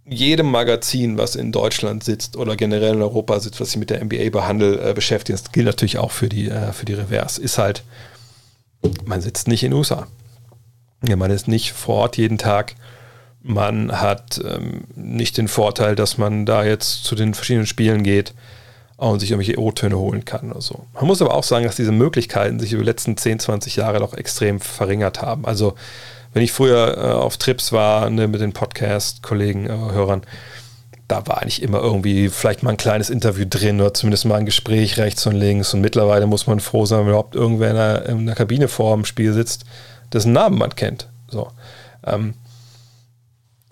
jedem Magazin, was in Deutschland sitzt oder generell in Europa sitzt, was sich mit der NBA behandelt, äh, beschäftigt, das gilt natürlich auch für die, äh, für die Reverse, ist halt, man sitzt nicht in USA. Ja, man ist nicht vor Ort jeden Tag man hat ähm, nicht den Vorteil, dass man da jetzt zu den verschiedenen Spielen geht. und sich irgendwelche O-Töne holen kann oder so. Man muss aber auch sagen, dass diese Möglichkeiten sich über die letzten 10, 20 Jahre doch extrem verringert haben. Also wenn ich früher äh, auf Trips war ne, mit den Podcast-Kollegen, äh, Hörern, da war eigentlich immer irgendwie vielleicht mal ein kleines Interview drin oder zumindest mal ein Gespräch rechts und links. Und mittlerweile muss man froh sein, wenn überhaupt irgendwer in einer, in einer Kabine vor dem Spiel sitzt, dessen Namen man kennt. So. Ähm,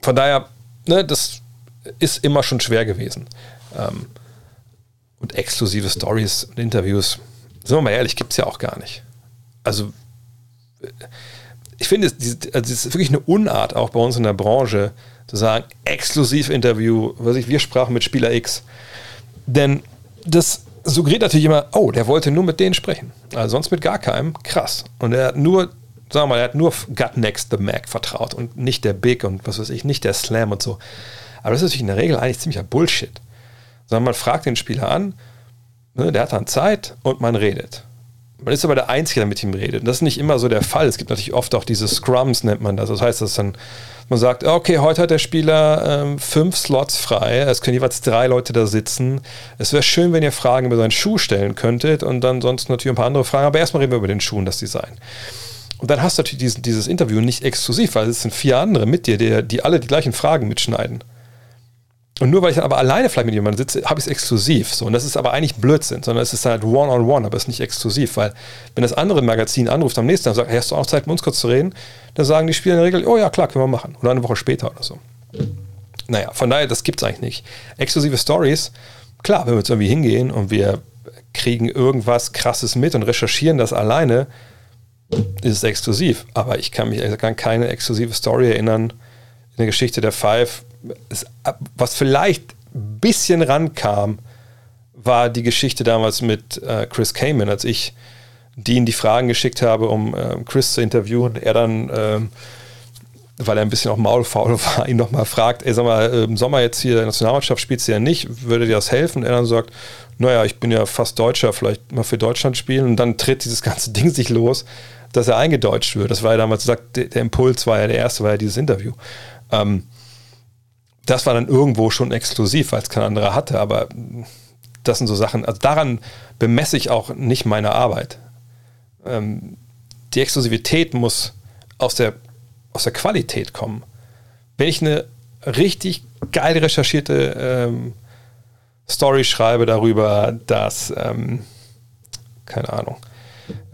von daher, ne, das ist immer schon schwer gewesen. Ähm, und exklusive Stories und Interviews, sind wir mal ehrlich, gibt es ja auch gar nicht. Also, ich finde, es, also ist wirklich eine Unart auch bei uns in der Branche, zu sagen, exklusiv Interview, was ich, wir sprachen mit Spieler X. Denn das suggeriert natürlich immer, oh, der wollte nur mit denen sprechen. Also sonst mit gar keinem. Krass. Und er hat nur, sagen wir mal, er hat nur Gut Next the Mac vertraut und nicht der Big und was weiß ich, nicht der Slam und so. Aber das ist natürlich in der Regel eigentlich ziemlicher Bullshit. Sondern man fragt den Spieler an, ne, der hat dann Zeit und man redet. Man ist aber der Einzige, der mit ihm redet. Und das ist nicht immer so der Fall. Es gibt natürlich oft auch diese Scrums, nennt man das. Das heißt, dass dann man sagt, okay, heute hat der Spieler ähm, fünf Slots frei. Es können jeweils drei Leute da sitzen. Es wäre schön, wenn ihr Fragen über seinen Schuh stellen könntet und dann sonst natürlich ein paar andere Fragen. Aber erstmal reden wir über den Schuh und das Design. Und dann hast du natürlich diesen, dieses Interview nicht exklusiv, weil es sind vier andere mit dir, die, die alle die gleichen Fragen mitschneiden. Und nur weil ich dann aber alleine vielleicht mit jemandem sitze, habe ich es exklusiv. So. Und das ist aber eigentlich Blödsinn, sondern es ist halt one-on-one, -on -one, aber es ist nicht exklusiv. Weil, wenn das andere Magazin anruft am nächsten Tag und sagt, hey, hast du auch Zeit, mit uns kurz zu reden? Dann sagen die Spieler in der Regel, oh ja, klar, können wir machen. Oder eine Woche später oder so. Naja, von daher, das gibt es eigentlich nicht. Exklusive Stories, klar, wenn wir jetzt irgendwie hingehen und wir kriegen irgendwas Krasses mit und recherchieren das alleine, ist es exklusiv. Aber ich kann mich an keine exklusive Story erinnern in der Geschichte der Five, was vielleicht ein bisschen rankam, war die Geschichte damals mit äh, Chris Kamen, als ich Dean die Fragen geschickt habe, um äh, Chris zu interviewen. Er dann, äh, weil er ein bisschen auch maulfaul war, ihn nochmal fragt, ey, sag mal, im Sommer jetzt hier in der Nationalmannschaft spielst du ja nicht, würde dir das helfen? Und er dann sagt, naja, ich bin ja fast Deutscher, vielleicht mal für Deutschland spielen. Und dann tritt dieses ganze Ding sich los, dass er eingedeutscht wird. Das war ja damals gesagt, der, der Impuls war ja der erste, war ja dieses Interview. Ähm, das war dann irgendwo schon exklusiv, weil es kein anderer hatte, aber das sind so Sachen, also daran bemesse ich auch nicht meine Arbeit. Ähm, die Exklusivität muss aus der, aus der Qualität kommen. Wenn ich eine richtig geil recherchierte ähm, Story schreibe darüber, dass, ähm, keine Ahnung,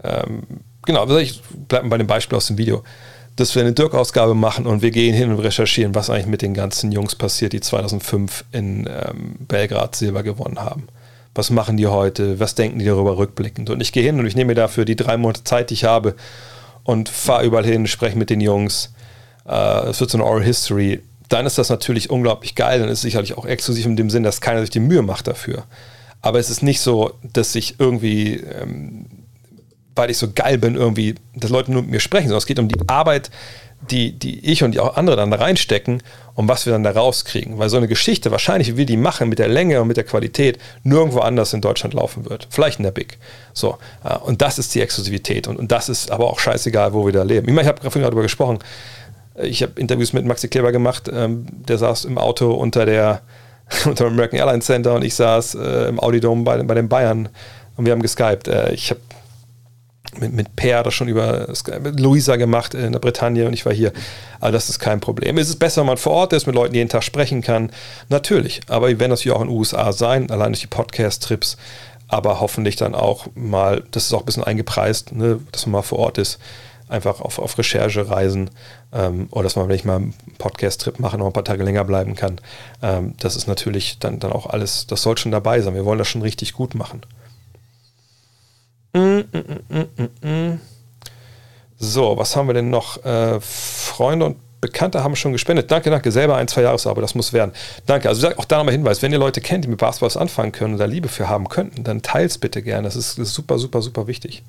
ähm, genau, ich bleibe bei dem Beispiel aus dem Video, dass wir eine Dirk-Ausgabe machen und wir gehen hin und recherchieren, was eigentlich mit den ganzen Jungs passiert, die 2005 in ähm, Belgrad Silber gewonnen haben. Was machen die heute? Was denken die darüber rückblickend? Und ich gehe hin und ich nehme mir dafür die drei Monate Zeit, die ich habe und fahre überall hin, spreche mit den Jungs. Äh, es wird so eine Oral History. Dann ist das natürlich unglaublich geil. Dann ist es sicherlich auch exklusiv in dem Sinn, dass keiner sich die Mühe macht dafür. Aber es ist nicht so, dass ich irgendwie ähm, weil ich so geil bin, irgendwie, dass Leute nur mit mir sprechen, sondern es geht um die Arbeit, die, die ich und die auch andere dann da reinstecken und was wir dann da rauskriegen. Weil so eine Geschichte, wahrscheinlich, wie wir die machen, mit der Länge und mit der Qualität, nirgendwo anders in Deutschland laufen wird. Vielleicht in der Big. So. Und das ist die Exklusivität. Und, und das ist aber auch scheißegal, wo wir da leben. Ich meine, ich habe gerade darüber gesprochen. Ich habe Interviews mit Maxi Kleber gemacht. Ähm, der saß im Auto unter der unter dem American Airlines Center und ich saß äh, im Audidome bei, bei den Bayern und wir haben geskypt. Äh, ich habe mit, mit Per das schon über mit Luisa gemacht in der Bretagne und ich war hier. Aber das ist kein Problem. Ist es besser, wenn man vor Ort ist, mit Leuten jeden Tag sprechen kann? Natürlich. Aber wir werden das hier auch in den USA sein, allein durch die Podcast-Trips. Aber hoffentlich dann auch mal, das ist auch ein bisschen eingepreist, ne, dass man mal vor Ort ist, einfach auf, auf Recherche reisen ähm, oder dass man, wenn ich mal einen Podcast-Trip mache, noch ein paar Tage länger bleiben kann. Ähm, das ist natürlich dann, dann auch alles, das soll schon dabei sein. Wir wollen das schon richtig gut machen. So, was haben wir denn noch? Äh, Freunde und Bekannte haben schon gespendet. Danke, danke. Selber ein, zwei Jahres, aber das muss werden. Danke. Also auch da nochmal Hinweis, wenn ihr Leute kennt, die mit Basketball was anfangen können und da Liebe für haben könnten, dann teilt es bitte gerne. Das ist, das ist, super, super, super wichtig.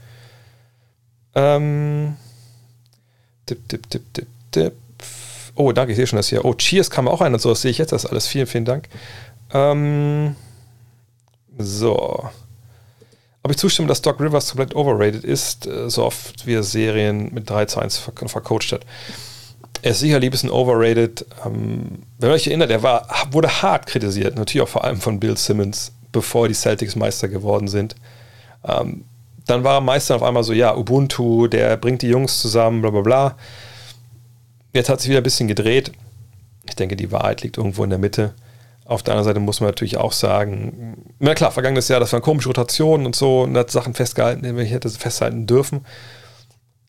Ähm, tipp, tipp, tipp, tipp, tipp. Oh, danke, ich sehe schon das hier. Oh, Cheers kam auch ein und so, das sehe ich jetzt das alles. Vielen, vielen Dank. Ähm, so. Ob ich zustimme, dass Doc Rivers komplett overrated ist, äh, so oft wie er Serien mit 3 zu 1 vercoacht hat. Er ist sicherlich ein bisschen overrated. Ähm, wenn man sich erinnert, er war, wurde hart kritisiert, natürlich auch vor allem von Bill Simmons, bevor die Celtics Meister geworden sind. Ähm, dann war er Meister auf einmal so, ja, Ubuntu, der bringt die Jungs zusammen, bla bla bla. Jetzt hat sich wieder ein bisschen gedreht. Ich denke, die Wahrheit liegt irgendwo in der Mitte. Auf der anderen Seite muss man natürlich auch sagen, na klar, vergangenes Jahr, das waren komische Rotationen und so, und hat Sachen festgehalten, die ich hätte festhalten dürfen.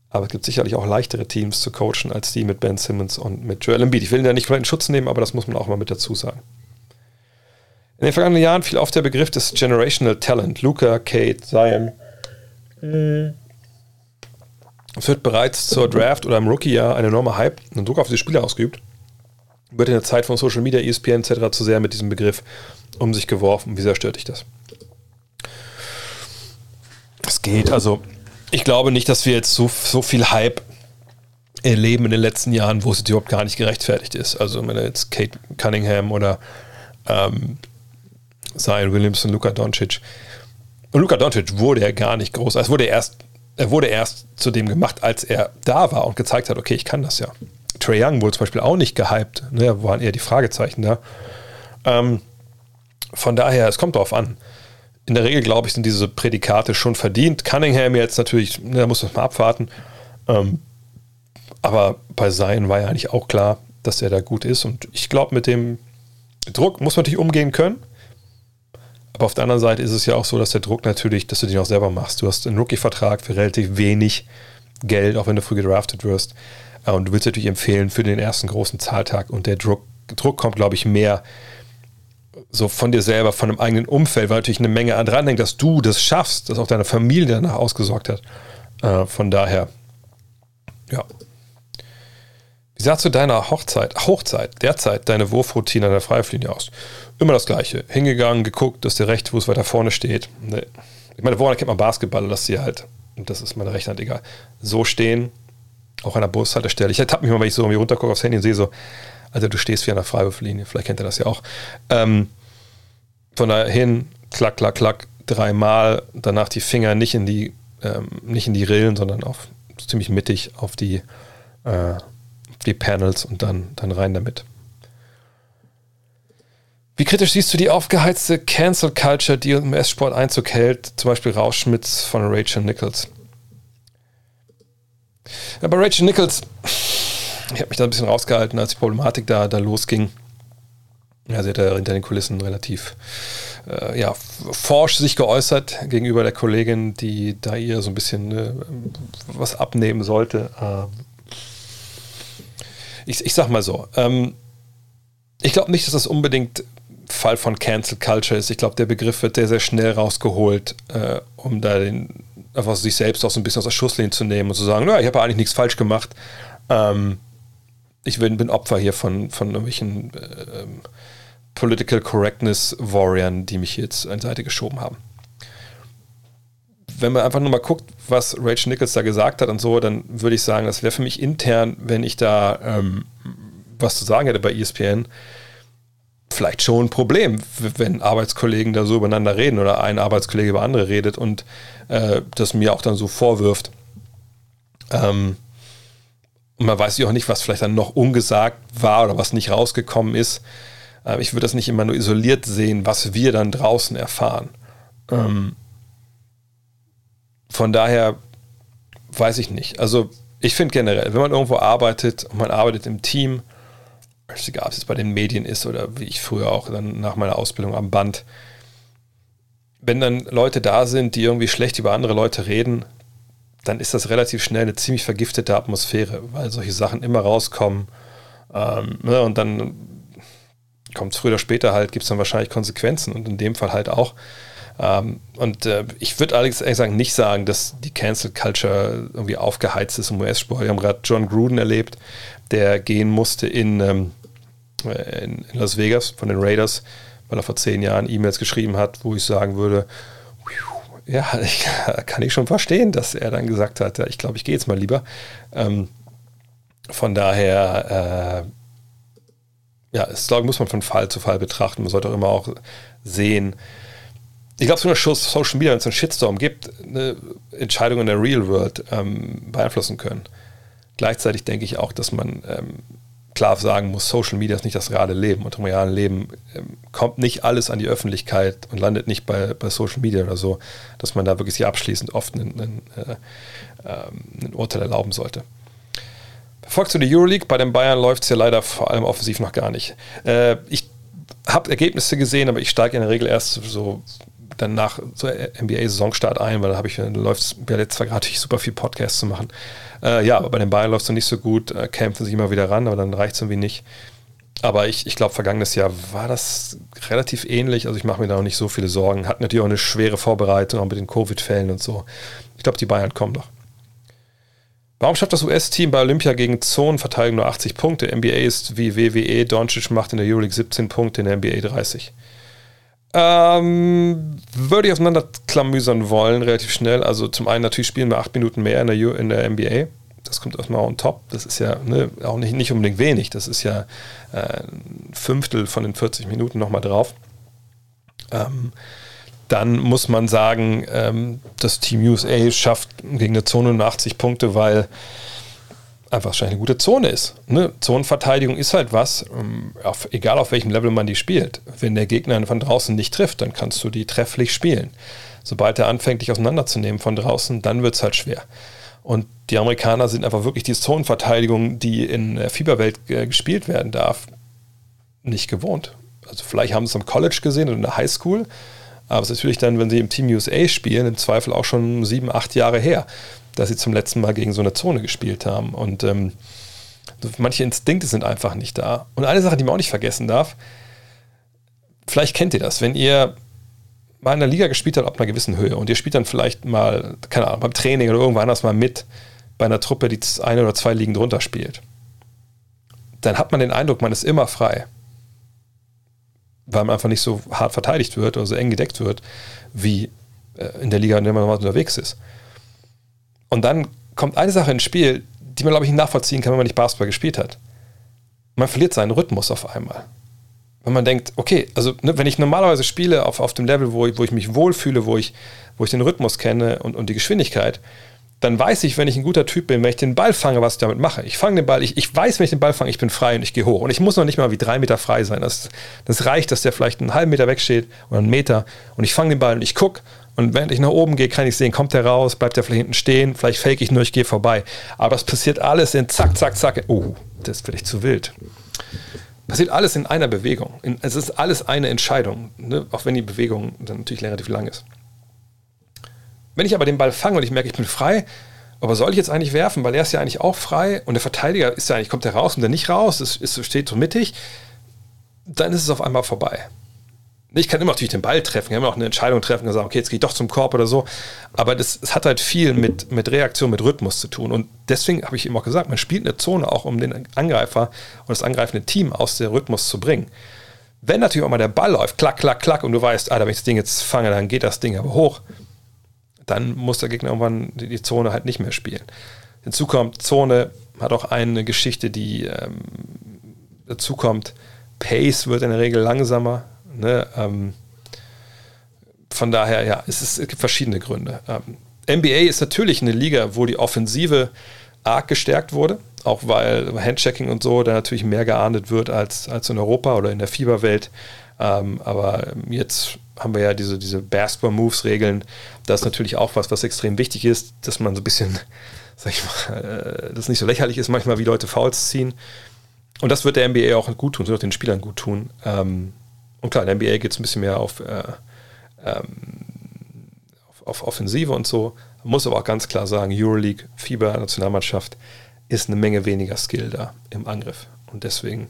Aber es gibt sicherlich auch leichtere Teams zu coachen als die mit Ben Simmons und mit Joel Embiid. Ich will ihn ja nicht in Schutz nehmen, aber das muss man auch mal mit dazu sagen. In den vergangenen Jahren fiel oft der Begriff des Generational Talent. Luca, Kate, Zion. Es wird bereits zur Draft oder im Rookie-Jahr ein enormer Hype und Druck auf die Spieler ausgeübt. Wird in der Zeit von Social Media, ESPN etc. zu sehr mit diesem Begriff um sich geworfen. Wie sehr stört dich das? Es geht. Also, ich glaube nicht, dass wir jetzt so, so viel Hype erleben in den letzten Jahren, wo es überhaupt gar nicht gerechtfertigt ist. Also, wenn jetzt Kate Cunningham oder ähm, Zion Williamson, Luka Doncic. Und Luka Doncic wurde ja gar nicht groß. Es wurde erst, er wurde erst zu dem gemacht, als er da war und gezeigt hat, okay, ich kann das ja. Trey Young wurde zum Beispiel auch nicht gehypt. Ne, waren eher die Fragezeichen da. Ähm, von daher, es kommt darauf an. In der Regel, glaube ich, sind diese Prädikate schon verdient. Cunningham jetzt natürlich, ne, da muss man mal abwarten. Ähm, aber bei Zion war ja eigentlich auch klar, dass er da gut ist. Und ich glaube, mit dem Druck muss man natürlich umgehen können. Aber auf der anderen Seite ist es ja auch so, dass der Druck natürlich, dass du den auch selber machst. Du hast einen Rookie-Vertrag für relativ wenig Geld, auch wenn du früh gedraftet wirst. Äh, und du willst natürlich empfehlen für den ersten großen Zahltag. Und der Druck, Druck kommt, glaube ich, mehr so von dir selber, von einem eigenen Umfeld, weil natürlich eine Menge an dran hängt, dass du das schaffst, dass auch deine Familie danach ausgesorgt hat. Äh, von daher, ja. Wie sah zu deiner Hochzeit, Hochzeit, derzeit deine Wurfroutine an der Freiwurflinie aus? Immer das Gleiche. Hingegangen, geguckt, dass der rechte Fuß weiter vorne steht. Ich meine, woran kennt man Basketball, dass sie halt, und das ist meine rechte Hand egal, so stehen, auch an der Bushaltestelle. Ich ertappe mich mal, wenn ich so irgendwie runtergucke aufs Handy und sehe so, also du stehst wie an der Freiwurflinie, vielleicht kennt ihr das ja auch. Ähm, von da klack, klack, klack, dreimal, danach die Finger nicht in die, ähm, nicht in die Rillen, sondern auf ziemlich mittig auf die, äh, die Panels und dann, dann rein damit. Wie kritisch siehst du die aufgeheizte Cancel Culture, die im S-Sport Einzug hält, zum Beispiel Rauschmitz von Rachel Nichols? Ja, bei Rachel Nichols, ich habe mich da ein bisschen rausgehalten, als die Problematik da, da losging. Ja, sie hat ja hinter den Kulissen relativ äh, ja, forsch sich geäußert gegenüber der Kollegin, die da ihr so ein bisschen äh, was abnehmen sollte. Ähm, ich, ich sag mal so, ähm, ich glaube nicht, dass das unbedingt Fall von Cancel Culture ist. Ich glaube, der Begriff wird sehr, sehr schnell rausgeholt, äh, um da den, einfach sich selbst auch so ein bisschen aus der Schusslinie zu nehmen und zu sagen, naja, ich habe eigentlich nichts falsch gemacht. Ähm, ich bin, bin, Opfer hier von, von irgendwelchen äh, Political Correctness Warriors, die mich jetzt an die Seite geschoben haben. Wenn man einfach nur mal guckt, was Rachel Nichols da gesagt hat und so, dann würde ich sagen, das wäre für mich intern, wenn ich da ähm, was zu sagen hätte bei ESPN, vielleicht schon ein Problem, wenn Arbeitskollegen da so übereinander reden oder ein Arbeitskollege über andere redet und äh, das mir auch dann so vorwirft. Ähm, und man weiß ja auch nicht, was vielleicht dann noch ungesagt war oder was nicht rausgekommen ist. Äh, ich würde das nicht immer nur isoliert sehen, was wir dann draußen erfahren. Ähm, von daher weiß ich nicht. Also ich finde generell, wenn man irgendwo arbeitet und man arbeitet im Team, egal ob es bei den Medien ist oder wie ich früher auch dann nach meiner Ausbildung am Band, wenn dann Leute da sind, die irgendwie schlecht über andere Leute reden, dann ist das relativ schnell eine ziemlich vergiftete Atmosphäre, weil solche Sachen immer rauskommen. Ähm, ne, und dann kommt es früher oder später halt, gibt es dann wahrscheinlich Konsequenzen und in dem Fall halt auch. Ähm, und äh, ich würde allerdings ehrlich sagen, nicht sagen, dass die Cancel Culture irgendwie aufgeheizt ist im US-Sport. Wir haben gerade John Gruden erlebt, der gehen musste in, ähm, in, in Las Vegas von den Raiders, weil er vor zehn Jahren E-Mails geschrieben hat, wo ich sagen würde, ja, ich, kann ich schon verstehen, dass er dann gesagt hat, ja, ich glaube, ich gehe jetzt mal lieber. Ähm, von daher, äh, ja, es muss man von Fall zu Fall betrachten. Man sollte auch immer auch sehen, ich glaube, so eine Social Media, wenn es einen Shitstorm gibt, eine Entscheidung in der Real World ähm, beeinflussen können. Gleichzeitig denke ich auch, dass man ähm, klar sagen muss, Social Media ist nicht das reale Leben und im realen Leben ähm, kommt nicht alles an die Öffentlichkeit und landet nicht bei, bei Social Media oder so, dass man da wirklich sich abschließend oft einen, einen, äh, ähm, ein Urteil erlauben sollte. Folgt zu der Euroleague, bei den Bayern läuft es ja leider vor allem offensiv noch gar nicht. Äh, ich habe Ergebnisse gesehen, aber ich steige in der Regel erst so dann nach so NBA-Saisonstart ein, weil da habe ich, läuft es mir jetzt gerade super viel Podcasts zu machen. Äh, ja, aber bei den Bayern läuft es noch nicht so gut, äh, kämpfen sich immer wieder ran, aber dann reicht es irgendwie nicht. Aber ich, ich glaube, vergangenes Jahr war das relativ ähnlich. Also ich mache mir da auch nicht so viele Sorgen. Hat natürlich auch eine schwere Vorbereitung, auch mit den Covid-Fällen und so. Ich glaube, die Bayern kommen noch. Warum schafft das US-Team bei Olympia gegen Zonenverteidigung nur 80 Punkte? NBA ist wie WWE. Doncic macht in der Euroleague 17 Punkte, in der NBA 30. Ähm, würde ich auseinanderklamüsern wollen, relativ schnell. Also zum einen natürlich spielen wir acht Minuten mehr in der, U in der NBA. Das kommt erstmal on top. Das ist ja ne, auch nicht, nicht unbedingt wenig. Das ist ja äh, ein Fünftel von den 40 Minuten nochmal drauf. Ähm, dann muss man sagen, ähm, das Team USA schafft gegen eine Zone 80 Punkte, weil einfach wahrscheinlich eine gute Zone ist. Ne? Zonenverteidigung ist halt was, ähm, auf, egal auf welchem Level man die spielt. Wenn der Gegner von draußen nicht trifft, dann kannst du die trefflich spielen. Sobald er anfängt, dich auseinanderzunehmen von draußen, dann wird es halt schwer. Und die Amerikaner sind einfach wirklich die Zonenverteidigung, die in der Fieberwelt äh, gespielt werden darf, nicht gewohnt. Also vielleicht haben sie es am College gesehen oder in der Highschool, aber es ist natürlich dann, wenn sie im Team USA spielen, im Zweifel auch schon sieben, acht Jahre her dass sie zum letzten Mal gegen so eine Zone gespielt haben. Und ähm, manche Instinkte sind einfach nicht da. Und eine Sache, die man auch nicht vergessen darf, vielleicht kennt ihr das, wenn ihr mal in der Liga gespielt habt auf einer gewissen Höhe und ihr spielt dann vielleicht mal, keine Ahnung, beim Training oder irgendwo anders mal mit bei einer Truppe, die eine oder zwei Ligen drunter spielt, dann hat man den Eindruck, man ist immer frei. Weil man einfach nicht so hart verteidigt wird oder so eng gedeckt wird, wie äh, in der Liga, in der man normal unterwegs ist. Und dann kommt eine Sache ins Spiel, die man, glaube ich, nicht nachvollziehen kann, wenn man nicht Basketball gespielt hat. Man verliert seinen Rhythmus auf einmal. Wenn man denkt, okay, also ne, wenn ich normalerweise spiele auf, auf dem Level, wo ich, wo ich mich wohlfühle, wo ich, wo ich den Rhythmus kenne und, und die Geschwindigkeit, dann weiß ich, wenn ich ein guter Typ bin, wenn ich den Ball fange, was ich damit mache. Ich fange den Ball, ich, ich weiß, wenn ich den Ball fange, ich bin frei und ich gehe hoch. Und ich muss noch nicht mal wie drei Meter frei sein. Das, das reicht, dass der vielleicht einen halben Meter wegsteht oder einen Meter und ich fange den Ball und ich gucke und wenn ich nach oben gehe, kann ich sehen, kommt der raus, bleibt der vielleicht hinten stehen, vielleicht fake ich nur, ich gehe vorbei. Aber es passiert alles in zack, zack, zack. Oh, das ist vielleicht zu wild. Passiert alles in einer Bewegung. es ist alles eine Entscheidung, ne? auch wenn die Bewegung dann natürlich relativ lang ist. Wenn ich aber den Ball fange und ich merke, ich bin frei, aber soll ich jetzt eigentlich werfen, weil er ist ja eigentlich auch frei und der Verteidiger ist ja eigentlich, kommt der raus und der nicht raus, es, es steht so mittig, dann ist es auf einmal vorbei. Ich kann immer natürlich den Ball treffen, kann immer auch eine Entscheidung treffen und sagen, okay, jetzt gehe ich doch zum Korb oder so. Aber das, das hat halt viel mit, mit Reaktion, mit Rhythmus zu tun. Und deswegen habe ich eben auch gesagt, man spielt eine Zone auch, um den Angreifer und das angreifende Team aus dem Rhythmus zu bringen. Wenn natürlich auch mal der Ball läuft, klack, klack, klack, und du weißt, ah, wenn ich das Ding jetzt fange, dann geht das Ding aber hoch, dann muss der Gegner irgendwann die Zone halt nicht mehr spielen. Hinzu kommt, Zone hat auch eine Geschichte, die ähm, dazu kommt, Pace wird in der Regel langsamer, Ne? Ähm, von daher, ja, es, ist, es gibt verschiedene Gründe. Ähm, NBA ist natürlich eine Liga, wo die Offensive arg gestärkt wurde, auch weil Handchecking und so da natürlich mehr geahndet wird als, als in Europa oder in der Fieberwelt. Ähm, aber jetzt haben wir ja diese, diese Basketball-Moves-Regeln. Das ist natürlich auch was, was extrem wichtig ist, dass man so ein bisschen, sag ich mal, äh, das nicht so lächerlich ist, manchmal wie Leute Fouls ziehen. Und das wird der NBA auch gut tun, das wird den Spielern gut tun. Ähm, und klar, in der NBA geht es ein bisschen mehr auf, äh, ähm, auf, auf, Offensive und so. Man muss aber auch ganz klar sagen, Euroleague, FIBA, Nationalmannschaft, ist eine Menge weniger Skill da im Angriff. Und deswegen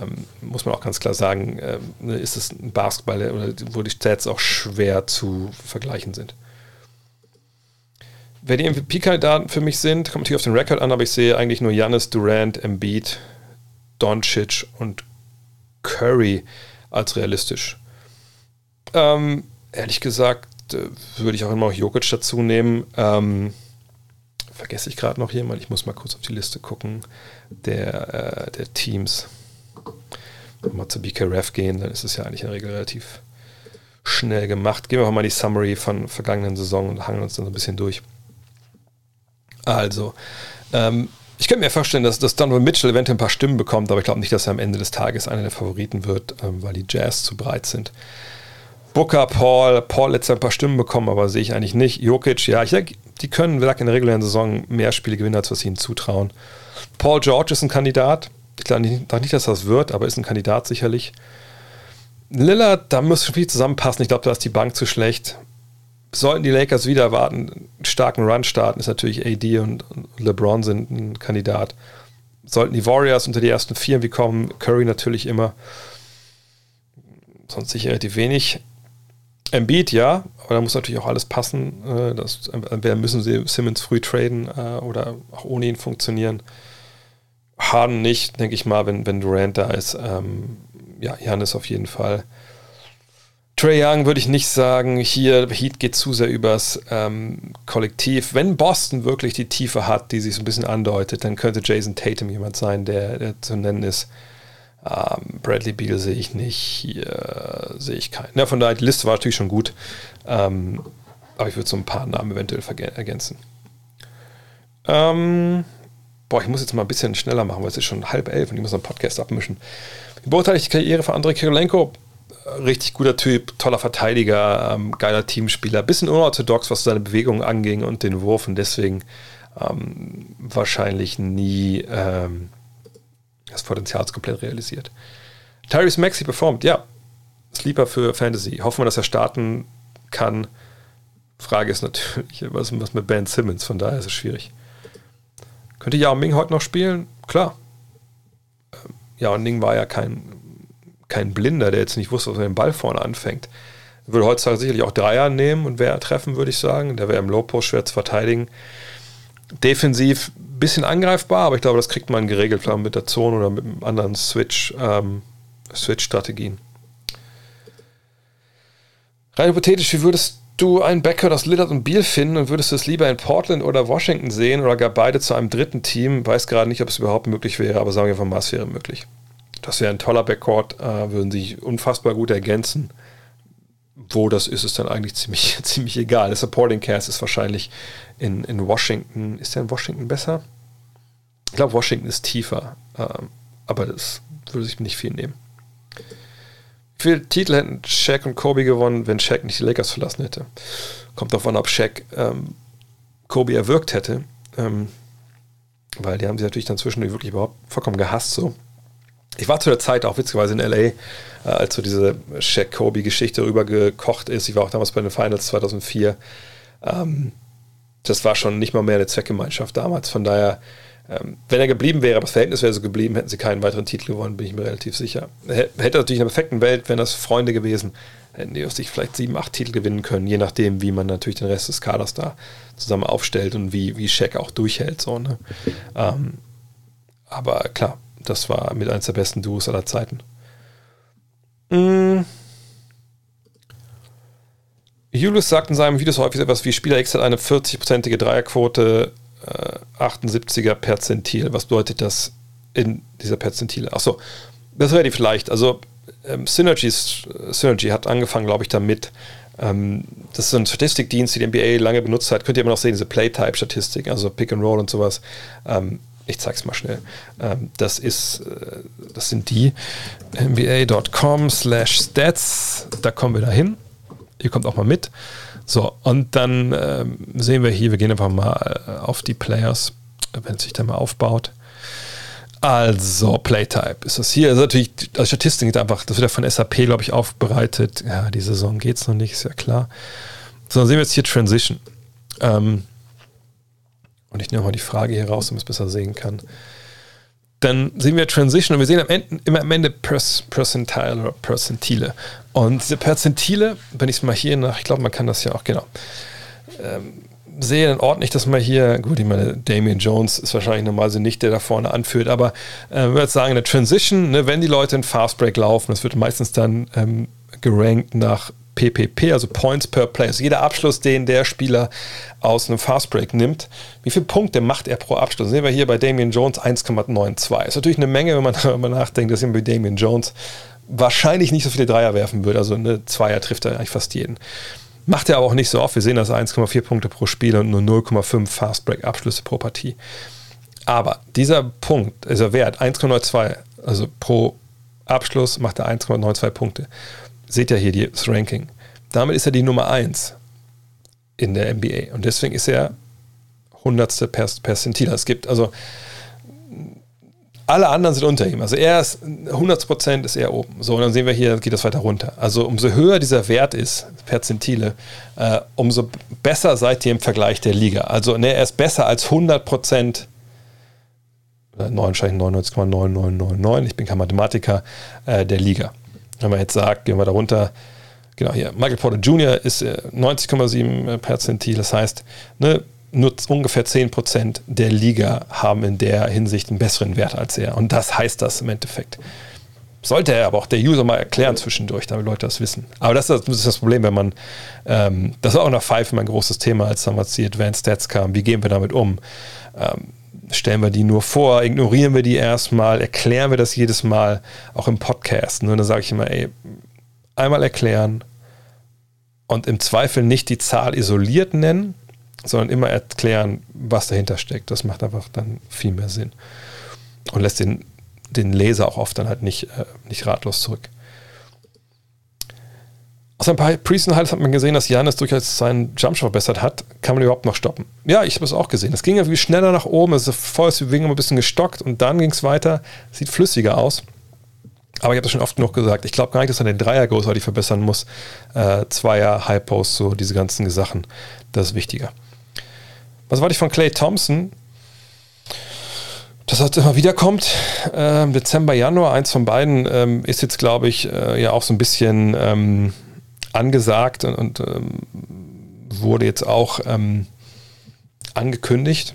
ähm, muss man auch ganz klar sagen, ähm, ist es ein Basketball, oder wo die Stats auch schwer zu vergleichen sind. Wer die MVP-Kandidaten für mich sind, kommt hier auf den Rekord an, aber ich sehe eigentlich nur Janis Durant, Embiid, Doncic und Curry als realistisch. Ähm, ehrlich gesagt, äh, würde ich auch immer noch Jokic dazu nehmen. Ähm, vergesse ich gerade noch jemand, ich muss mal kurz auf die Liste gucken, der, äh, der Teams. Mal zu BK Ref gehen, dann ist es ja eigentlich in der Regel relativ schnell gemacht. Gehen wir mal die Summary von vergangenen Saison und hangen uns dann so ein bisschen durch. Also, ähm, Ich könnte mir vorstellen, dass, dass Donovan Mitchell eventuell ein paar Stimmen bekommt, aber ich glaube nicht, dass er am Ende des Tages einer der Favoriten wird, ähm, weil die Jazz zu breit sind. Booker, Paul, Paul letztes ein paar Stimmen bekommen, aber sehe ich eigentlich nicht. Jokic, ja, ich denke, die können, wie gesagt, in der regulären Saison mehr Spiele gewinnen, als was sie ihnen zutrauen. Paul George ist ein Kandidat. Ich glaube nicht, nicht, dass das wird, aber ist ein Kandidat sicherlich. Lillard, da muss viel zusammenpassen. Ich glaube, da ist die Bank zu schlecht. Sollten die Lakers wieder erwarten, einen starken Run starten, ist natürlich AD und LeBron sind ein Kandidat. Sollten die Warriors unter die ersten vier wie kommen, Curry natürlich immer. Sonst sicher relativ wenig. Embiid, ja, aber da muss natürlich auch alles passen. Äh, das, entweder müssen sie Simmons früh traden äh, oder auch ohne ihn funktionieren. Harden nicht, denke ich mal, wenn, wenn Durant da ist. Ähm, ja, Janis auf jeden Fall. Trey Young würde ich nicht sagen, hier Heat geht zu sehr übers ähm, Kollektiv. Wenn Boston wirklich die Tiefe hat, die sich so ein bisschen andeutet, dann könnte Jason Tatum jemand sein, der, der zu nennen ist. Ähm, Bradley Beal sehe ich nicht, hier sehe ich keinen. Ja, von daher, die Liste war natürlich schon gut, ähm, aber ich würde so ein paar Namen eventuell ergänzen. Ähm, boah, ich muss jetzt mal ein bisschen schneller machen, weil es ist schon halb elf und ich muss einen Podcast abmischen. Wie beurteile ich die Karriere von Andrei Kirilenko? Richtig guter Typ, toller Verteidiger, ähm, geiler Teamspieler, bisschen unorthodox, was seine Bewegungen anging und den Wurf und deswegen ähm, wahrscheinlich nie ähm, das Potenzial komplett realisiert. Tyrese Maxi performt, ja. Sleeper für Fantasy. Hoffen wir, dass er starten kann. Frage ist natürlich, was, was mit Ben Simmons, von daher ist es schwierig. Könnte Yao Ming heute noch spielen? Klar. Ähm, Yao Ming war ja kein, kein Blinder, der jetzt nicht wusste, was er den Ball vorne anfängt. Würde heutzutage sicherlich auch Dreier nehmen und wer treffen, würde ich sagen. Der wäre im Low-Post schwer zu verteidigen. Defensiv ein bisschen angreifbar, aber ich glaube, das kriegt man geregelt, vielleicht mit der Zone oder mit einem anderen Switch, ähm, Switch-Strategien. Rein hypothetisch, wie würdest du einen Backcourt aus Lillard und Beal finden und würdest es lieber in Portland oder Washington sehen oder gar beide zu einem dritten Team? Weiß gerade nicht, ob es überhaupt möglich wäre, aber sagen wir einfach mal, es wäre möglich. Das wäre ein toller Backcourt, äh, würden sich unfassbar gut ergänzen. Wo das ist, ist dann eigentlich ziemlich, ziemlich egal. Der Supporting Cast ist wahrscheinlich in, in Washington. Ist der in Washington besser? Ich glaube, Washington ist tiefer, ähm, aber das würde sich nicht viel nehmen. Viele Titel hätten Shaq und Kobe gewonnen, wenn Shaq nicht die Lakers verlassen hätte? Kommt darauf an, ob Shaq ähm, Kobe erwürgt hätte. Ähm, weil die haben sie natürlich dann zwischendurch wirklich überhaupt vollkommen gehasst. So. Ich war zu der Zeit auch witzigerweise in LA, äh, als so diese Shaq-Kobe-Geschichte rübergekocht ist. Ich war auch damals bei den Finals 2004. Ähm, das war schon nicht mal mehr eine Zweckgemeinschaft damals. Von daher, wenn er geblieben wäre, aber das Verhältnis wäre so geblieben, hätten sie keinen weiteren Titel gewonnen, bin ich mir relativ sicher. Hätte natürlich in der perfekten Welt, wenn das Freunde gewesen, hätten die sich vielleicht sieben, acht Titel gewinnen können, je nachdem, wie man natürlich den Rest des Kaders da zusammen aufstellt und wie, wie Shaq auch durchhält. So, ne? ähm, aber klar, das war mit eines der besten Duos aller Zeiten. Mm. Julius sagt in seinem Video häufig etwas wie Spieler X hat eine 40-prozentige Dreierquote, 78er Perzentil. Was bedeutet das in dieser Perzentile? Achso, das wäre die vielleicht. Also ähm, Synergies, Synergy hat angefangen, glaube ich, damit. Ähm, das ist ein Statistikdienst, die die NBA lange benutzt hat. Könnt ihr immer noch sehen, diese Playtype-Statistik, also Pick and Roll und sowas. Ähm, ich zeig's mal schnell. Ähm, das ist, äh, das sind die nba.com slash stats. Da kommen wir da hin. Ihr kommt auch mal mit. So, und dann ähm, sehen wir hier, wir gehen einfach mal äh, auf die Players, wenn es sich dann mal aufbaut. Also, Playtype ist das hier. Das ist natürlich, also Statistik ist einfach, das wird ja von SAP, glaube ich, aufbereitet. Ja, die Saison geht es noch nicht, ist ja klar. So, dann sehen wir jetzt hier Transition. Ähm, und ich nehme mal die Frage hier raus, damit es besser sehen kann. Dann sehen wir Transition und wir sehen am Ende, immer am Ende Percentile oder Percentile. Und diese Perzentile, wenn ich es mal hier nach, ich glaube, man kann das ja auch, genau, ähm, sehe, dann ordne ich das mal hier. Gut, ich meine, Damian Jones ist wahrscheinlich normalerweise nicht der da vorne anführt, aber äh, würde sagen, eine Transition, ne, wenn die Leute in Fastbreak laufen, das wird meistens dann ähm, gerankt nach PPP, also Points per Play. Also jeder Abschluss, den der Spieler aus einem Fastbreak nimmt, wie viele Punkte macht er pro Abschluss? Sehen wir hier bei Damian Jones 1,92. Ist natürlich eine Menge, wenn man darüber nachdenkt, dass jemand bei Damian Jones wahrscheinlich nicht so viele Dreier werfen würde. Also eine Zweier trifft er eigentlich fast jeden. Macht er aber auch nicht so oft. Wir sehen das 1,4 Punkte pro Spiel und nur 0,5 Fastbreak-Abschlüsse pro Partie. Aber dieser Punkt, dieser Wert 1,92, also pro Abschluss macht er 1,92 Punkte. Seht ihr hier das Ranking. Damit ist er die Nummer 1 in der NBA. Und deswegen ist er 100. Perzentil. Es gibt also alle anderen sind unter ihm. Also er ist 100% ist er oben. So, und dann sehen wir hier, geht das weiter runter. Also umso höher dieser Wert ist, Perzentile, äh, umso besser seid ihr im Vergleich der Liga. Also ne, er ist besser als 100%, oder 99,9999, ich bin kein Mathematiker, äh, der Liga. Wenn man jetzt sagt, gehen wir da runter, genau hier, Michael Porter Jr. ist äh, 90,7 Perzentil, das heißt, ne, nur ungefähr 10% der Liga haben in der Hinsicht einen besseren Wert als er. Und das heißt das im Endeffekt. Sollte er aber auch der User mal erklären zwischendurch, damit Leute das wissen. Aber das ist das Problem, wenn man, ähm, das war auch nach Five mein großes Thema, als damals die Advanced Stats kamen. Wie gehen wir damit um? Ähm, stellen wir die nur vor, ignorieren wir die erstmal, erklären wir das jedes Mal, auch im Podcast. Und dann sage ich immer, ey, einmal erklären und im Zweifel nicht die Zahl isoliert nennen, sondern immer erklären, was dahinter steckt. Das macht einfach dann viel mehr Sinn. Und lässt den, den Leser auch oft dann halt nicht, äh, nicht ratlos zurück. Aus ein paar Preseason Highlights hat man gesehen, dass Janis durchaus seinen Jumpshot verbessert hat. Kann man überhaupt noch stoppen? Ja, ich habe es auch gesehen. Es ging ja wie schneller nach oben. Vorher ist die Bewegung ein bisschen gestockt und dann ging es weiter. Sieht flüssiger aus. Aber ich habe das schon oft genug gesagt. Ich glaube gar nicht, dass er den Dreier großartig verbessern muss. Äh, Zweier, High Post, so diese ganzen Sachen. Das ist wichtiger. Was war ich von Clay Thompson? Das hat immer wieder kommt. Ähm, Dezember, Januar, eins von beiden ähm, ist jetzt, glaube ich, äh, ja auch so ein bisschen ähm, angesagt und, und ähm, wurde jetzt auch ähm, angekündigt.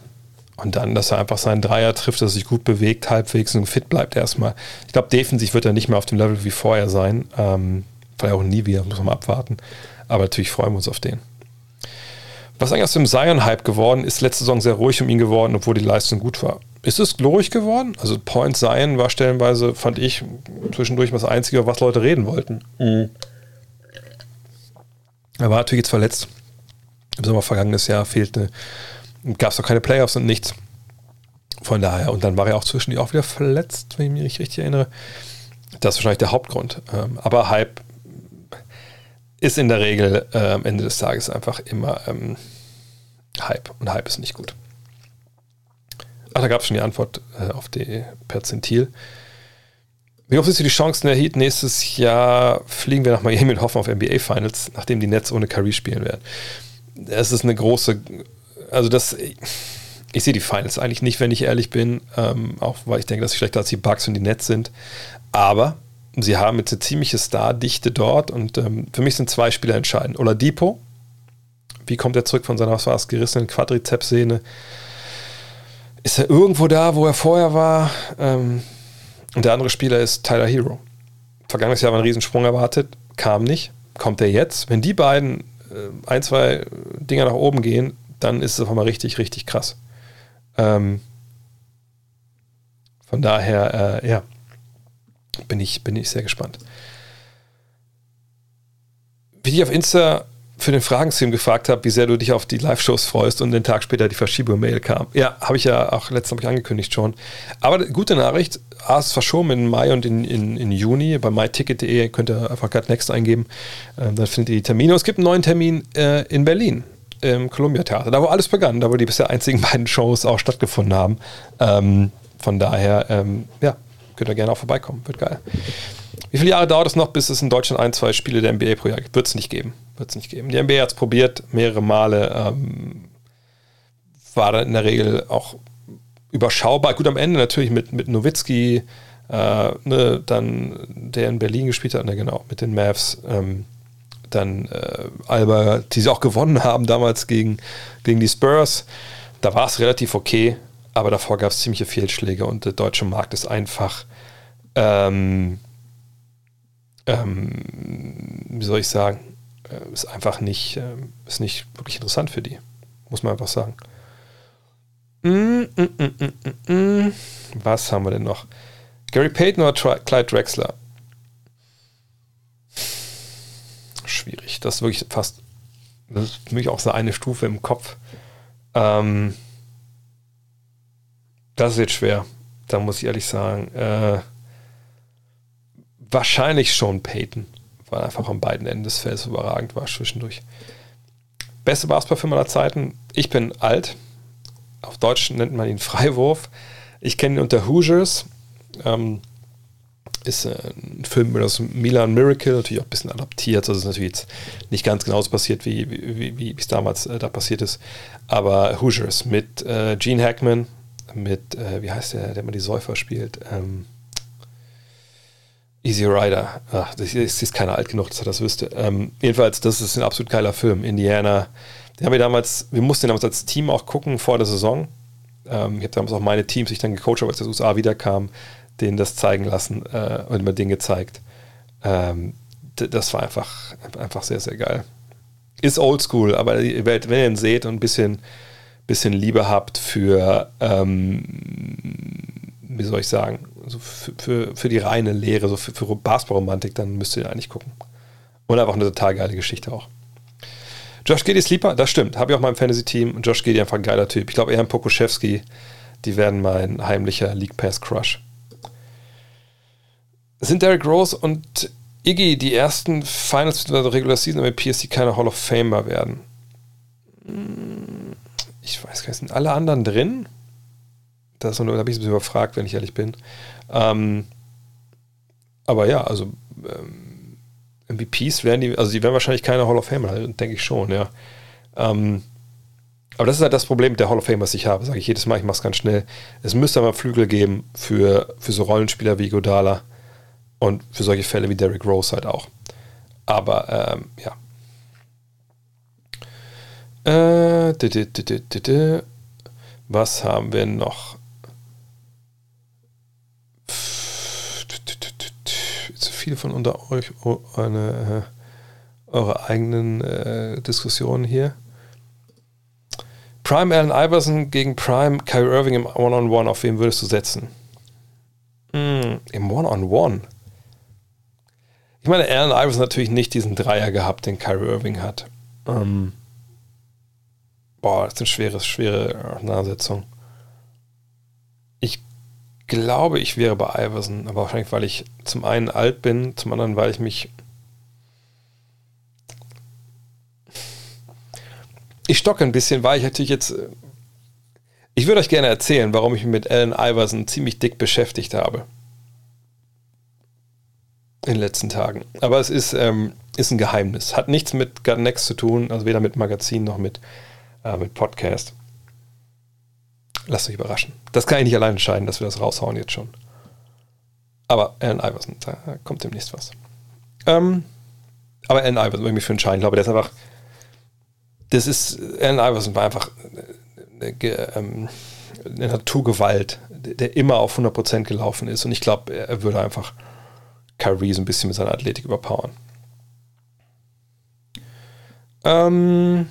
Und dann, dass er einfach seinen Dreier trifft, dass er sich gut bewegt, halbwegs und fit bleibt erstmal. Ich glaube, defensiv wird er nicht mehr auf dem Level wie vorher sein. Ähm, vielleicht auch nie wieder, muss man mal abwarten. Aber natürlich freuen wir uns auf den. Was eigentlich aus dem Zion-Hype geworden ist, letzte Saison sehr ruhig um ihn geworden, obwohl die Leistung gut war. Ist es ruhig geworden? Also Point Zion war stellenweise, fand ich, zwischendurch das Einzige, was Leute reden wollten. Mhm. Er war natürlich jetzt verletzt. Im Sommer vergangenes Jahr fehlte, gab es noch keine Playoffs und nichts. Von daher, und dann war er auch zwischendurch auch wieder verletzt, wenn ich mich richtig erinnere. Das ist wahrscheinlich der Hauptgrund. Ähm, aber Hype ist in der Regel äh, am Ende des Tages einfach immer ähm, Hype. Und Hype ist nicht gut. Ach, da gab es schon die Antwort äh, auf die Perzentil. Wie hoch ist die Chancen der Heat? Nächstes Jahr fliegen wir nach Miami und hoffen auf NBA Finals, nachdem die Nets ohne Curry spielen werden. Das ist eine große, also das, ich sehe die Finals eigentlich nicht, wenn ich ehrlich bin, ähm, auch weil ich denke, dass sie schlechter als die Bucks und die Nets sind. Aber sie haben jetzt eine ziemliche Stardichte dort und ähm, für mich sind zwei Spieler entscheidend. Oladipo, wie kommt er zurück von seiner, was war es, gerissenen Quadrizepssehne? Ist er irgendwo da, wo er vorher war? Ähm, und der andere Spieler ist Tyler Hero. Vergangenes Jahr war ein Riesensprung erwartet, kam nicht. Kommt er jetzt? Wenn die beiden äh, ein, zwei Dinger nach oben gehen, dann ist es auf einmal richtig, richtig krass. Ähm, von daher, äh, ja, bin ich, bin ich sehr gespannt. Wie ich auf Insta für den Fragenstream gefragt habe, wie sehr du dich auf die Live-Shows freust und den Tag später die Verschiebung-Mail kam. Ja, habe ich ja auch letztens angekündigt schon. Aber gute Nachricht, A ist verschoben in Mai und in, in, in Juni. Bei myticket.de könnt ihr einfach gerade Next eingeben. Ähm, dann findet ihr die Termine. Und es gibt einen neuen Termin äh, in Berlin im Columbia Theater. Da wo alles begann, da wo die bisher einzigen beiden Shows auch stattgefunden haben. Ähm, von daher, ähm, ja, könnt ihr gerne auch vorbeikommen. Wird geil. Wie viele Jahre dauert es noch, bis es in Deutschland ein, zwei Spiele der NBA pro Jahr gibt? Wird es nicht geben. Wird es nicht geben. Die NBA hat es probiert, mehrere Male. Ähm, war dann in der Regel auch überschaubar. Gut, am Ende natürlich mit, mit Nowitzki, äh, ne, dann der in Berlin gespielt hat, ne, genau, mit den Mavs. Ähm, dann äh, Alba, die sie auch gewonnen haben damals gegen, gegen die Spurs. Da war es relativ okay, aber davor gab es ziemliche Fehlschläge und der deutsche Markt ist einfach, ähm, ähm, wie soll ich sagen, äh, ist einfach nicht, äh, ist nicht wirklich interessant für die, muss man einfach sagen. Mm, mm, mm, Was haben wir denn noch? Gary Payton oder Clyde Drexler? Schwierig. Das ist wirklich fast, das ist für mich auch so eine Stufe im Kopf. Ähm, Das ist jetzt schwer. Da muss ich ehrlich sagen. Äh, wahrscheinlich schon Peyton, weil er einfach an beiden Enden des Feldes überragend war zwischendurch. Beste Basketballfilm aller Zeiten. Ich bin alt. Auf Deutsch nennt man ihn Freiwurf. Ich kenne ihn unter Hoosiers. Ähm, ist äh, ein Film über das Milan Miracle, natürlich auch ein bisschen adaptiert. Also ist natürlich jetzt nicht ganz genauso passiert, wie, wie, wie es damals äh, da passiert ist. Aber Hoosiers mit äh, Gene Hackman, mit, äh, wie heißt der, der mal die Säufer spielt? Ähm, Easy Rider. Ach, das ist, ist keiner alt genug, dass er das wüsste. Ähm, jedenfalls, das ist ein absolut geiler Film. Indiana. Den haben wir damals, wir mussten den damals als Team auch gucken vor der Saison. Ähm, ich habe damals auch meine Teams, ich dann gecoacht habe, als der USA wiederkam, denen das zeigen lassen äh, und mir den gezeigt. Ähm, das war einfach, einfach sehr, sehr geil. Ist oldschool, aber wenn ihr ihn seht und ein bisschen, bisschen Liebe habt für, ähm, wie soll ich sagen, also für, für, für, die reine Lehre, so für, für Basketball-Romantik, dann müsst ihr eigentlich gucken. Und einfach eine total geile Geschichte auch. Josh Giddy Sleeper, das stimmt. Habe ich auch mal im Fantasy-Team. Josh Giddy einfach ein geiler Typ. Ich glaube, er und Pokuschewski, die werden mein heimlicher League Pass Crush. Sind Derrick Rose und Iggy die ersten Finals der Regular Season MVPs, die keine Hall of Famer werden? Hm, ich weiß gar nicht, sind alle anderen drin? Das da habe ich ein bisschen überfragt, wenn ich ehrlich bin. Ähm, aber ja, also ähm, MVPs werden die, also die werden wahrscheinlich keine Hall of Famer, denke ich schon, ja. Ähm, aber das ist halt das Problem mit der Hall of Fame, was ich habe. Sage ich jedes Mal, ich mache es ganz schnell. Es müsste aber Flügel geben für, für so Rollenspieler wie Godala und für solche Fälle wie Derrick Rose halt auch. Aber ähm, ja. Äh, was haben wir noch? Zu viel von unter euch oh, eine, äh, eure eigenen äh, Diskussionen hier. Prime Allen Iverson gegen Prime Kyrie Irving im One-on-One. -on -One. Auf wen würdest du setzen? Mm, Im One-on-One. -on -One. Ich meine, Allen Iverson natürlich nicht diesen Dreier gehabt, den Kyrie Irving hat. Ähm, boah, das ist eine schwere, schwere Auseinandersetzung. Ich glaube, ich wäre bei Iverson, aber wahrscheinlich, weil ich zum einen alt bin, zum anderen, weil ich mich. Ich stocke ein bisschen, weil ich natürlich jetzt. Ich würde euch gerne erzählen, warum ich mich mit Allen Iverson ziemlich dick beschäftigt habe in den letzten Tagen. Aber es ist, ähm, ist ein Geheimnis. Hat nichts mit Gut Next zu tun, also weder mit Magazin noch mit, äh, mit Podcast. Lasst euch überraschen. Das kann ich nicht allein entscheiden, dass wir das raushauen jetzt schon. Aber Alan Iverson, da kommt demnächst was. Ähm, aber Alan Iverson würde mich für entscheiden. Ich glaube, der ist einfach. Das ist. Alan Iverson war einfach eine, eine, eine Naturgewalt, der immer auf 100% gelaufen ist. Und ich glaube, er würde einfach Kyrie so ein bisschen mit seiner Athletik überpowern. Ähm.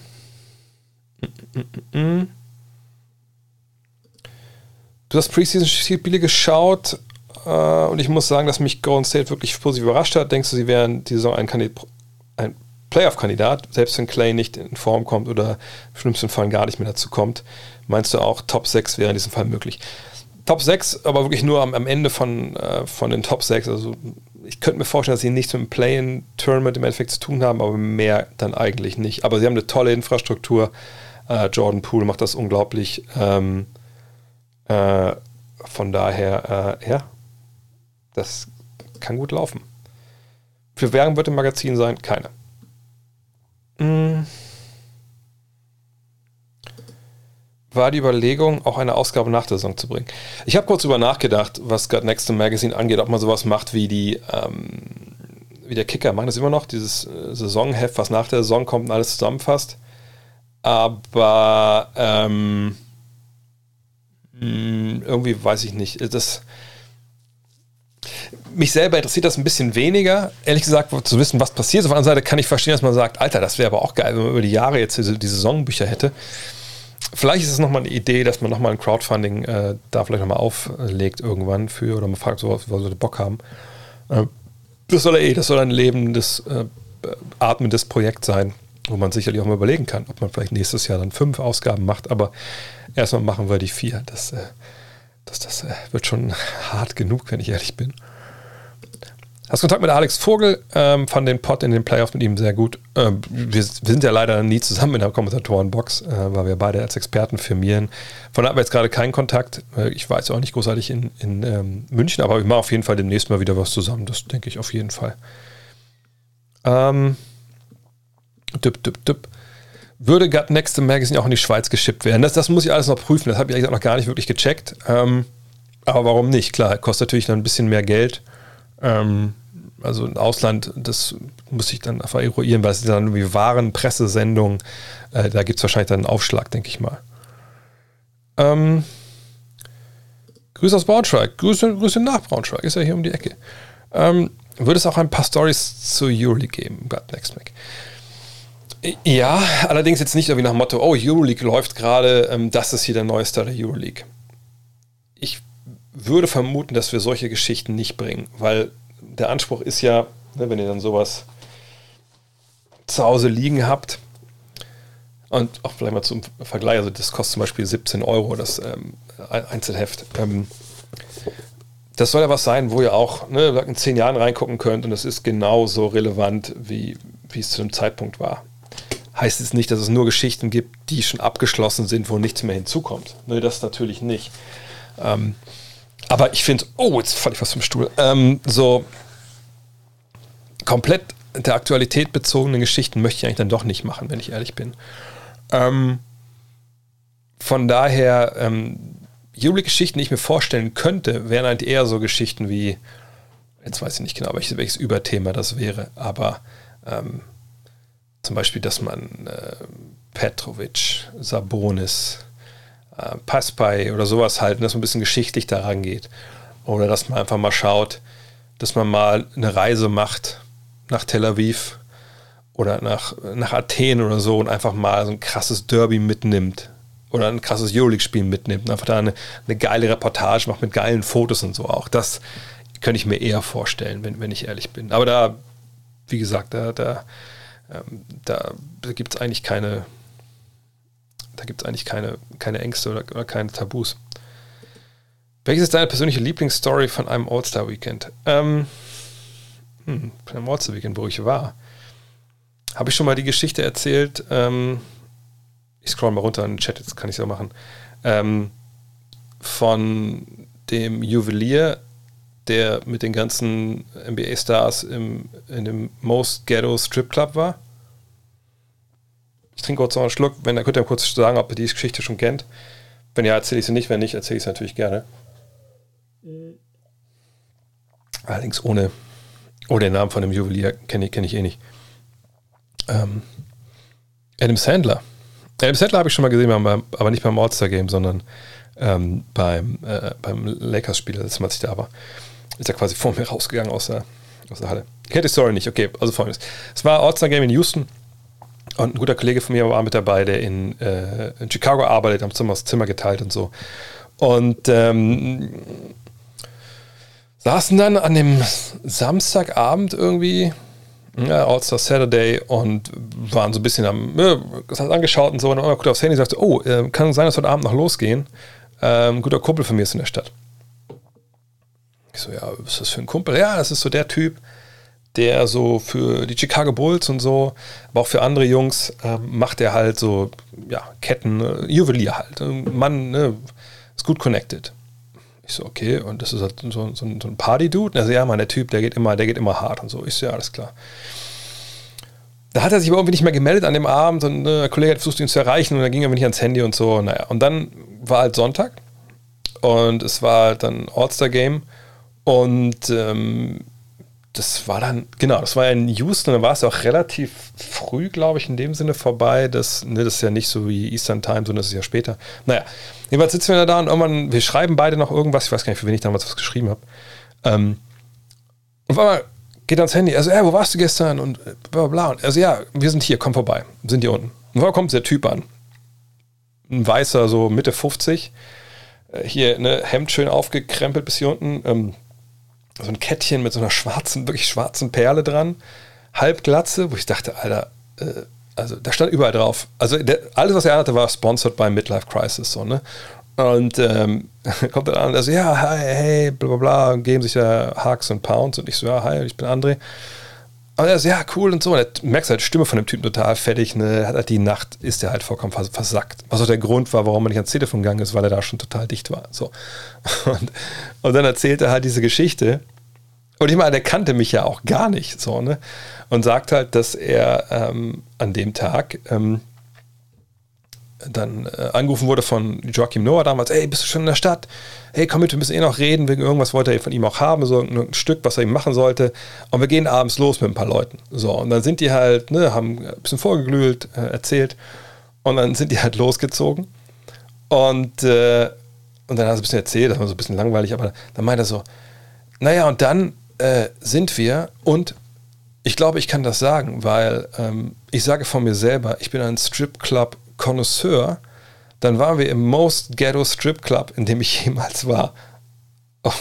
Du hast Preseason-Spiele geschaut äh, und ich muss sagen, dass mich Golden State wirklich positiv überrascht hat. Denkst du, sie wären die Saison ein, ein Playoff-Kandidat, selbst wenn Clay nicht in Form kommt oder im schlimmsten Fall gar nicht mehr dazu kommt? Meinst du auch, Top 6 wäre in diesem Fall möglich? Top 6, aber wirklich nur am, am Ende von, äh, von den Top 6. Also ich könnte mir vorstellen, dass sie nichts mit dem Play-in-Tournament im Endeffekt zu tun haben, aber mehr dann eigentlich nicht. Aber sie haben eine tolle Infrastruktur. Äh, Jordan Poole macht das unglaublich. Ähm, äh, von daher, äh, ja, das kann gut laufen. Für Werbung wird im Magazin sein? Keine. Hm. war die Überlegung, auch eine Ausgabe nach der Saison zu bringen. Ich habe kurz darüber nachgedacht, was God Next Magazine angeht, ob man sowas macht wie die ähm, wie der Kicker. Machen das immer noch, dieses äh, Saisonheft, was nach der Saison kommt und alles zusammenfasst. Aber ähm, hm, irgendwie weiß ich nicht. Das, mich selber interessiert das ein bisschen weniger, ehrlich gesagt, zu wissen, was passiert. Auf der anderen Seite kann ich verstehen, dass man sagt, Alter, das wäre aber auch geil, wenn man über die Jahre jetzt diese, die Saisonbücher hätte. Vielleicht ist es nochmal eine Idee, dass man nochmal ein Crowdfunding äh, da vielleicht nochmal auflegt irgendwann für oder man fragt, so, was wir Bock haben. Äh, das soll ja eh, das soll ein lebendes, äh, atmendes Projekt sein, wo man sicherlich auch mal überlegen kann, ob man vielleicht nächstes Jahr dann fünf Ausgaben macht, aber erstmal machen wir die vier. Das, äh, das, das äh, wird schon hart genug, wenn ich ehrlich bin. Hast Kontakt mit Alex Vogel, ähm, fand den Pod in den Playoffs mit ihm sehr gut. Ähm, wir, sind ja leider nie zusammen in der Kommentatorenbox, äh, weil wir beide als Experten firmieren. Von daher haben wir jetzt gerade keinen Kontakt. Äh, ich weiß auch nicht großartig in, in ähm, München, aber ich mache auf jeden Fall demnächst mal wieder was zusammen. Das denke ich auf jeden Fall. Ähm, düpp, düpp, düpp. Würde Gut Next Magazine auch in die Schweiz geschippt werden? Das, das muss ich alles noch prüfen. Das habe ich eigentlich noch gar nicht wirklich gecheckt. Ähm, aber warum nicht? Klar, kostet natürlich dann ein bisschen mehr Geld. Ähm, also im Ausland, das muss ich dann einfach eruieren, weil es dann irgendwie Waren, Pressesendungen. Äh, da gibt es wahrscheinlich dann einen Aufschlag, denke ich mal. Ähm, Grüße aus Braunschweig. Grüße, Grüße nach Braunschweig. Ist ja hier um die Ecke. Ähm, würde es auch ein paar Stories zur Euroleague geben, God Next Mac? Ja, allerdings jetzt nicht irgendwie nach Motto, oh, Euroleague läuft gerade, ähm, das ist hier der neue Star der Euroleague. Ich würde vermuten, dass wir solche Geschichten nicht bringen, weil der Anspruch ist ja, ne, wenn ihr dann sowas zu Hause liegen habt, und auch vielleicht mal zum Vergleich, also das kostet zum Beispiel 17 Euro, das ähm, Einzelheft. Ähm, das soll ja was sein, wo ihr auch ne, in zehn Jahren reingucken könnt und das ist genauso relevant, wie, wie es zu dem Zeitpunkt war. Heißt es nicht, dass es nur Geschichten gibt, die schon abgeschlossen sind, wo nichts mehr hinzukommt. Ne, das natürlich nicht. Ähm, aber ich finde, oh, jetzt falle ich was vom Stuhl. Ähm, so komplett der Aktualität bezogene Geschichten möchte ich eigentlich dann doch nicht machen, wenn ich ehrlich bin. Ähm, von daher, ähm, Euroleague-Geschichten, die ich mir vorstellen könnte, wären halt eher so Geschichten wie, jetzt weiß ich nicht genau, welches, welches Überthema das wäre, aber ähm, zum Beispiel, dass man äh, Petrovic, Sabonis, äh, Passpay oder sowas halten, dass man ein bisschen geschichtlich daran geht. Oder dass man einfach mal schaut, dass man mal eine Reise macht nach Tel Aviv oder nach, nach Athen oder so und einfach mal so ein krasses Derby mitnimmt oder ein krasses Euroleague-Spiel mitnimmt und einfach da eine, eine geile Reportage macht mit geilen Fotos und so auch. Das könnte ich mir eher vorstellen, wenn, wenn ich ehrlich bin. Aber da, wie gesagt, da, da, ähm, da gibt es eigentlich keine, da gibt eigentlich keine, keine Ängste oder, oder, keine Tabus. Welches ist deine persönliche Lieblingsstory von einem All-Star-Weekend? Ähm, hm, von einem All-Star-Weekend, wo ich war. Habe ich schon mal die Geschichte erzählt? Ähm, ich scroll mal runter in den Chat, jetzt kann ich es auch machen. Ähm, von dem Juwelier, der mit den ganzen NBA-Stars in dem Most Ghetto Strip Club war. Ich trinke kurz noch einen Schluck. Wenn, dann könnt ihr kurz sagen, ob ihr die Geschichte schon kennt. Wenn ja, erzähle ich sie nicht. Wenn nicht, erzähle ich sie natürlich gerne. Allerdings ohne, ohne den Namen von dem Juwelier kenne ich, kenn ich eh nicht. Ähm, Adam Sandler. Adam Sandler habe ich schon mal gesehen, aber nicht beim All-Star-Game, sondern ähm, beim, äh, beim Lakers-Spiel, als ich da war. Ist er quasi vor mir rausgegangen aus der, aus der Halle. Ich kenne die Story nicht. Okay, also folgendes. Es war All-Star-Game in Houston und ein guter Kollege von mir war mit dabei, der in, äh, in Chicago arbeitet, haben Zimmer, das Zimmer geteilt und so. Und ähm, saßen dann an dem Samstagabend irgendwie, ja, All-Star Saturday und waren so ein bisschen am, äh, das hat angeschaut und so, und dann guckt aufs Handy und sagte, oh, äh, kann sein, dass heute Abend noch losgehen. Ähm, ein guter Kumpel von mir ist in der Stadt. Ich so, ja, was ist das für ein Kumpel? Ja, das ist so der Typ, der so für die Chicago Bulls und so, aber auch für andere Jungs äh, macht er halt so, ja, Ketten, äh, Juwelier halt. Mann, ne, ist gut connected. Ich so, okay, und das ist halt so, so, so ein Party-Dude. Also ja, man, der Typ, der geht immer, der geht immer hart und so. Ich so, ja, alles klar. Da hat er sich aber irgendwie nicht mehr gemeldet an dem Abend und äh, der Kollege hat versucht, ihn zu erreichen und dann ging er nicht ans Handy und so. Naja, und dann war halt Sonntag und es war halt dann All-Star-Game und ähm, das war dann, genau, das war in Houston, da war es auch relativ früh, glaube ich, in dem Sinne vorbei. Das, ne, das ist ja nicht so wie Eastern Time, sondern das ist ja später. Naja, jedenfalls sitzen wir da und irgendwann, wir schreiben beide noch irgendwas, ich weiß gar nicht, für wen ich damals was geschrieben habe. Ähm, und auf einmal geht ans Handy, also, ja, wo warst du gestern? Und bla bla bla. Und also, ja, wir sind hier, komm vorbei, sind hier unten. Und wo kommt der Typ an? Ein weißer, so Mitte 50, äh, hier, ne, Hemd schön aufgekrempelt bis hier unten, ähm, so ein Kettchen mit so einer schwarzen, wirklich schwarzen Perle dran, Halbglatze, wo ich dachte, Alter, äh, also da stand überall drauf. Also der, alles, was er hatte, war sponsored by Midlife Crisis, so, ne? Und ähm, kommt dann an, also ja, hi, hey, bla bla bla, und geben sich da Hugs und Pounds und ich so, ja, hi, ich bin André. Und er so, ja, cool und so. Und merkst halt, Stimme von dem Typen total fertig, ne, hat halt die Nacht, ist der halt vollkommen vers versackt. Was auch der Grund war, warum er nicht ans Telefon gegangen ist, weil er da schon total dicht war. So. Und, und dann erzählt er halt diese Geschichte. Und ich meine, der kannte mich ja auch gar nicht, so, ne? Und sagt halt, dass er ähm, an dem Tag ähm, dann äh, angerufen wurde von Joachim Noah damals, ey, bist du schon in der Stadt? Hey, komm mit, wir müssen eh noch reden, wegen irgendwas wollte er von ihm auch haben, so ein Stück, was er ihm machen sollte. Und wir gehen abends los mit ein paar Leuten. So, und dann sind die halt, ne, haben ein bisschen vorgeglüht, äh, erzählt. Und dann sind die halt losgezogen. Und, äh, und dann hat er ein bisschen erzählt, das war so ein bisschen langweilig, aber dann meint er so, naja, und dann äh, sind wir und ich glaube, ich kann das sagen, weil ähm, ich sage von mir selber, ich bin ein Stripclub Connoisseur, dann waren wir im Most Ghetto Strip Club, in dem ich jemals war. Und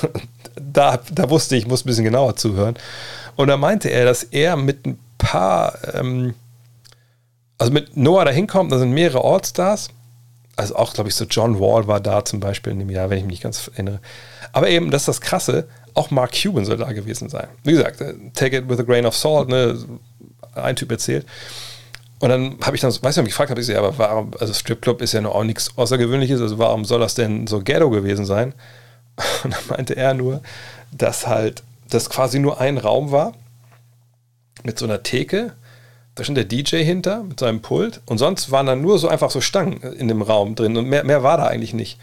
da, da wusste ich, ich muss ein bisschen genauer zuhören. Und da meinte er, dass er mit ein paar, ähm, also mit Noah da hinkommt, da sind mehrere Allstars. Also auch, glaube ich, so John Wall war da zum Beispiel in dem Jahr, wenn ich mich nicht ganz erinnere. Aber eben, das ist das Krasse, auch Mark Cuban soll da gewesen sein. Wie gesagt, äh, take it with a grain of salt, ne? ein Typ erzählt. Und dann habe ich dann, weiß nicht, mich gefragt, habe ich gesagt, aber warum, also Stripclub ist ja noch auch nichts Außergewöhnliches, also warum soll das denn so Ghetto gewesen sein? Und dann meinte er nur, dass halt das quasi nur ein Raum war mit so einer Theke, da stand der DJ hinter mit seinem Pult und sonst waren dann nur so einfach so Stangen in dem Raum drin und mehr, mehr war da eigentlich nicht.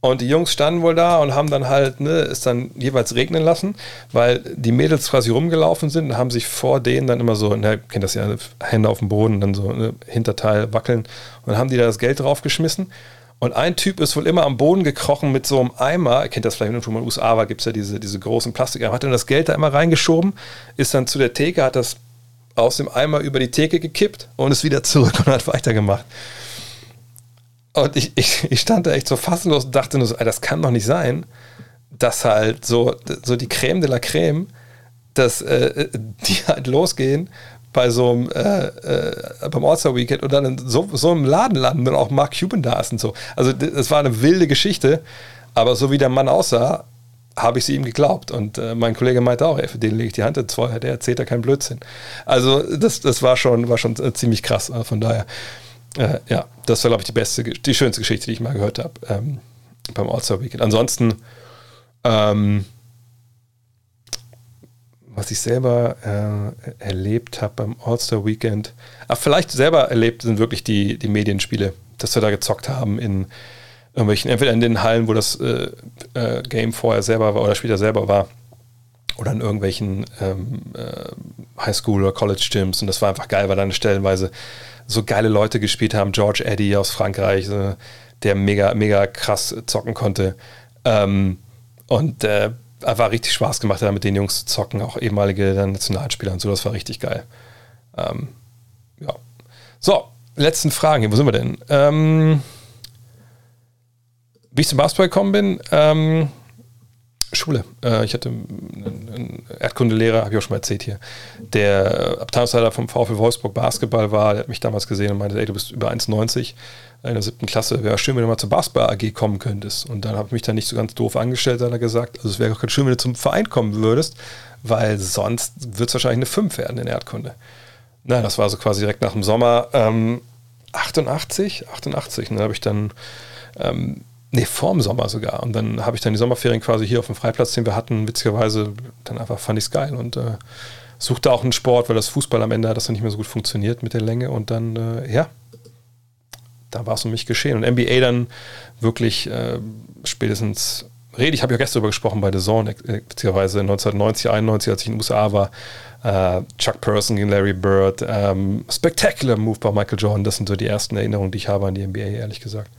Und die Jungs standen wohl da und haben dann halt, ne, es dann jeweils regnen lassen, weil die Mädels quasi rumgelaufen sind und haben sich vor denen dann immer so, ne, kennt das ja, Hände auf dem Boden, dann so ne, Hinterteil wackeln und haben die da das Geld draufgeschmissen. Und ein Typ ist wohl immer am Boden gekrochen mit so einem Eimer, kennt das vielleicht, in den USA war, gibt es ja diese, diese großen Plastikeimer, hat dann das Geld da immer reingeschoben, ist dann zu der Theke, hat das aus dem Eimer über die Theke gekippt und ist wieder zurück und hat weitergemacht. Und ich, ich, ich stand da echt so fassungslos und dachte nur so, das kann doch nicht sein, dass halt so, so die Creme de la Creme, dass äh, die halt losgehen bei so einem äh, äh, beim All-Star Weekend und dann in so, so einem Laden landen und auch Mark Cuban da ist und so. Also das war eine wilde Geschichte, aber so wie der Mann aussah, habe ich sie ihm geglaubt. Und äh, mein Kollege meinte auch, ey, für den lege ich die Hand ins Feuer, der erzählt ja keinen Blödsinn. Also das, das war schon, war schon äh, ziemlich krass. Äh, von daher äh, ja, das war, glaube ich, die beste, die schönste Geschichte, die ich mal gehört habe ähm, beim All-Star Weekend. Ansonsten, ähm, was ich selber äh, erlebt habe beim All-Star Weekend, ach, vielleicht selber erlebt sind wirklich die, die Medienspiele, dass wir da gezockt haben in irgendwelchen, entweder in den Hallen, wo das äh, äh, Game vorher selber war oder später selber war, oder in irgendwelchen ähm, äh, Highschool- oder College-Gyms. Und das war einfach geil, weil dann stellenweise so geile Leute gespielt haben. George Eddy aus Frankreich, der mega, mega krass zocken konnte. Ähm, und äh, einfach richtig Spaß gemacht hat, mit den Jungs zu zocken, auch ehemalige Nationalspieler und so. Das war richtig geil. Ähm, ja. So, letzten Fragen. Wo sind wir denn? Ähm, wie ich zum Basketball gekommen bin, ähm, Schule. Äh, ich hatte einen Erdkundelehrer, habe ich auch schon mal erzählt hier, der Abteilungsleiter vom VfL Wolfsburg Basketball war. Der hat mich damals gesehen und meinte, ey, du bist über 1,90 in der siebten Klasse. Wäre schön, wenn du mal zur Basketball AG kommen könntest. Und dann habe ich mich da nicht so ganz doof angestellt, hat er gesagt. Also es wäre auch ganz schön, wenn du zum Verein kommen würdest, weil sonst wird es wahrscheinlich eine 5 werden in Erdkunde. Na, das war so quasi direkt nach dem Sommer ähm, 88, 88. Und dann habe ich dann ähm, Nee, vorm Sommer sogar. Und dann habe ich dann die Sommerferien quasi hier auf dem Freiplatz, den wir hatten, witzigerweise, dann einfach fand ich es geil und äh, suchte auch einen Sport, weil das Fußball am Ende hat das dann nicht mehr so gut funktioniert mit der Länge. Und dann, äh, ja, da war es um mich geschehen. Und NBA dann wirklich äh, spätestens, rede ich, habe ja gestern darüber gesprochen bei The Zone, beziehungsweise 1990, 91, als ich in den USA war, äh, Chuck Person gegen Larry Bird, ähm, Spectacular Move bei Michael Jordan, das sind so die ersten Erinnerungen, die ich habe an die NBA, ehrlich gesagt.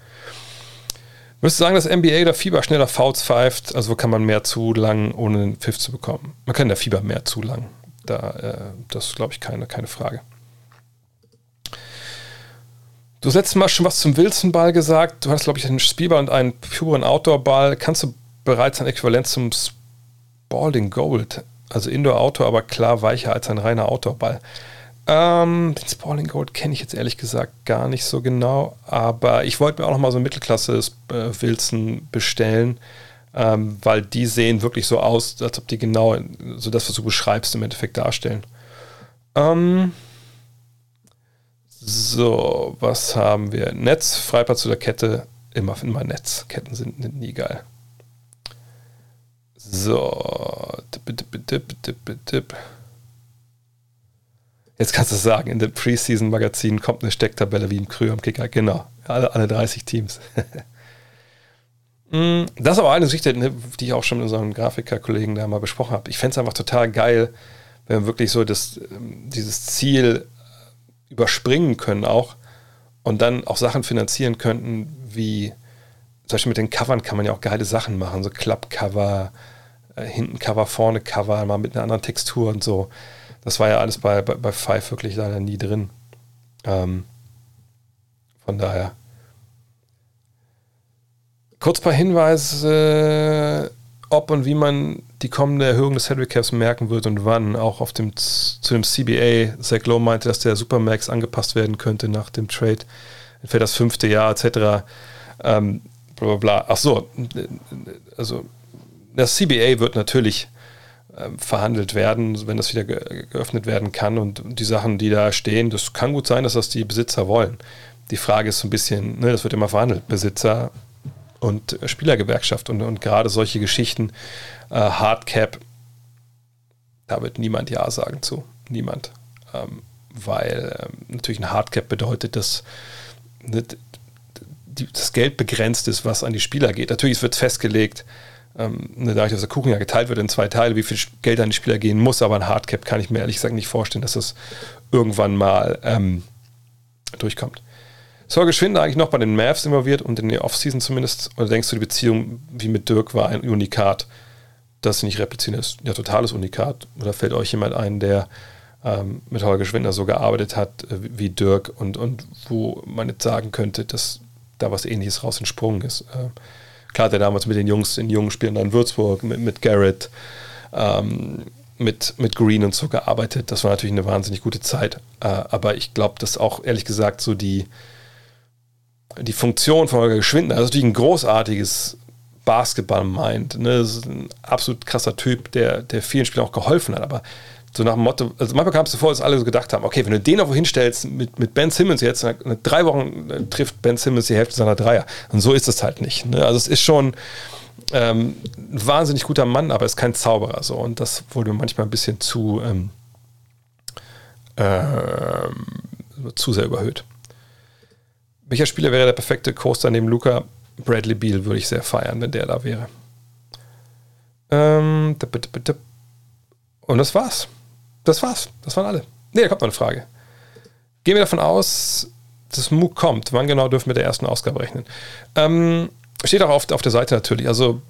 Würdest du sagen, dass NBA oder Fieber schneller Fouls pfeift? Also kann man mehr zulangen, ohne einen Pfiff zu bekommen? Man kann der Fieber mehr zulangen. Da, äh, das ist, glaube ich, keine, keine Frage. Du hast letztes Mal schon was zum Wilson-Ball gesagt. Du hast, glaube ich, einen Spielball und einen puren Outdoor-Ball. Kannst du bereits ein Äquivalent zum Spalding Gold, also Indoor-Outdoor, aber klar weicher als ein reiner Outdoor-Ball? Ähm, den Spalling Gold kenne ich jetzt ehrlich gesagt gar nicht so genau, aber ich wollte mir auch noch mal so ein Mittelklasse äh, bestellen, ähm, weil die sehen wirklich so aus, als ob die genau so das, was du beschreibst, im Endeffekt darstellen. Ähm, so, was haben wir? Netz, Freiplatz oder Kette? Immer, immer Netz. Ketten sind nie geil. So. Dip, dip, dip, dip, dip. Jetzt kannst du sagen, in dem Preseason-Magazin kommt eine Stecktabelle wie im Krü am Kicker. Genau, alle, alle 30 Teams. Mm, das ist aber eine Geschichte, ne, die ich auch schon mit unserem Grafiker-Kollegen da mal besprochen habe. Ich fände es einfach total geil, wenn wir wirklich so das, ähm, dieses Ziel überspringen können auch und dann auch Sachen finanzieren könnten, wie zum Beispiel mit den Covern kann man ja auch geile Sachen machen, so Klappcover, äh, hinten Cover, vorne Cover, mal mit einer anderen Textur und so. Das war ja alles bei, bei, bei Five wirklich leider nie drin. Ähm, von daher. Kurz ein paar Hinweise, ob und wie man die kommende Erhöhung des Salary Caps merken wird und wann. Auch auf dem, zu dem CBA. Zach Lowe meinte, dass der Supermax angepasst werden könnte nach dem Trade für das fünfte Jahr etc. Ähm, bla bla bla. Ach so, also das CBA wird natürlich verhandelt werden, wenn das wieder geöffnet werden kann. Und die Sachen, die da stehen, das kann gut sein, dass das die Besitzer wollen. Die Frage ist so ein bisschen, ne, das wird immer verhandelt, Besitzer und Spielergewerkschaft und, und gerade solche Geschichten, äh, Hardcap, da wird niemand Ja sagen zu. Niemand. Ähm, weil ähm, natürlich ein Hardcap bedeutet, dass ne, die, das Geld begrenzt ist, was an die Spieler geht. Natürlich wird festgelegt, ähm, ne, dadurch, dass der Kuchen ja geteilt wird in zwei Teile, wie viel Geld an die Spieler gehen muss, aber ein Hardcap kann ich mir ehrlich gesagt nicht vorstellen, dass das irgendwann mal ähm, durchkommt. Sorge Schwinder eigentlich noch bei den Mavs involviert und in der Offseason zumindest? Oder denkst du, die Beziehung wie mit Dirk war ein Unikat, das nicht replizieren ist? Ja, totales Unikat. Oder fällt euch jemand ein, der ähm, mit Holger Schwindner so gearbeitet hat äh, wie Dirk und, und wo man jetzt sagen könnte, dass da was ähnliches raus entsprungen ist? Äh, Klar hat er damals mit den Jungs, den jungen Spielern in Würzburg, mit, mit Garrett, ähm, mit, mit Green und so gearbeitet. Das war natürlich eine wahnsinnig gute Zeit. Äh, aber ich glaube, dass auch ehrlich gesagt so die, die Funktion von Holger Geschwindner, also natürlich ein großartiges Basketball-Mind. Ne? Das ist ein absolut krasser Typ, der, der vielen Spielern auch geholfen hat. Aber so nach dem Motto, also manchmal kam es so vor, dass alle so gedacht haben, okay, wenn du den auf hinstellst mit, mit Ben Simmons jetzt, in drei Wochen äh, trifft Ben Simmons die Hälfte seiner Dreier. Und so ist es halt nicht. Ne? Also es ist schon ähm, ein wahnsinnig guter Mann, aber ist kein Zauberer. So. Und das wurde manchmal ein bisschen zu, ähm, ähm, zu sehr überhöht. Welcher Spieler wäre der perfekte Coaster neben Luca? Bradley Beal würde ich sehr feiern, wenn der da wäre. Ähm, und das war's. Das war's. Das waren alle. Ne, da kommt noch eine Frage. Gehen wir davon aus, dass MOOC kommt. Wann genau dürfen wir der ersten Ausgabe rechnen? Ähm, steht auch auf, auf der Seite natürlich. Also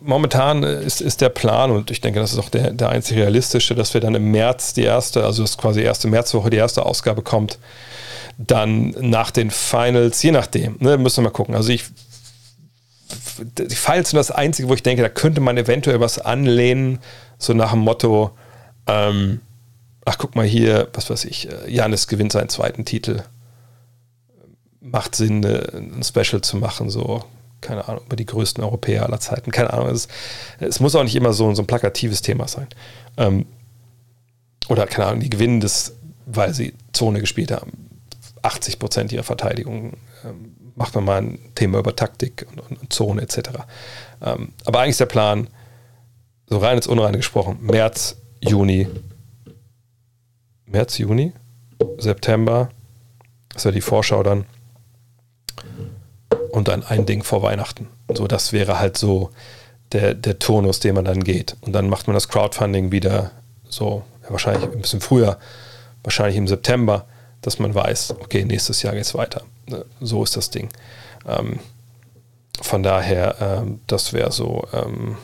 momentan ist, ist der Plan, und ich denke, das ist auch der, der einzig realistische, dass wir dann im März die erste, also das quasi erste Märzwoche die erste Ausgabe kommt. Dann nach den Finals, je nachdem, ne, müssen wir mal gucken. Also ich die Finals sind das Einzige, wo ich denke, da könnte man eventuell was anlehnen, so nach dem Motto, ähm, ach guck mal hier, was weiß ich, äh, Janis gewinnt seinen zweiten Titel. Macht Sinn, ein Special zu machen, so, keine Ahnung, über die größten Europäer aller Zeiten. Keine Ahnung, es, es muss auch nicht immer so, so ein plakatives Thema sein. Ähm, oder, keine Ahnung, die gewinnen das, weil sie Zone gespielt haben. 80 Prozent ihrer Verteidigung. Ähm, macht man mal ein Thema über Taktik und, und, und Zone etc. Ähm, aber eigentlich ist der Plan, so rein ins Unreine gesprochen, März Juni, März, Juni, September, das ist ja die Vorschau dann. Und dann ein Ding vor Weihnachten. So, das wäre halt so der, der Turnus, den man dann geht. Und dann macht man das Crowdfunding wieder so, ja, wahrscheinlich ein bisschen früher, wahrscheinlich im September, dass man weiß, okay, nächstes Jahr geht es weiter. Ne, so ist das Ding. Ähm, von daher, ähm, das wäre so, ähm,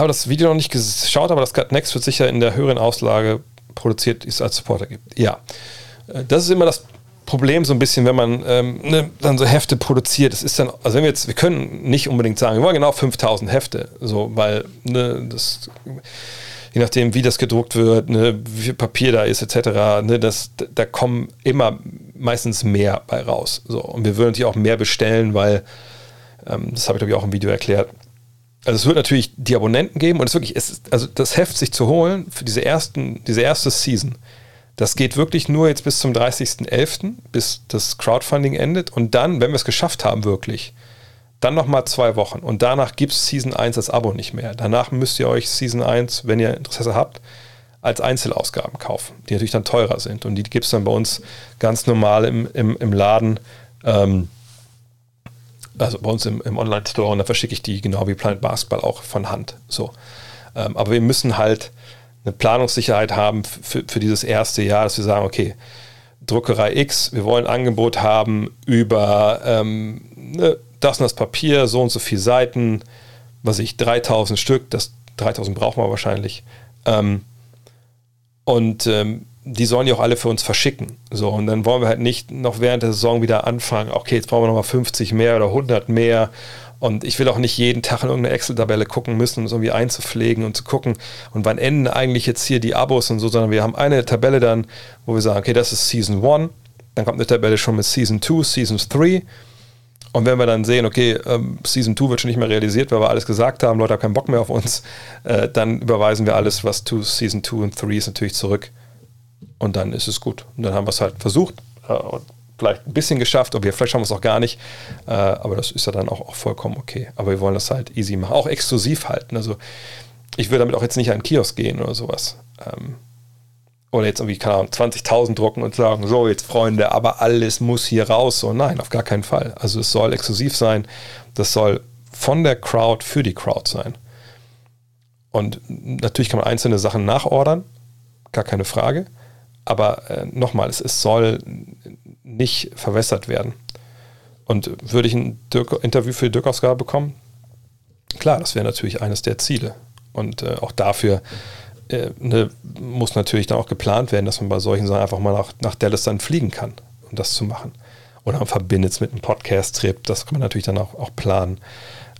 habe das Video noch nicht geschaut, aber das Cut Next wird sicher in der höheren Auslage produziert, die es als Supporter gibt. Ja, äh, das ist immer das Problem so ein bisschen, wenn man ähm, ne, dann so Hefte produziert. Das ist dann, also wenn wir jetzt, wir können nicht unbedingt sagen, wir wollen genau 5000 Hefte, so, weil ne, das je nachdem, wie das gedruckt wird, ne, wie viel Papier da ist, etc., ne, das, da kommen immer meistens mehr bei raus. So. Und wir würden natürlich auch mehr bestellen, weil, ähm, das habe ich glaube ich auch im Video erklärt, also es wird natürlich die Abonnenten geben und es wirklich, es ist, also das Heft sich zu holen für diese ersten, diese erste Season, das geht wirklich nur jetzt bis zum 30.11., bis das Crowdfunding endet und dann, wenn wir es geschafft haben, wirklich, dann nochmal zwei Wochen und danach gibt es Season 1 als Abo nicht mehr. Danach müsst ihr euch Season 1, wenn ihr Interesse habt, als Einzelausgaben kaufen, die natürlich dann teurer sind. Und die gibt es dann bei uns ganz normal im, im, im Laden, ähm, also bei uns im, im Online-Store und dann verschicke ich die genau wie Planet Basketball auch von Hand. So. Ähm, aber wir müssen halt eine Planungssicherheit haben für, dieses erste Jahr, dass wir sagen, okay, Druckerei X, wir wollen ein Angebot haben über ähm, ne, das und das Papier, so und so viele Seiten, was ich, 3000 Stück, das 3000 brauchen wir wahrscheinlich. Ähm, und ähm, die sollen ja auch alle für uns verschicken. So, und dann wollen wir halt nicht noch während der Saison wieder anfangen, okay, jetzt brauchen wir nochmal 50 mehr oder 100 mehr. Und ich will auch nicht jeden Tag in irgendeine Excel-Tabelle gucken müssen, um es irgendwie einzupflegen und zu gucken, und wann enden eigentlich jetzt hier die Abos und so, sondern wir haben eine Tabelle dann, wo wir sagen, okay, das ist Season 1, dann kommt eine Tabelle schon mit Season 2, Season 3 und wenn wir dann sehen, okay, ähm, Season 2 wird schon nicht mehr realisiert, weil wir alles gesagt haben, Leute haben keinen Bock mehr auf uns, äh, dann überweisen wir alles, was to Season 2 und 3 ist, natürlich zurück. Und dann ist es gut. Und dann haben wir es halt versucht äh, und vielleicht ein bisschen geschafft, oder vielleicht schaffen wir es auch gar nicht. Äh, aber das ist ja dann auch, auch, vollkommen okay. Aber wir wollen das halt easy machen, auch exklusiv halten. Also ich will damit auch jetzt nicht an den Kiosk gehen oder sowas. Ähm, oder jetzt irgendwie, keine Ahnung, 20.000 drucken und sagen, so jetzt Freunde, aber alles muss hier raus. So, nein, auf gar keinen Fall. Also es soll exklusiv sein. Das soll von der Crowd für die Crowd sein. Und natürlich kann man einzelne Sachen nachordern, gar keine Frage. Aber äh, nochmal, es, es, soll nicht verwässert werden. Und würde ich ein Dirk Interview für die Dirk-Ausgabe bekommen? Klar, das wäre natürlich eines der Ziele. Und äh, auch dafür äh, ne, muss natürlich dann auch geplant werden, dass man bei solchen Sachen einfach mal nach, nach Dallas dann fliegen kann, um das zu machen. Oder man verbindet es mit einem Podcast-Trip, das kann man natürlich dann auch, auch planen.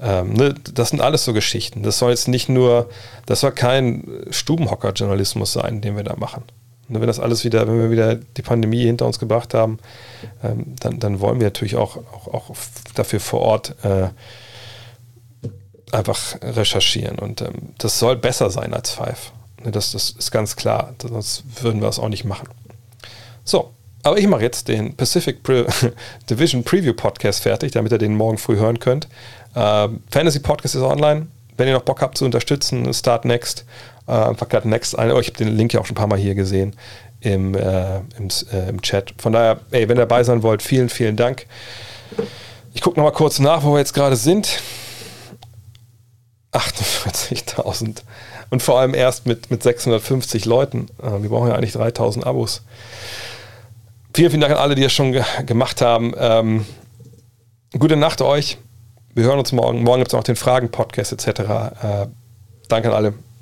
Ähm, ne, das sind alles so Geschichten. Das soll jetzt nicht nur, das soll kein Stubenhocker-Journalismus sein, den wir da machen. Wenn das alles wieder, wenn wir wieder die Pandemie hinter uns gebracht haben, ähm, dann, dann wollen wir natürlich auch, auch, auch dafür vor Ort äh, einfach recherchieren. Und ähm, das soll besser sein als Five. Ne, das, das ist ganz klar, sonst würden wir es auch nicht machen. So, aber ich mache jetzt den Pacific Pre Division Preview Podcast fertig, damit ihr den morgen früh hören könnt. Äh, Fantasy Podcast ist online. Wenn ihr noch Bock habt zu unterstützen, Start Next. Äh, gerade Next ein. Oh, ich habe den Link ja auch schon ein paar Mal hier gesehen im, äh, im, äh, im Chat. Von daher, ey, wenn ihr dabei sein wollt, vielen, vielen Dank. Ich gucke nochmal kurz nach, wo wir jetzt gerade sind. 48.000 und vor allem erst mit, mit 650 Leuten. Äh, wir brauchen ja eigentlich 3000 Abos. Vielen, vielen Dank an alle, die das schon ge gemacht haben. Ähm, gute Nacht euch. Wir hören uns morgen. Morgen gibt es auch den Fragen-Podcast etc. Äh, danke an alle.